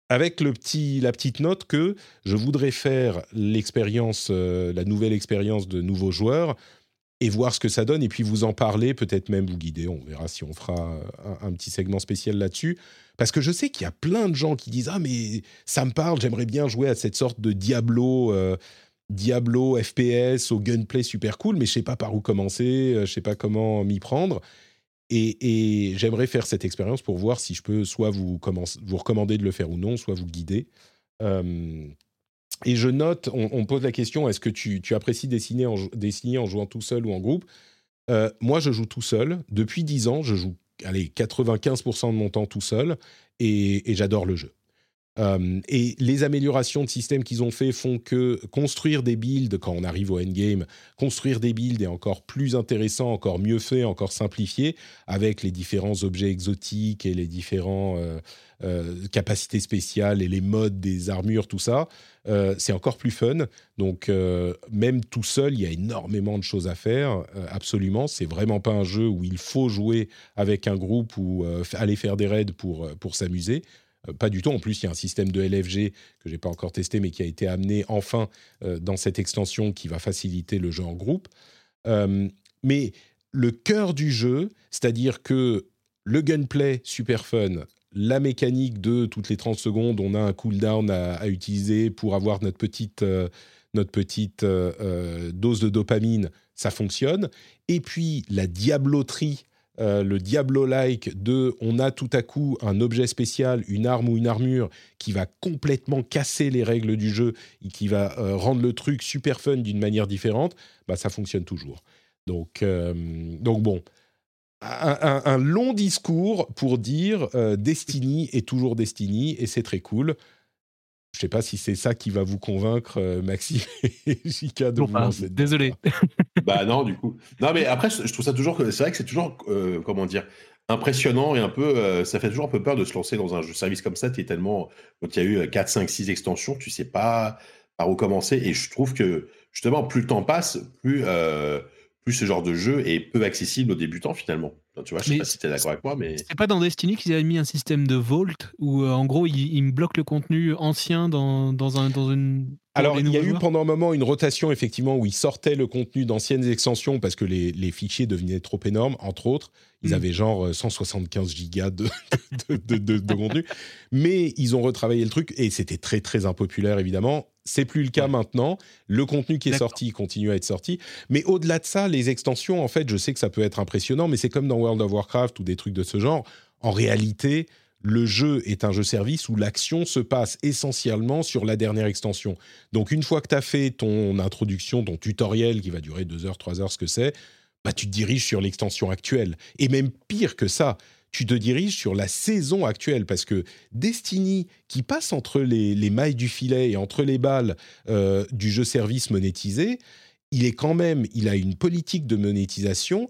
avec le petit, la petite note que je voudrais faire l'expérience, euh, la nouvelle expérience de nouveaux joueurs et voir ce que ça donne, et puis vous en parler, peut-être même vous guider. On verra si on fera un, petit segment spécial là-dessus. Parce que je sais qu'il y a plein de gens qui disent Ah, mais ça me parle, j'aimerais bien jouer à cette sorte de Diablo. Euh, Diablo FPS au gunplay super cool, mais je sais pas par où commencer, euh, je sais pas comment m'y prendre. Et, j'aimerais faire cette expérience pour voir si je peux soit vous, vous recommander de le faire ou non, soit vous guider. Euh, et je note, on, pose la question, est-ce que tu, apprécies dessiner en, dessiner en jouant tout seul ou en groupe? Euh, Moi, je joue tout seul. Depuis 10 ans, je joue allez, 95% de mon temps tout seul et j'adore le jeu. Euh, et les améliorations de système qu'ils ont fait font que construire des builds quand on arrive au endgame, construire des builds est encore plus intéressant, encore mieux fait, encore simplifié, avec les différents objets exotiques et les différentes euh, euh, capacités spéciales et les modes des armures, tout ça. c'est encore plus fun. Donc même tout seul, il y a énormément de choses à faire. absolument, c'est vraiment pas un jeu où il faut jouer avec un groupe ou aller faire des raids pour pour s'amuser. Euh, pas du tout. En plus, il y a un système de LFG que j'ai pas encore testé, mais qui a été amené enfin euh, dans cette extension qui va faciliter le jeu en groupe. Euh, mais le cœur du jeu, c'est-à-dire que le gunplay super fun, la mécanique de toutes les 30 secondes, on a un cooldown à, utiliser pour avoir notre petite, notre petite dose de dopamine, ça fonctionne. Et puis la diabloterie euh, le Diablo-like de on a tout à coup un objet spécial, une arme ou une armure qui va complètement casser les règles du jeu et qui va euh, rendre le truc super fun d'une manière différente, bah ça fonctionne toujours. Donc, euh, donc bon, un, long discours pour dire Destiny est toujours Destiny et c'est très cool. Je ne sais pas si c'est ça qui va vous convaincre, euh, Maxime (laughs) et Jika, de vous lancer. Désolé. (laughs) bah non, du coup. Non, mais après, je trouve ça toujours. C'est vrai que c'est toujours, euh, comment dire, impressionnant et un peu. Euh, ça fait toujours un peu peur de se lancer dans un jeu service comme ça. Tu es tellement. Quand il y a eu 4, 5, 6 extensions, tu sais pas par où commencer. Et je trouve que, justement, plus le temps passe, plus plus ce genre de jeu est peu accessible aux débutants finalement. Tu vois, je sais pas si tu es d'accord avec moi, mais. C'est pas dans Destiny qu'ils avaient mis un système de vault où euh, en gros ils, me bloquent le contenu ancien dans, dans, un, dans une. Alors, il y a eu pendant un moment une rotation, effectivement, où ils sortaient le contenu d'anciennes extensions parce que les, les, fichiers devenaient trop énormes, entre autres. Ils hmm. avaient genre 175 euh, gigas de, de, de, de contenu. Mais ils ont retravaillé le truc et c'était très, très impopulaire, évidemment. C'est plus le cas maintenant. Le contenu qui est sorti continue à être sorti. Mais au-delà de ça, les extensions, en fait, je sais que ça peut être impressionnant, mais c'est comme dans World of Warcraft ou des trucs de ce genre. En réalité, le jeu est un jeu service où l'action se passe essentiellement sur la dernière extension. Donc une fois que tu as fait ton introduction, ton tutoriel qui va durer deux heures, trois heures, ce que c'est, bah, tu te diriges sur l'extension actuelle. Et même pire que ça, tu te diriges sur la saison actuelle parce que Destiny, qui passe entre les, mailles du filet et entre les balles euh, du jeu service monétisé, il est quand même, il a une politique de monétisation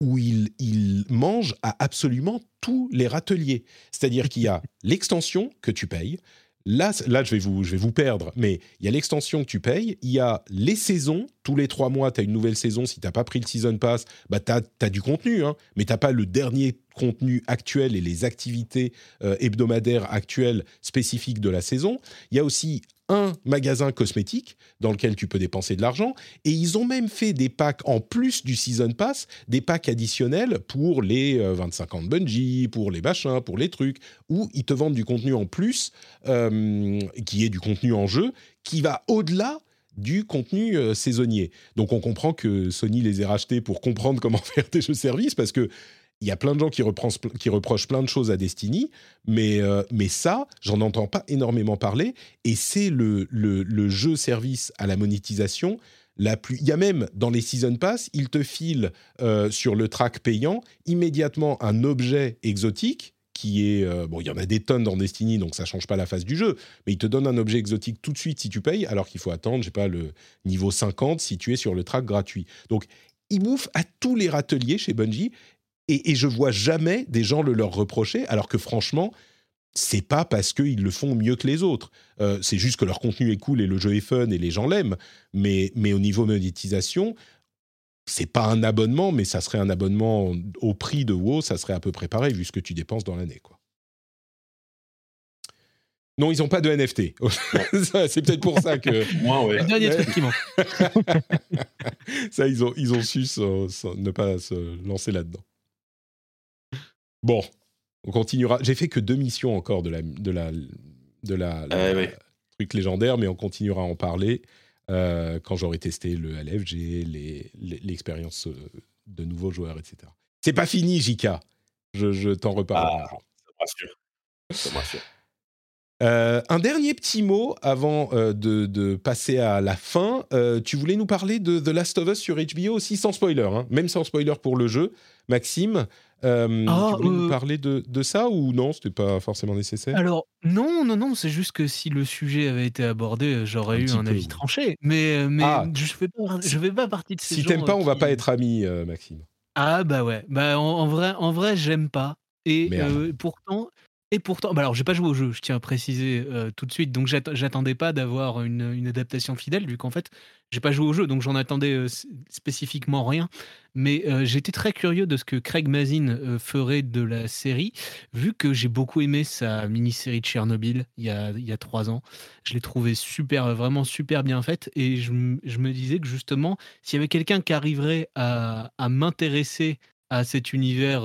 où il, il mange à absolument tous les râteliers. C'est-à-dire qu'il y a l'extension que tu payes, Là, là je, vais vous, je vais vous perdre, mais il y a l'extension que tu payes, il y a les saisons, tous les trois mois, tu as une nouvelle saison, si tu n'as pas pris le Season Pass, bah, tu as, du contenu, hein, mais tu n'as pas le dernier contenu actuel et les activités euh, hebdomadaires actuelles spécifiques de la saison. Il y a aussi un magasin cosmétique dans lequel tu peux dépenser de l'argent. Et ils ont même fait des packs en plus du Season Pass, des packs additionnels pour les 25 euh, ans de Bungie, pour les machins, pour les trucs, où ils te vendent du contenu en plus, euh, qui est du contenu en jeu, qui va au-delà du contenu euh, saisonnier. Donc on comprend que Sony les ait rachetés pour comprendre (laughs) comment faire des jeux services, parce que il y a plein de gens qui, reprochent plein de choses à Destiny, mais, euh, mais ça, j'en entends pas énormément parler, et c'est le, le, jeu service à la monétisation la plus... Il y a même dans les Season Pass, ils te filent euh, sur le track payant immédiatement un objet exotique qui est... Euh, bon, il y en a des tonnes dans Destiny, donc ça change pas la face du jeu, mais il te donne un objet exotique tout de suite si tu payes, alors qu'il faut attendre, je sais pas, le niveau 50 si tu es sur le track gratuit. Donc, ils bouffent à tous les râteliers chez Bungie, et, et je vois jamais des gens le leur reprocher, alors que franchement, c'est pas parce qu'ils le font mieux que les autres. Euh, c'est juste que leur contenu est cool et le jeu est fun et les gens l'aiment. Mais, mais au niveau monétisation, c'est pas un abonnement, mais ça serait un abonnement au prix de WoW, ça serait à peu près pareil vu ce que tu dépenses dans l'année. quoi. Non, ils n'ont pas de NFT. (laughs) c'est peut-être pour ça que. Moi, ouais. dernier truc qui manque. (laughs) ça, ils ont, ils ont su ne pas se lancer là-dedans. Bon, on continuera. J'ai fait que deux missions encore de la, de la, de la, ah truc légendaire, mais on continuera à en parler euh, quand j'aurai testé le LFG, l'expérience euh, de nouveaux joueurs, etc. C'est pas fini, Jika. Je, je t'en reparle. Ah, ça me rassure. Euh, un dernier petit mot avant de, de, passer à la fin. tu voulais nous parler de The Last of Us sur HBO aussi sans spoiler, hein, même sans spoiler pour le jeu, Maxime. Euh, ah, tu voulais nous euh, parler de, de, ça ou non? C'était pas forcément nécessaire Alors, non, non, non, c'est juste que si le sujet avait été abordé, euh, j'aurais eu un avis tranché. Mais, mais ah. je fais pas, je fais pas partie de ces si gens. Si t'aimes pas, on va pas être amis, Maxime. Ah, bah ouais. Bah, en, vrai, en vrai j'aime pas. Et pourtant, et pourtant, bah alors j'ai pas joué au jeu, je tiens à préciser tout de suite, donc j'attendais pas d'avoir une, adaptation fidèle, vu qu'en fait j'ai pas joué au jeu, donc j'en attendais spécifiquement rien. Mais j'étais très curieux de ce que Craig Mazin ferait de la série, vu que j'ai beaucoup aimé sa mini-série de Tchernobyl il y a, il y a trois ans. Je l'ai trouvé super, vraiment super bien faite, et je, je me disais que justement, s'il y avait quelqu'un qui arriverait à, à m'intéresser à cet univers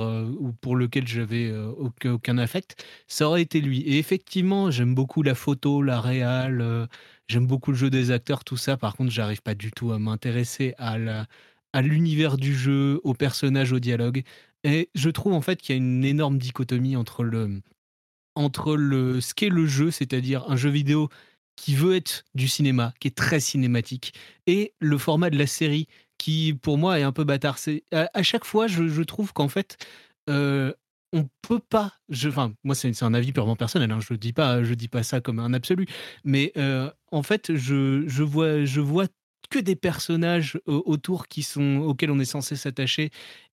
pour lequel j'avais aucun, aucun, affect, ça aurait été lui. Et effectivement, j'aime beaucoup la photo, la réal, j'aime beaucoup le jeu des acteurs, tout ça. Par contre, j'arrive pas du tout à m'intéresser à l'univers du jeu, aux personnages, au dialogue. Et je trouve en fait qu'il y a une énorme dichotomie entre le, entre le, ce qu'est le jeu, c'est-à-dire un jeu vidéo qui veut être du cinéma, qui est très cinématique, et le format de la série qui pour moi est un peu bâtard. C'est à, chaque fois, je, trouve qu'en fait, euh, on peut pas. Enfin, moi, c'est un avis purement personnel. Hein, je dis pas, je dis pas ça comme un absolu. Mais euh, en fait, je, je vois, je vois que des personnages autour qui sont auxquels on est censé s'attacher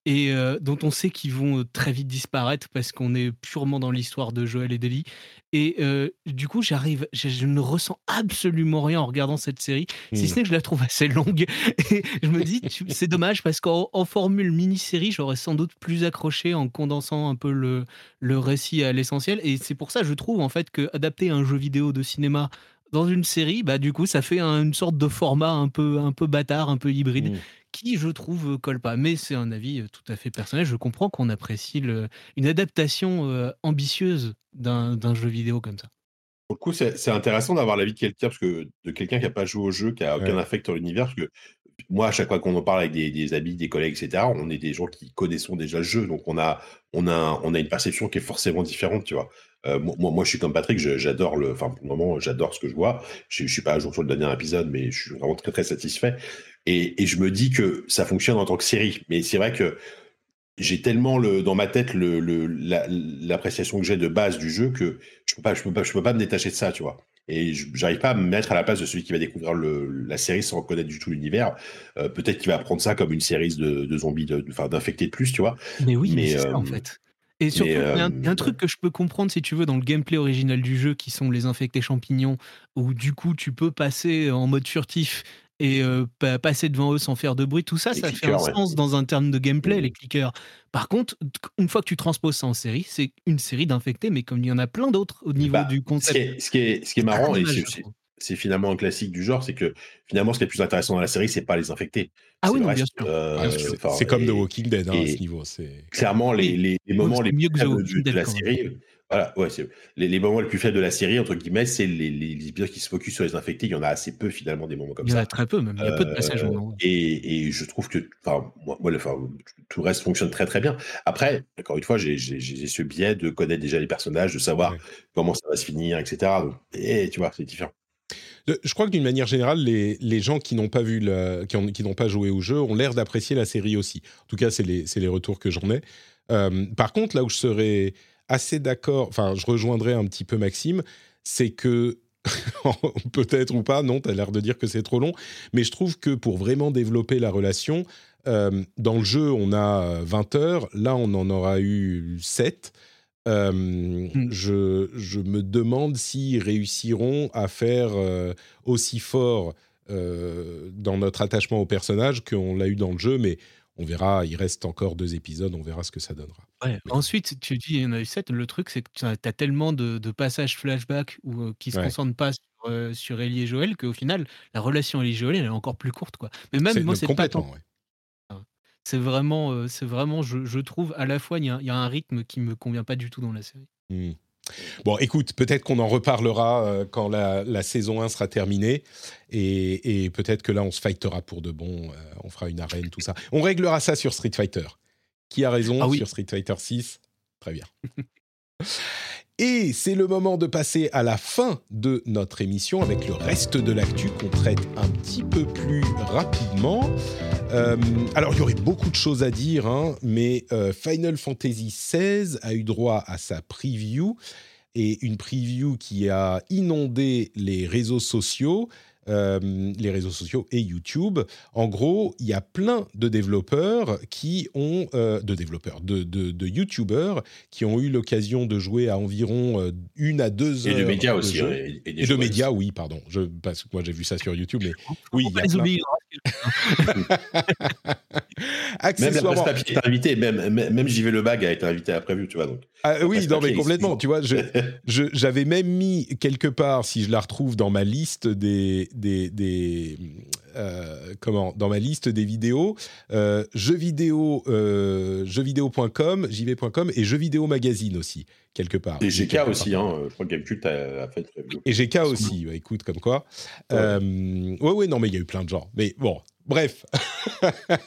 et dont on sait qu'ils vont très vite disparaître parce qu'on est purement dans l'histoire de Joël et d'Eli. Et du coup, j'arrive, je, ne ressens absolument rien en regardant cette série, si mmh. ce n'est que je la trouve assez longue. (laughs) Et je me dis, c'est dommage parce qu'en formule mini-série, j'aurais sans doute plus accroché en condensant un peu le, le récit à l'essentiel. Et c'est pour ça, je trouve en fait que adapter un jeu vidéo de cinéma dans une série, bah du coup, ça fait une sorte de format un peu, un peu bâtard, un peu hybride, mmh. Qui, je trouve, euh, colle pas. Mais c'est un avis euh, tout à fait personnel. Je comprends qu'on apprécie le, une adaptation euh, ambitieuse d'un jeu vidéo comme ça. Pour le coup, c'est intéressant d'avoir l'avis de quelqu'un, parce que de quelqu'un qui n'a pas joué au jeu, qui n'a aucun affect sur l'univers, parce que moi, à chaque fois qu'on en parle avec des, des, amis, des collègues, etc., on est des gens qui connaissons déjà le jeu, donc on a, on a, on a une perception qui est forcément différente, tu vois. Euh, moi, moi, je suis comme Patrick, j'adore le, enfin pour le moment, j'adore ce que je vois. Je, ne suis pas à jour sur le dernier épisode, mais je suis vraiment très très satisfait. Et, et je me dis que ça fonctionne en tant que série, mais c'est vrai que j'ai tellement le, dans ma tête le, l'appréciation que j'ai de base du jeu que je peux pas, je peux pas, je peux pas me détacher de ça, tu vois. Et j'arrive pas à me mettre à la place de celui qui va découvrir le, la série sans connaître du tout l'univers. Euh, peut-être qu'il va prendre ça comme une série de, de zombies, enfin d'infectés de plus, tu vois. Mais oui, mais, c'est ça en euh, fait. Et surtout, il y, a un, truc que je peux comprendre, si tu veux, dans le gameplay original du jeu, qui sont les infectés champignons, où du coup, tu peux passer en mode furtif et passer devant eux sans faire de bruit, tout ça, ça fait un sens dans un terme de gameplay, mmh. les clickers. Par contre, une fois que tu transposes ça en série, c'est une série d'infectés, mais comme il y en a plein d'autres au niveau bah, du concept. Ce qui est, ce qui est, marrant, et c'est finalement un classique du genre, c'est que finalement, ce qui est le plus intéressant dans la série, c'est pas les infectés. Ah c'est oui, non, bien sûr. euh, c'est comme The Walking Dead hein, à et- ce niveau. Clairement les, les, les moments les plus faibles de, la série. Voilà, ouais, les, les moments les plus faibles de la série entre guillemets, c'est les, les, les épisodes qui se focus sur les infectés. Il y en a assez peu finalement des moments comme Il y en ça. a très peu, même. Il y a peu de passages Euh, et, et je trouve que, enfin, moi, moi, le, enfin, tout le reste fonctionne très très bien. Après, encore une fois, j'ai ce biais de connaître déjà les personnages, de savoir Ouais. comment ça va se finir, etc. Donc, et tu vois, c'est différent. Euh, Je crois que d'une manière générale, les, gens qui n'ont pas vu, qui ont- qui n'ont pas joué au jeu, ont l'air d'apprécier la série aussi. En tout cas, c'est les, retours que j'en ai. Euh, par contre, là où je serais assez d'accord, enfin, je rejoindrais un petit peu Maxime, c'est que (laughs) peut-être ou pas, non, tu as l'air de dire que c'est trop long, mais je trouve que pour vraiment développer la relation, euh, dans le jeu, on a 20 heures, là, on en aura eu 7. Euh, je, je me demande s'ils réussiront à faire euh, aussi fort euh, dans notre attachement au personnage qu'on l'a eu dans le jeu, mais on verra, il reste encore deux épisodes, on verra ce que ça donnera. Ouais. Ensuite, tu dis il y en a eu 7. Le truc, c'est que tu as, tellement de, de passages flashback ou euh, qui se Ouais. concentrent pas sur, sur Ellie et Joël qu'au final, la relation Ellie et Joël elle est encore plus courte. Quoi. Mais même moi, c'est pas complètement, tant. ouais. C'est vraiment, euh, c'est vraiment je, je trouve, à la fois, il y, a- il y a un rythme qui me convient pas du tout dans la série. Hmm. Bon, écoute, peut-être qu'on en reparlera euh, quand la, la saison 1 sera terminée. Et, et peut-être que là, on se fightera pour de bon. euh, on fera une arène, tout ça. On réglera ça sur Street Fighter. Qui a raison Ah oui. sur Street Fighter 6 Très bien. (laughs) Et c'est le moment de passer à la fin de notre émission avec le reste de l'actu qu'on traite un petit peu plus rapidement. Euh, alors, il y aurait beaucoup de choses à dire, hein, mais euh, Final Fantasy XVI a eu droit à sa preview et une preview qui a inondé les réseaux sociaux, euh, les réseaux sociaux et YouTube. En gros, il y a plein de développeurs qui ont, euh, de développeurs, de, de, de YouTubeurs qui ont eu l'occasion de jouer à environ euh, une à deux Et heures de médias aussi. jeu. hein, et, et Et de médias, aussi. oui, pardon. Je, parce que moi, j'ai vu ça sur YouTube, mais oui, il y a plein. (laughs) Même la presse papier est invitée, même, même, même JV Le Bag a été invité à prévu, tu vois. Donc. Ah, oui, non, mais complètement. existe Tu vois, je, (laughs) je- j'avais même mis quelque part, si je la retrouve dans ma liste des, des, des comment, dans ma liste des vidéos, euh, jeux vidéo, euh, jeuxvideo.com, jv.com et jeux vidéo magazine aussi quelque part. Et Quelque GK part. aussi, hein, je crois que Gamecult a, a fait. Et GK aussi, bah, écoute, comme quoi. Ouais. Euh, ouais, ouais, non, mais il y a eu plein de gens. Mais bon, bref. (laughs)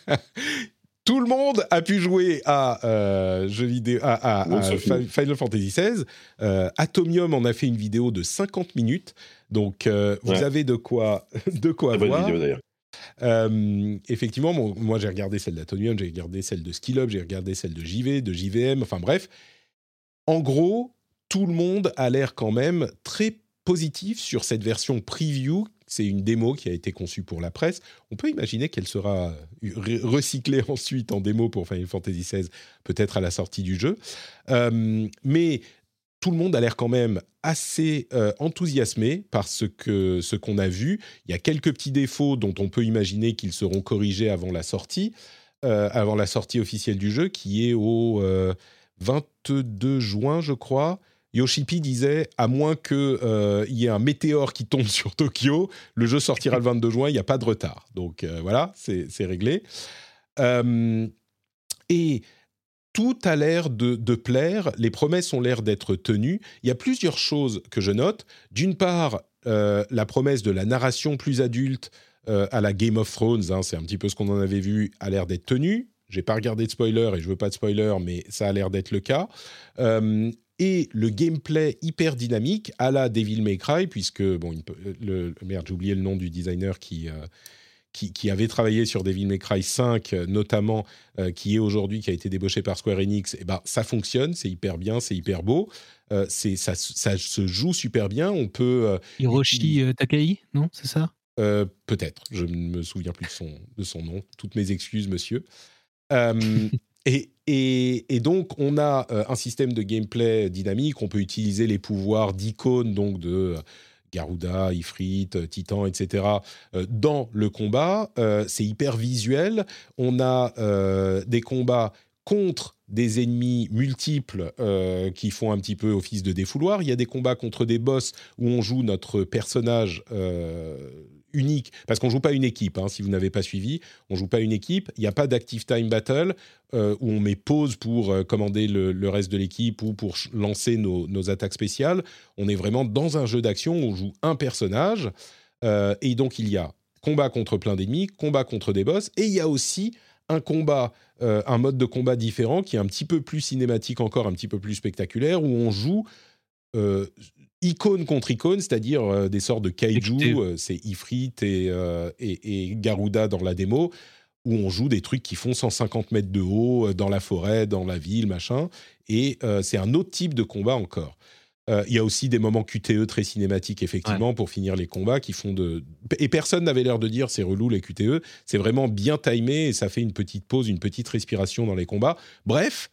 Tout le monde a pu jouer à euh, jeux vidéo, à. Final Fantasy XVI. Euh, Atomium en a fait une vidéo de 50 minutes. Donc, euh, vous avez de quoi, (laughs) de quoi Très bonne voir. vidéo d'ailleurs. Euh, effectivement, moi j'ai regardé celle d'Atomium, j'ai regardé celle de Skill Up, j'ai regardé celle de JV, de JVM, enfin bref. En gros, tout le monde a l'air quand même très positif sur cette version preview. C'est une démo qui a été conçue pour la presse. On peut imaginer qu'elle sera re- recyclée (laughs) ensuite en démo pour Final Fantasy XVI, peut-être à la sortie du jeu. Euh, mais tout le monde a l'air quand même assez euh, enthousiasmé par ce que ce qu'on a vu. Il y a quelques petits défauts dont on peut imaginer qu'ils seront corrigés avant la sortie, euh, avant la sortie officielle du jeu, qui est au euh, 22 juin, je crois. Yoshipi disait, à moins qu'il y ait un météore qui tombe (laughs) sur Tokyo, le jeu sortira le 22 juin, il n'y a pas de retard. Donc euh, voilà, c'est réglé. Euh, et tout a l'air de, plaire, les promesses ont l'air d'être tenues. Il y a plusieurs choses que je note. D'une part, euh, la promesse de la narration plus adulte euh, à la Game of Thrones, hein, c'est un petit peu ce qu'on en avait vu, a l'air d'être tenue. J'ai pas regardé de spoiler et je veux pas de spoiler, mais ça a l'air d'être le cas. Euh, et le gameplay hyper dynamique à la Devil May Cry, puisque, bon, le, merde, j'ai oublié le nom du designer qui, qui, qui avait travaillé sur Devil May Cry 5, euh, notamment, euh, qui est aujourd'hui, qui a été débauché par Square Enix, et ben, ça fonctionne, c'est hyper bien, c'est hyper beau, euh, c'est, ça, ça se joue super bien, on peut... euh, Hiroshi Takai, non C'est ça? Peut-être, je ne me souviens plus de son, de son nom. Toutes mes excuses, monsieur. (laughs) Et, et, et donc, on a un système de gameplay dynamique. On peut utiliser les pouvoirs d'icônes, donc de Garuda, Ifrit, euh, Titan, etc., euh, dans le combat. Euh, c'est hyper visuel. On a des combats contre des ennemis multiples qui font un petit peu office de défouloir. Il y a des combats contre des boss où on joue notre personnage unique, parce qu'on joue pas une équipe. Hein, si vous n'avez pas suivi, on joue pas une équipe. Il n'y a pas d'active time battle euh, où on met pause pour commander le, reste de l'équipe ou pour lancer nos, attaques spéciales. On est vraiment dans un jeu d'action où on joue un personnage. et donc il y a combat contre plein d'ennemis, combat contre des boss, et il y a aussi un combat, euh, un mode de combat différent qui est un petit peu plus cinématique encore, un petit peu plus spectaculaire, où on joue euh, icône contre icône, c'est-à-dire euh, des sortes de kaiju, c'est Ifrit et, et, Garuda dans la démo, où on joue des trucs qui font 150 mètres de haut dans la forêt, dans la ville, machin, et c'est un autre type de combat encore. Euh, il y a aussi des moments QTE très cinématiques, effectivement, pour finir les combats qui font de. Et personne n'avait l'air de dire c'est relou les QTE. C'est vraiment bien timé et ça fait une petite pause, une petite respiration dans les combats. Bref,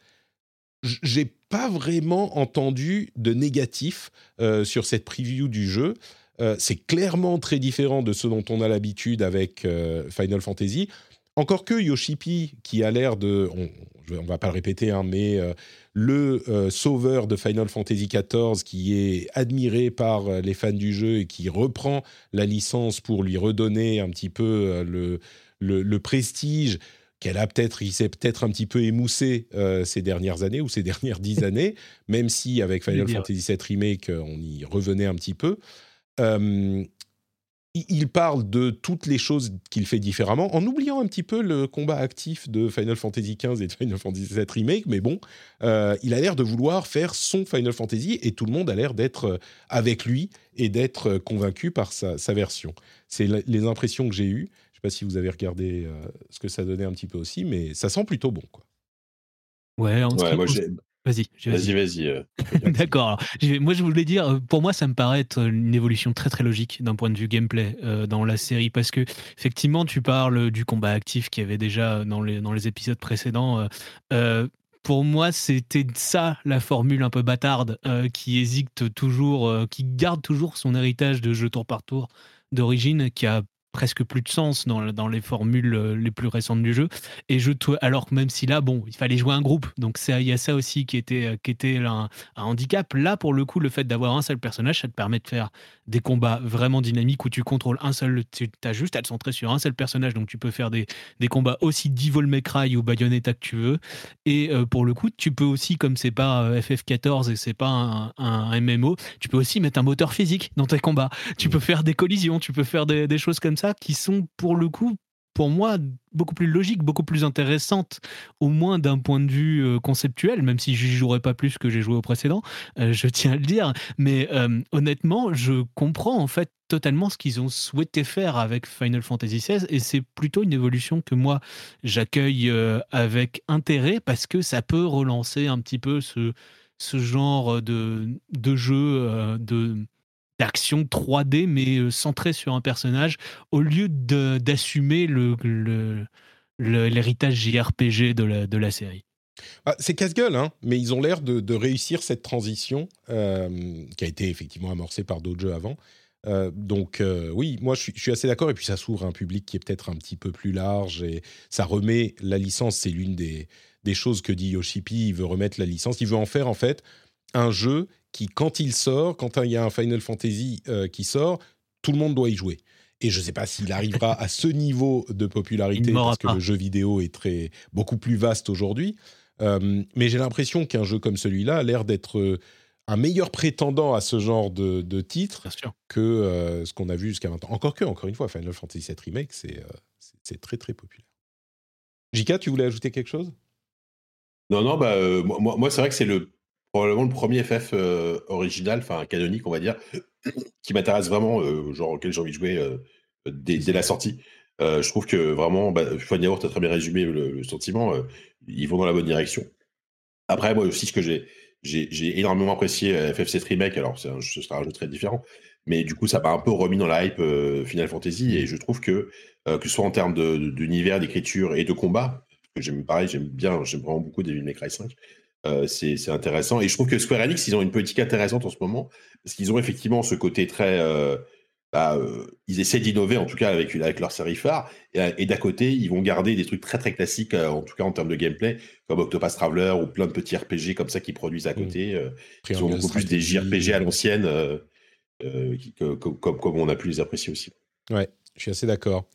j'ai pas vraiment entendu de négatif euh, sur cette preview du jeu. Euh, c'est clairement très différent de ce dont on a l'habitude avec Final Fantasy. Encore que Yoshipi, qui a l'air de, on, on va pas le répéter, hein, mais le euh, sauveur de Final Fantasy XIV qui est admiré par euh, les fans du jeu et qui reprend la licence pour lui redonner un petit peu euh, le, prestige qu'elle a peut-être, il s'est peut-être un petit peu émoussé ces dernières années ou ces dernières dix (laughs) années, même si avec Final Fantasy VII Remake, on y revenait un petit peu il parle de toutes les choses qu'il fait différemment, en oubliant un petit peu le combat actif de Final Fantasy XV et de Final Fantasy VII Remake, mais bon, euh, il a l'air de vouloir faire son Final Fantasy et tout le monde a l'air d'être euh, avec lui et d'être euh, convaincu par sa, version. C'est les impressions que j'ai eues. Je ne sais pas si vous avez regardé ce que ça donnait un petit peu aussi, mais ça sent plutôt bon. Quoi. Ouais, en ouais, moi, Vas-y, vas-y, vas-y. Euh, (laughs) D'accord. Moi, je voulais dire, euh, pour moi, ça me paraît être une évolution très très logique d'un point de vue gameplay euh, dans la série, parce que effectivement, tu parles du combat actif qu'il y avait déjà dans les dans les épisodes précédents. pour moi, c'était ça la formule un peu bâtarde qui hésite toujours, qui garde toujours son héritage de jeu tour par tour d'origine, qui a presque plus de sens dans, dans, les formules euh, les plus récentes du jeu. Et je alors même si là, bon, il fallait jouer un groupe, donc il y a ça aussi qui était, euh, qui était un, handicap. Là, pour le coup, le fait d'avoir un seul personnage, ça te permet de faire des combats vraiment dynamiques où tu contrôles un seul, tu as juste à te centrer sur un seul personnage, donc tu peux faire des, des combats aussi Devil May Cry ou Bayonetta que tu veux. Et euh, pour le coup, tu peux aussi, comme c'est pas FF14 et c'est pas un, un, MMO, tu peux aussi mettre un moteur physique dans tes combats. Tu peux faire des collisions, tu peux faire des, des choses comme ça qui sont pour le coup pour moi beaucoup plus logiques, beaucoup plus intéressantes, au moins d'un point de vue euh, conceptuel, même si je jouerai pas plus que j'ai joué au précédent, euh, je tiens à le dire. Mais euh, honnêtement, je comprends en fait totalement ce qu'ils ont souhaité faire avec Final Fantasy XVI, et c'est plutôt une évolution que moi j'accueille avec intérêt parce que ça peut relancer un petit peu ce, ce genre de, de jeu de d'action 3D, mais euh, centré sur un personnage, au lieu d'assumer le, l'héritage JRPG de la, série. Ah, c'est casse-gueule, hein, mais ils ont l'air de, réussir cette transition euh, qui a été effectivement amorcée par d'autres jeux avant. Euh, donc oui, moi je suis, assez d'accord et puis ça s'ouvre à un public qui est peut-être un petit peu plus large et ça remet la licence, c'est l'une des, des choses que dit Yoshipi, il veut remettre la licence, il veut en faire en fait un jeu qui, quand il sort, quand il y a un Final Fantasy euh, qui sort, tout le monde doit y jouer. Et je ne sais pas s'il arrivera à ce niveau de popularité parce que le jeu vidéo est très beaucoup plus vaste aujourd'hui. Euh, mais j'ai l'impression qu'un jeu comme celui-là a l'air d'être euh, un meilleur prétendant à ce genre de, de titre que ce qu'on a vu jusqu'à maintenant. Encore que, encore une fois, Final Fantasy VII Remake, c'est très très populaire. Jika, tu voulais ajouter quelque chose? Non, non, bah, moi, moi c'est vrai que c'est le probablement le premier FF euh, original, enfin canonique, on va dire, (coughs) qui m'intéresse vraiment, euh, genre auquel j'ai envie de jouer euh, dès, la sortie. je trouve que vraiment, bah, Fun tu as très bien résumé le, sentiment, ils vont dans la bonne direction. Après, moi aussi, ce que j'ai, j'ai, énormément apprécié FF7 Remake, alors ce sera un jeu très différent, mais du coup, ça m'a un peu remis dans la hype Final Fantasy, et je trouve que, que ce soit en termes d'univers, d'écriture et de combat, que j'aime pareil, j'aime bien, j'aime vraiment beaucoup Devil May Cry 5, euh, c'est intéressant. Et je trouve que Square Enix, ils ont une politique intéressante en ce moment, parce qu'ils ont effectivement ce côté très, euh, bah, ils essaient d'innover en tout cas avec, avec leur série phare. Et, d'à côté, ils vont garder des trucs très très classiques, en tout cas en termes de gameplay, comme Octopus Traveler ou plein de petits RPG comme ça qu'ils produisent à mmh. côté, qui sont beaucoup plus des JRPG à l'ancienne, comme, comme on a pu les apprécier aussi. Ouais, je suis assez d'accord.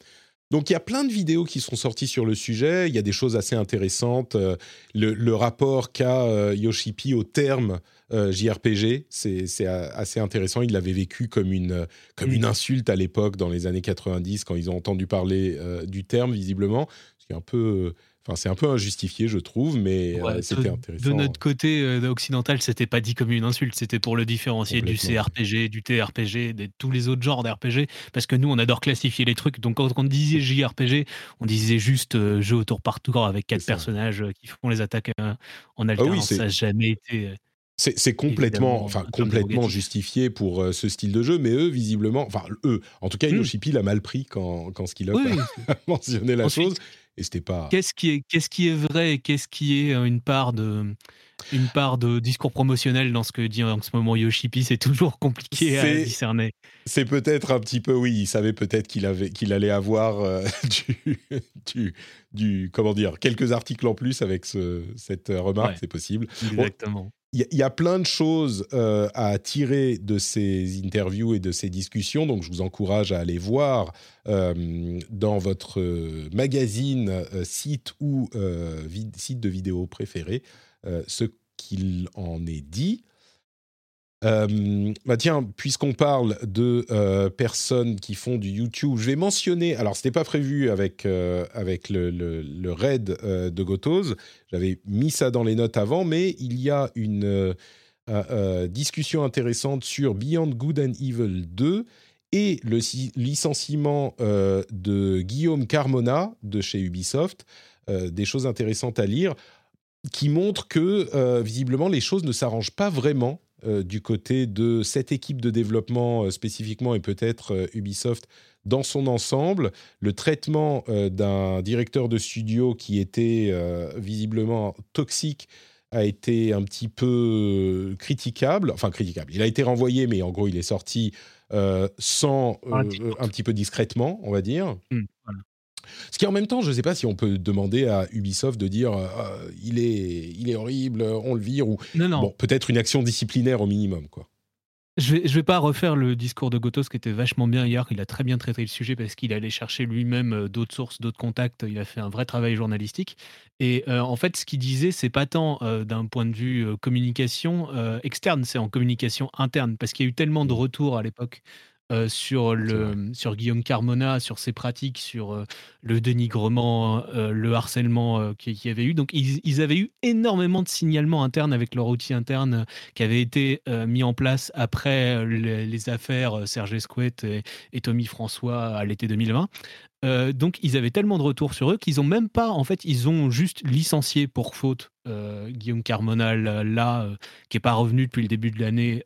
Donc il y a plein de vidéos qui sont sorties sur le sujet, il y a des choses assez intéressantes. Euh, le, rapport qu'a euh, Yoshipi au terme euh, JRPG, c'est assez intéressant. Il l'avait vécu comme une, comme une insulte à l'époque, dans les années 90, quand ils ont entendu parler du terme, visiblement. Ce qui est un peu Enfin, c'est un peu injustifié, je trouve, mais euh, c'était intéressant. De notre côté euh, occidental, c'était pas dit comme une insulte, c'était pour le différencier du CRPG, du TRPG, de tous les autres genres d'RPG, parce que nous, on adore classifier les trucs. Donc, quand on disait JRPG, on disait juste euh, jeu au tour par tour avec quatre personnages qui font les attaques en ah alternance. ça n'a jamais été. C'est complètement, enfin, complètement justifié pour ce style de jeu, mais eux, visiblement, enfin, eux, en tout cas, mmh. Yoshipi l'a mal pris quand, quand Skillop (laughs) a mentionné la chose. Qu'est-ce qui est vrai et qu'est-ce qui est une part de, une part de discours promotionnel dans ce que dit en ce moment Yoshipi C'est toujours compliqué à discerner. C'est peut-être un petit peu, oui, il savait peut-être qu'il avait, qu'il allait avoir (laughs) du, du, du, comment dire, quelques articles en plus avec ce, cette remarque, c'est possible. Exactement il y, a plein de choses euh, à tirer de ces interviews et de ces discussions, donc je vous encourage à aller voir euh, dans votre euh, magazine, site ou site de vidéo préféré ce qu'il en est dit. Euh, bah tiens, puisqu'on parle de euh, personnes qui font du YouTube, je vais mentionner. Alors, c'était pas prévu avec euh, avec le, le, raid de Gotos. J'avais mis ça dans les notes avant, mais il y a une discussion intéressante sur Beyond Good and Evil 2 et le licenciement de Guillaume Carmona de chez Ubisoft. des choses intéressantes à lire qui montrent que visiblement les choses ne s'arrangent pas vraiment euh, du côté de cette équipe de développement euh, spécifiquement et peut-être euh, Ubisoft dans son ensemble, le traitement d'un directeur de studio qui était visiblement toxique a été un petit peu critiquable, enfin critiquable. Il a été renvoyé, mais en gros, il est sorti sans un, petit peu discrètement, on va dire. Mmh, ce qui en même temps, je ne sais pas si on peut demander à Ubisoft de dire euh, il, est, il est horrible, on le vire, ou Bon, peut-être une action disciplinaire au minimum. quoi. Je vais, vais pas refaire le discours de Gotos qui était vachement bien hier. Il a très bien traité le sujet parce qu'il allait chercher lui-même euh, d'autres sources, d'autres contacts. Il a fait un vrai travail journalistique. Et euh, en fait, ce qu'il disait, c'est pas tant d'un point de vue communication externe, c'est en communication interne parce qu'il y a eu tellement de retours à l'époque euh, sur, le, sur Guillaume Carmona, sur ses pratiques, sur euh, le dénigrement, euh, le harcèlement qu'il y avait eu. Donc, ils, avaient eu énormément de signalements internes avec leur outil interne qui avait été mis en place après les, affaires Serge Escouette et, et Tommy François à l'été 2020. Euh, donc ils avaient tellement de retours sur eux qu'ils ont même pas, en fait, ils ont juste licencié pour faute euh, Guillaume Carmonal là, euh, qui est pas revenu depuis le début de l'année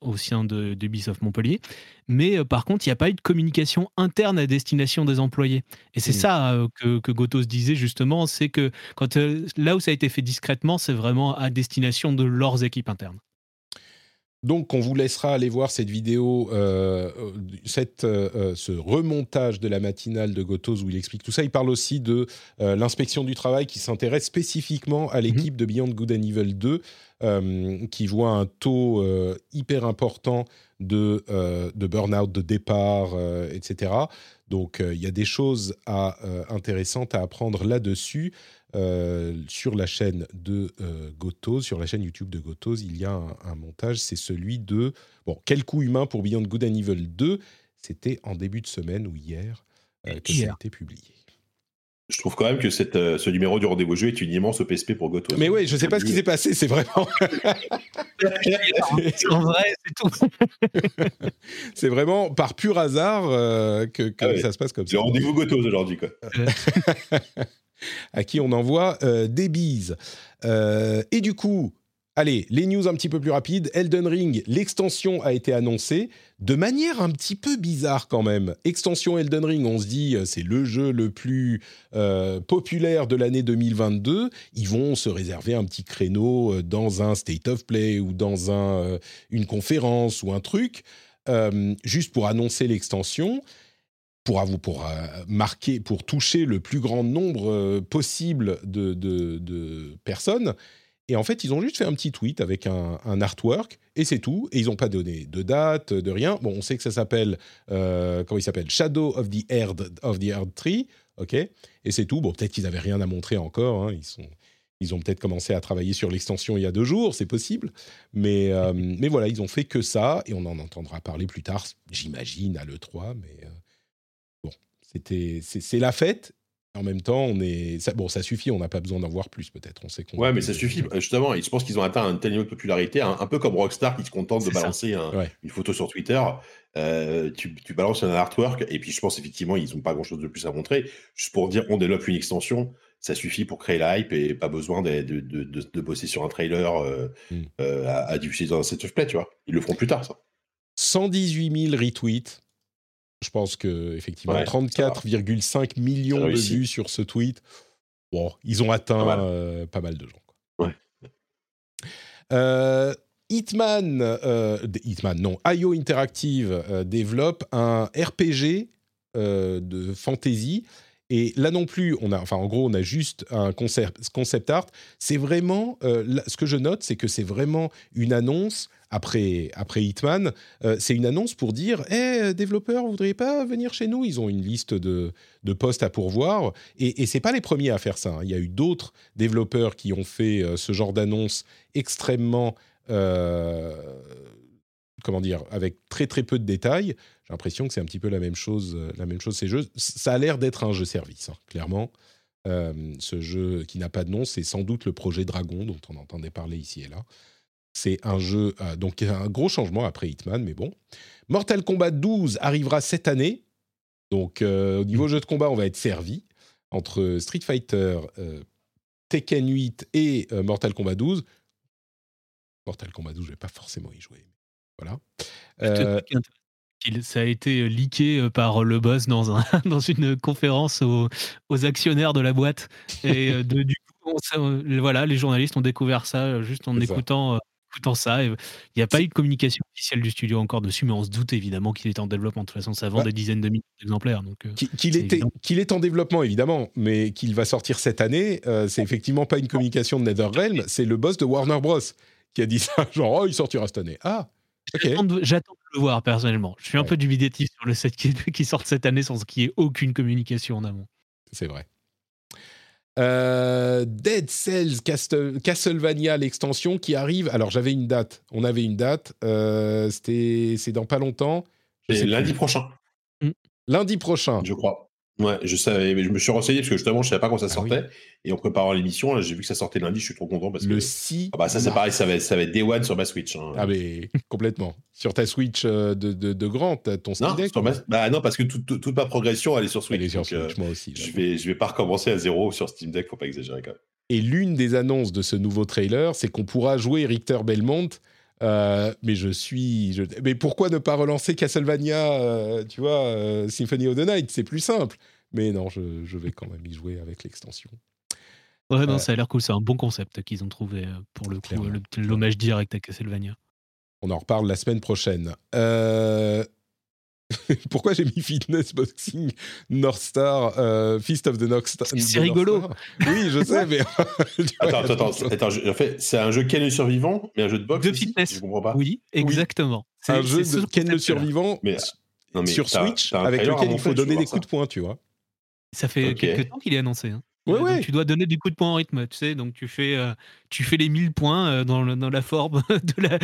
au sein de, d'Ubisoft Montpellier. Mais par contre, il n'y a pas eu de communication interne à destination des employés. Et c'est mmh. ça que, que Gotos disait justement, c'est que quand là où ça a été fait discrètement, c'est vraiment à destination de leurs équipes internes. Donc, on vous laissera aller voir cette vidéo, euh, euh, cette, euh, ce remontage de la matinale de Gotos où il explique tout ça. Il parle aussi de l'inspection du travail qui s'intéresse spécifiquement à l'équipe mhm. de Beyond Good and Evil 2, qui voit un taux hyper important de, de burn-out, de départ, etc. Donc, il y a des choses à, intéressantes à apprendre là-dessus. Euh, sur la chaîne de euh, Gotos, sur la chaîne YouTube de Gotos, il y a un, montage, c'est celui de... Bon, quel coup humain pour Beyond Good and Evil 2 C'était en début de semaine ou hier euh, que ça a été publié. Je trouve quand même que cette, ce numéro du rendez-vous jeu est une immense PSP pour Gotos. Mais oui, je ne sais pas ce qui s'est passé, c'est vraiment. (laughs) en vrai, c'est tout. (laughs) c'est vraiment par pur hasard que, ah ça se passe comme ça. C'est rendez-vous Gotos aujourd'hui, quoi (laughs) à qui on envoie euh, des bises. Euh, et du coup, allez, les news un petit peu plus rapides. Elden Ring, l'extension a été annoncée de manière un petit peu bizarre quand même. Extension Elden Ring, on se dit euh, c'est le jeu le plus populaire de l'année 2022. Ils vont se réserver un petit créneau dans un state of play ou dans un, une conférence ou un truc. juste pour annoncer l'extension, pour, pour marquer, pour toucher le plus grand nombre possible de, de, personnes. Et en fait, ils ont juste fait un petit tweet avec un, artwork et c'est tout. Et ils n'ont pas donné de date, de rien. Bon, on sait que ça s'appelle, comment il s'appelle? Shadow of the Earth of the Tree, ok? Et c'est tout. Bon, peut-être qu'ils n'avaient rien à montrer encore. Hein. Ils sont ils ont peut-être commencé à travailler sur l'extension il y a deux jours, c'est possible. Mais, euh, mais voilà, ils ont fait que ça, et on en entendra parler plus tard, j'imagine, à l'E3. Mais euh, c'était, c'est, la fête. En même temps, on est. Ça, bon, ça suffit, on n'a pas besoin d'en voir plus, peut-être. On sait qu'on. Ouais, mais ça suffit, justement. je pense qu'ils ont atteint un tel niveau de popularité, un, peu comme Rockstar qui se contente de balancer une photo sur Twitter. Euh, tu, tu, balances un artwork, et puis je pense effectivement, ils n'ont pas grand-chose de plus à montrer. Juste pour dire, on développe une extension ça suffit pour créer la hype et pas besoin de, de, de, bosser sur un trailer euh, mm. euh, à, à, diffuser dans un set of play, tu vois. Ils le feront plus tard, ça. 118 000 retweets. Je pense que effectivement 34,5 millions de vues sur ce tweet. Bon, ils ont atteint pas mal, euh, pas mal de gens. Quoi. Ouais. Hitman, Hitman, non, IO Interactive développe un RPG de fantasy et là non plus, on a, enfin en gros, on a juste un concept, art. C'est vraiment, euh, ce que je note, c'est que c'est vraiment une annonce après, après Hitman. Euh, c'est une annonce pour dire, hé, eh, développeurs, vous voudriez pas venir chez nous? Ils ont une liste de, de postes à pourvoir. Et, et c'est pas les premiers à faire ça. Hein. Il y a eu d'autres développeurs qui ont fait euh, ce genre d'annonce extrêmement comment dire, avec très très peu de détails. J'ai l'impression que c'est un petit peu la même chose, euh, la même chose ces jeux. Ça a l'air d'être un jeu service, hein, clairement. Euh, ce jeu qui n'a pas de nom, c'est sans doute le projet Dragon dont on entendait parler ici et là. C'est un jeu, euh, donc un gros changement après Hitman, mais bon. Mortal Kombat 12 arrivera cette année. Donc au niveau jeu de combat, on va être servi entre Street Fighter, Tekken 8 et Mortal Kombat 12. Mortal Kombat 12, je vais pas forcément y jouer. Voilà. Euh, ça a été euh, leaké euh, par le boss dans, un, (laughs) dans une conférence aux, aux, actionnaires de la boîte. Et de, du coup, voilà, les journalistes ont découvert ça juste en écoutant, écoutant ça. Il n'y a pas eu de communication officielle du studio encore dessus, mais on se doute évidemment qu'il est en développement. De toute façon, ça vend des dizaines de milliers d'exemplaires. Qu'il est, qu'il est en développement, évidemment, mais qu'il va sortir cette année, c'est effectivement pas une communication de NetherRealm, c'est le boss de Warner Bros. qui a dit ça, (laughs) genre, oh, il sortira cette année. Ah J'attends de, le voir personnellement. Je suis un peu dubitatif sur le set qui, qui sort cette année sans qu'il y ait aucune communication en amont. C'est vrai. Euh, Dead Cells Castlevania, l'extension qui arrive. Alors j'avais une date, on avait une date. Euh, c'était, c'est dans pas longtemps. C'est lundi prochain. Lundi prochain. Je crois. Ouais, je savais, mais je me suis renseigné parce que justement, je savais pas quand ça ah sortait. Et en préparant l'émission, j'ai vu que ça sortait lundi, je suis trop content parce le que. 6. Ah bah ça, c'est pareil, ça va, être, ça va être Day One sur ma Switch. Hein. Ah, mais (laughs) complètement. Sur ta Switch euh, de, de, de grand, ton Steam non, Deck Bah non, parce que toute ma progression, elle est sur Switch. Elle est sur Switch, euh, moi aussi. Je vais, je vais pas recommencer à zéro sur Steam Deck, faut pas exagérer quand même. Et l'une des annonces de ce nouveau trailer, c'est qu'on pourra jouer Richter Belmont. Euh, mais je suis. Je... Mais pourquoi ne pas relancer Castlevania, tu vois, Symphony of the Night? C'est plus simple. Mais non, je, vais quand même y jouer avec l'extension. Ouais, non, euh, ça a l'air cool. C'est un bon concept qu'ils ont trouvé euh, pour le coup, l'hommage direct à Castlevania. On en reparle la semaine prochaine. Euh, (laughs) pourquoi j'ai mis Fitness Boxing North Star, Fist of the North Star? C'est rigolo. Oui, je sais, mais. (laughs) (laughs) attends, attends, attends, En fait, c'est un jeu Ken le survivant, mais un jeu de boxe. De fitness. Je comprends pas. Oui, exactement. Un jeu de Ken le survivant mais, sur Switch avec lequel il faut donner des coups de poing, tu vois. Ça fait quelques temps qu'il est annoncé. Hein. Ouais, ouais. Tu dois donner des coups de poing en rythme, tu sais. Donc tu fais, euh, tu fais les 1000 points euh, dans, dans, la forme de la,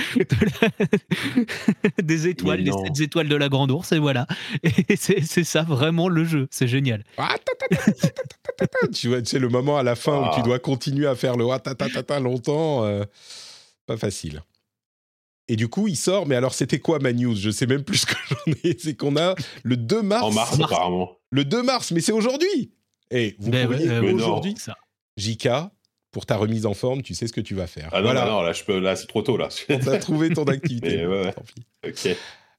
des étoiles, les 7 étoiles de la grande ours, et voilà. Et c'est ça vraiment le jeu. C'est génial. tu vois, c'est le moment à la fin où tu ah. dois continuer à faire le longtemps. Euh, pas facile. Et du coup, il sort. Mais alors, c'était quoi ma news Je sais même plus ce que j'en ai. C'est qu'on a le 2 mars. En mars, apparemment. Le 2 mars, mais c'est aujourd'hui. Et vous ben pouvez euh, aujourd'hui ça. JK, pour ta remise en forme, tu sais ce que tu vas faire. Ah non, voilà. non, là, je peux, là c'est trop tôt là. On a trouvé ton (laughs) activité. ouais, Tant pis. Ok.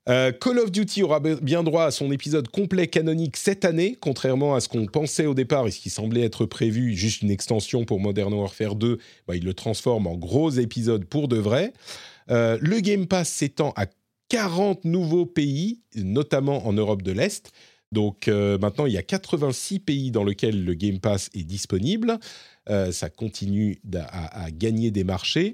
Euh, Call of Duty aura bien droit à son épisode complet canonique cette année, contrairement à ce qu'on pensait au départ et ce qui semblait être prévu, juste une extension pour Modern Warfare 2. Bah, il le transforme en gros épisode pour de vrai. Euh, le Game Pass s'étend à 40 nouveaux pays, notamment en Europe de l'Est. Donc euh, maintenant, il y a 86 pays dans lesquels le Game Pass est disponible. Euh, ça continue à, gagner des marchés.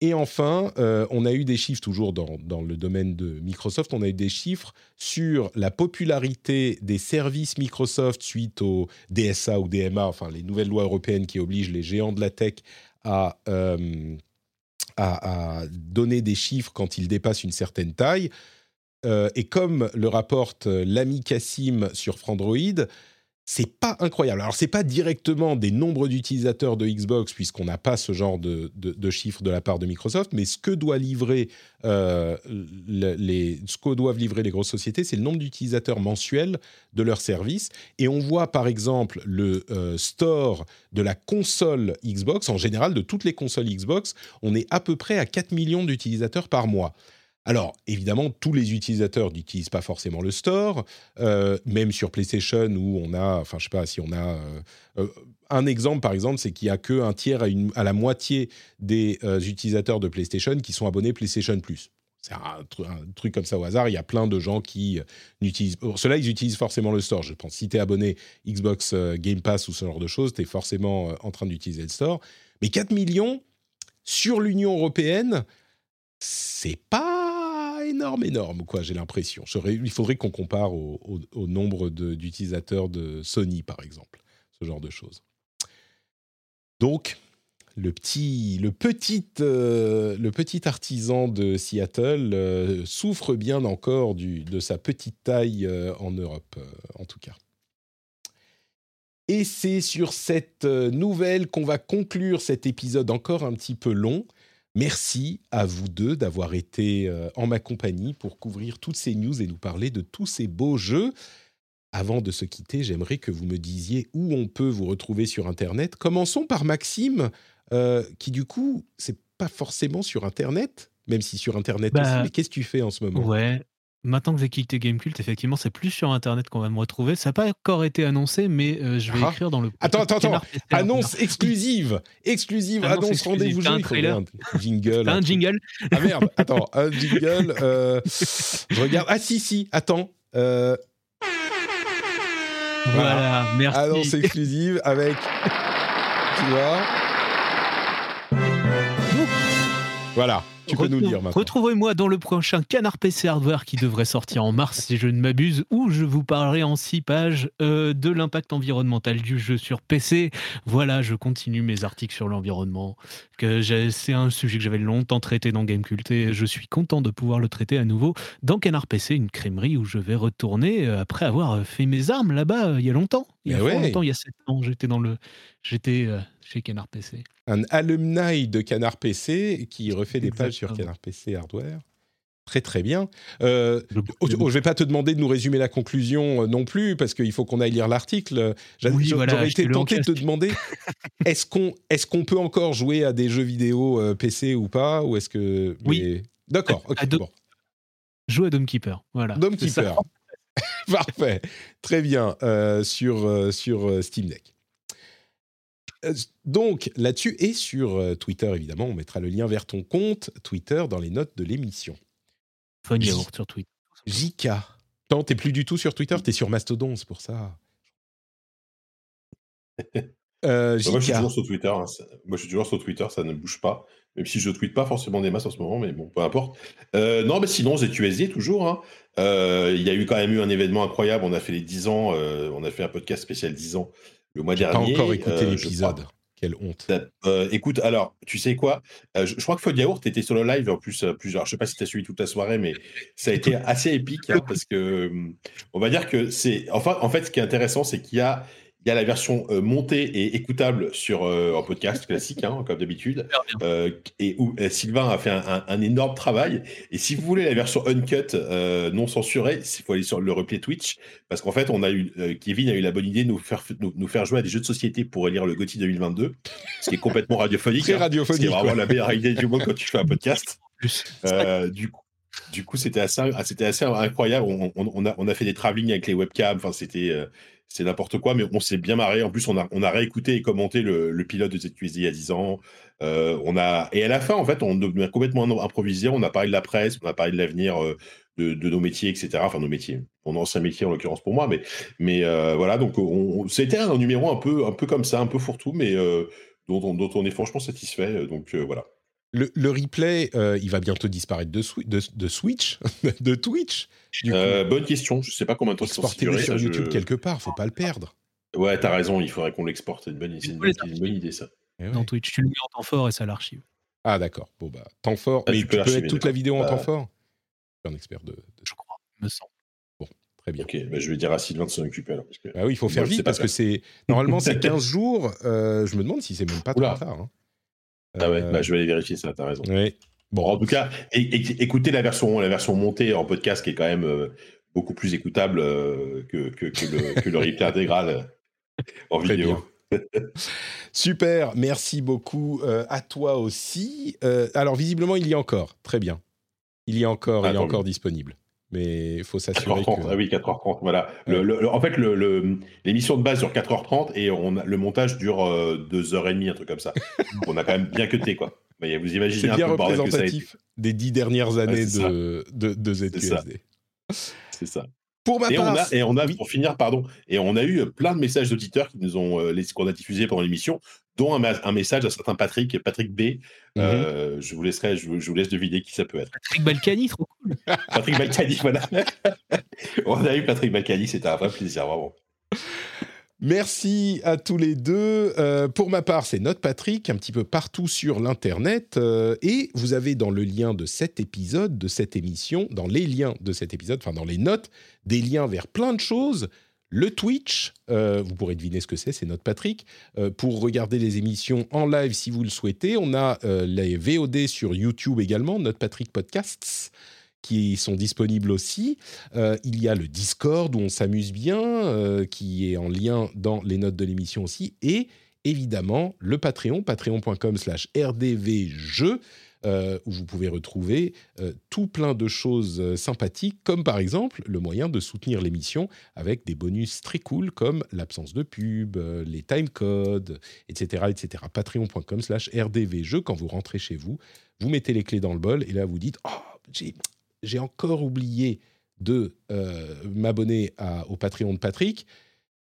Et enfin, euh, on a eu des chiffres, toujours dans, le domaine de Microsoft, on a eu des chiffres sur la popularité des services Microsoft suite au DSA ou DMA, enfin les nouvelles lois européennes qui obligent les géants de la tech à donner des chiffres quand ils dépassent une certaine taille. Euh, et comme le rapporte euh, l'ami Cassim sur Frandroid, c'est pas incroyable. Alors, c'est pas directement des nombres d'utilisateurs de Xbox, puisqu'on n'a pas ce genre de, chiffres de la part de Microsoft, mais ce que, livrer, euh, les, ce que doivent livrer les grosses sociétés, c'est le nombre d'utilisateurs mensuels de leurs services. Et on voit, par exemple, le store de la console Xbox, en général, de toutes les consoles Xbox, on est à peu près à 4 millions d'utilisateurs par mois. Alors, évidemment, tous les utilisateurs n'utilisent pas forcément le store, euh, même sur PlayStation où on a, enfin, je sais pas si on a. Euh, euh, un exemple, par exemple, c'est qu'il y a que un tiers à, la moitié des utilisateurs de PlayStation qui sont abonnés PlayStation Plus. C'est un, truc comme ça au hasard. Il y a plein de gens qui n'utilisent. Ceux-là, ils utilisent forcément le store. Je pense si tu es abonné Xbox Game Pass ou ce genre de choses, tu es forcément en train d'utiliser le store. Mais 4 millions sur l'Union européenne, c'est pas énorme, énorme, quoi, j'ai l'impression. Il faudrait qu'on compare au, nombre d'utilisateurs de, Sony, par exemple, ce genre de choses. Donc, le petit, le petit, euh, le petit artisan de Seattle euh, souffre bien encore du, de sa petite taille euh, en Europe, en tout cas. Et c'est sur cette nouvelle qu'on va conclure cet épisode encore un petit peu long. Merci à vous deux d'avoir été euh, en ma compagnie pour couvrir toutes ces news et nous parler de tous ces beaux jeux. Avant de se quitter, j'aimerais que vous me disiez où on peut vous retrouver sur Internet. Commençons par Maxime, euh, qui du coup, c'est pas forcément sur Internet, même si sur Internet aussi. Bah, mais qu'est-ce que tu fais en ce moment? Ouais, Maintenant que j'ai quitté Gamecult, effectivement, c'est plus sur Internet qu'on va me retrouver. Ça n'a pas encore été annoncé, mais euh, je vais ah. écrire dans le. Attends, attends, attends. Annonce exclusive. Exclusive. Annonce, rendez-vous jeu. Un jingle. un jingle. Ah merde. Attends, un jingle. Euh, je regarde. Ah si, si. Attends. Euh, voilà. Merci. Annonce exclusive avec. tu vois. Voilà. Tu peux nous dire maintenant. Retrouvez-moi dans le prochain Canard PC Hardware qui devrait sortir en mars, si je ne m'abuse, où je vous parlerai en six pages euh, de l'impact environnemental du jeu sur PC. Voilà, je continue mes articles sur l'environnement. C'est un sujet que j'avais longtemps traité dans Gamecult et je suis content de pouvoir le traiter à nouveau dans Canard PC, une crèmerie où je vais retourner euh, après avoir fait mes armes là-bas euh, il y a longtemps. Il y a longtemps, il y a sept ans, j'étais dans le, j'étais chez Canard PC. Un alumni de Canard PC qui refait des pages sur Canard PC Hardware. Très très bien. Euh, oh, je ne vais pas te demander de nous résumer la conclusion euh, non plus, parce qu'il faut qu'on aille lire l'article. J'aurais été tenté de te demander, (laughs) est-ce qu'on est qu'on peut encore jouer à des jeux vidéo euh, PC ou pas Ou est-ce que... Oui. D'accord, ok. bon. Joue à Dome Keeper, voilà. Dome Keeper. (laughs) Parfait. Très bien. sur, sur Steam Deck. Euh, donc là-dessus et sur euh, Twitter évidemment, on mettra le lien vers ton compte Twitter dans les notes de l'émission. Fun sur Twitter. JK. Non, t'es plus du tout sur Twitter, t'es sur Mastodon, c'est pour ça. (laughs) Euh, bah, moi, je suis toujours sur Twitter. Hein, moi, je suis toujours sur Twitter, ça ne bouge pas. Même si je ne tweete pas forcément des masses en ce moment, mais bon, peu importe. non, mais sinon, ZQSD toujours. Hein. Il y a eu quand même eu un événement incroyable. On a fait les 10 ans, on a fait un podcast spécial 10 ans le mois dernier. Pas encore écouté euh, l'épisode. Quelle honte. Euh, écoute, alors, tu sais quoi? Euh, je, crois que Fod Yaourt était sur le live en plus plusieurs. Je sais pas si tu as suivi toute la soirée, mais ça a été assez épique hein, parce que on va dire que c'est. Enfin, en fait, ce qui est intéressant, c'est qu'il y a il y a la version euh, montée et écoutable sur euh, un podcast classique, hein, comme d'habitude, euh, et où Sylvain a fait un, énorme travail. Et si vous voulez la version uncut, non censurée, il faut aller sur le replay Twitch, parce qu'en fait, on a eu Kevin a eu la bonne idée de nous faire nous, faire jouer à des jeux de société pour élire le GOTY 2022, ce qui est complètement radiophonique. Radiophonique. Hein, c'est vraiment la meilleure idée du monde quand tu fais un podcast. du coup. Du coup, c'était assez, c'était assez incroyable. On, a, on a fait des travelling avec les webcams. Enfin, c'était, c'est n'importe quoi, mais on s'est bien marré. En plus, on a, on réécouté et commenté le, pilote de ZQSD il y a 10 ans. on a et à la fin, en fait, on a complètement improvisé. On a parlé de la presse, on a parlé de l'avenir de, nos métiers, etc. Enfin, nos métiers, mon ancien métier en l'occurrence pour moi, mais, mais voilà. Donc, c'était un numéro un peu, un peu comme ça, un peu fourre-tout, mais dont, on est franchement satisfait. Donc, voilà. Le, replay, il va bientôt disparaître de, de, Switch, (laughs) de Twitch. bonne question. Je sais pas combien de temps c'est Exporter sur YouTube quelque part, faut pas le perdre. Ouais, t'as raison, il faudrait qu'on l'exporte. C'est une, bonne, idée, ça. Eh Dans Twitch, tu le mets en temps fort et ça l'archive. Ah, d'accord. Bon, bah, temps fort. Ah, mais tu peux, mettre toute la vidéo en bah temps fort un expert de, Je crois, me semble. Bon, très bien. Ok, bah, je vais dire à Sylvain de s'en occuper alors. Ah oui, il faut faire vite parce que c'est. Normalement, c'est 15 jours. Euh, je me demande si c'est même pas trop tard. Hein. Ah ouais, bah, je vais aller vérifier ça, t'as raison. Oui. Bon, en tout cas, écoutez la version, la version montée en podcast qui est quand même euh, beaucoup plus écoutable euh, que, que, le, que, le, replay intégral en vidéo. Super, merci beaucoup à toi aussi. alors visiblement, il y a encore. Très bien. Il y a encore, il est encore disponible. Mais il faut s'assurer que... Ah oui, 4h30, voilà. en fait, l'émission de base dure 4h30 et on le montage dure 2h30, euh, un truc comme ça. on a quand même bien cuté, quoi. Mais vous imaginez C'est bien représentatif des dix dernières années de, de, de, ZQSD. C'est ça. Pour ma et part, on a, et on a pour finir, pardon, et on a eu plein de messages d'auditeurs qui nous ont, euh, qu'on a diffusés pendant l'émission, dont un, message à certain Patrick, Patrick B. Mhm. Euh, je vous laisserai, je, vous laisse deviner qui ça peut être. Patrick Balkany, trop cool. (laughs) Patrick Balkany, voilà. (laughs) on a eu Patrick Balkany, c'était un vrai plaisir, vraiment. Merci à tous les deux. Euh, pour ma part, c'est Note Patrick, un petit peu partout sur l'Internet. Euh, et vous avez dans le lien de cet épisode, de cette émission, dans les liens de cet épisode, enfin dans les notes, des liens vers plein de choses. Le Twitch, euh, vous pourrez deviner ce que c'est, c'est Note Patrick. pour regarder les émissions en live si vous le souhaitez, on a les VOD sur YouTube également, Note Patrick Podcasts qui sont disponibles aussi. Euh, il y a le Discord où on s'amuse bien, euh, qui est en lien dans les notes de l'émission aussi. Et évidemment, le Patreon, patreon.com slash rdvjeux, euh, où vous pouvez retrouver tout plein de choses sympathiques, comme par exemple le moyen de soutenir l'émission avec des bonus très cool comme l'absence de pub, les timecodes, etc. etc. Patreon.com slash rdvjeux, quand vous rentrez chez vous, vous mettez les clés dans le bol et là vous dites « Oh, j'ai j'ai encore oublié de euh, m'abonner au Patreon de Patrick,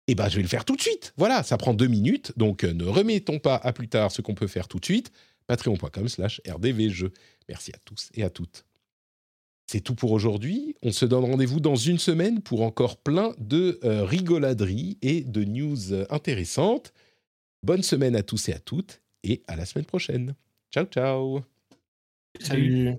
eh ben, je vais le faire tout de suite. Voilà, ça prend deux minutes, donc euh, ne remettons pas à plus tard ce qu'on peut faire tout de suite. Patreon.com slash rdvjeux. Merci à tous et à toutes. C'est tout pour aujourd'hui. On se donne rendez-vous dans une semaine pour encore plein de euh, rigoladeries et de news intéressantes. Bonne semaine à tous et à toutes et à la semaine prochaine. Ciao, ciao. Salut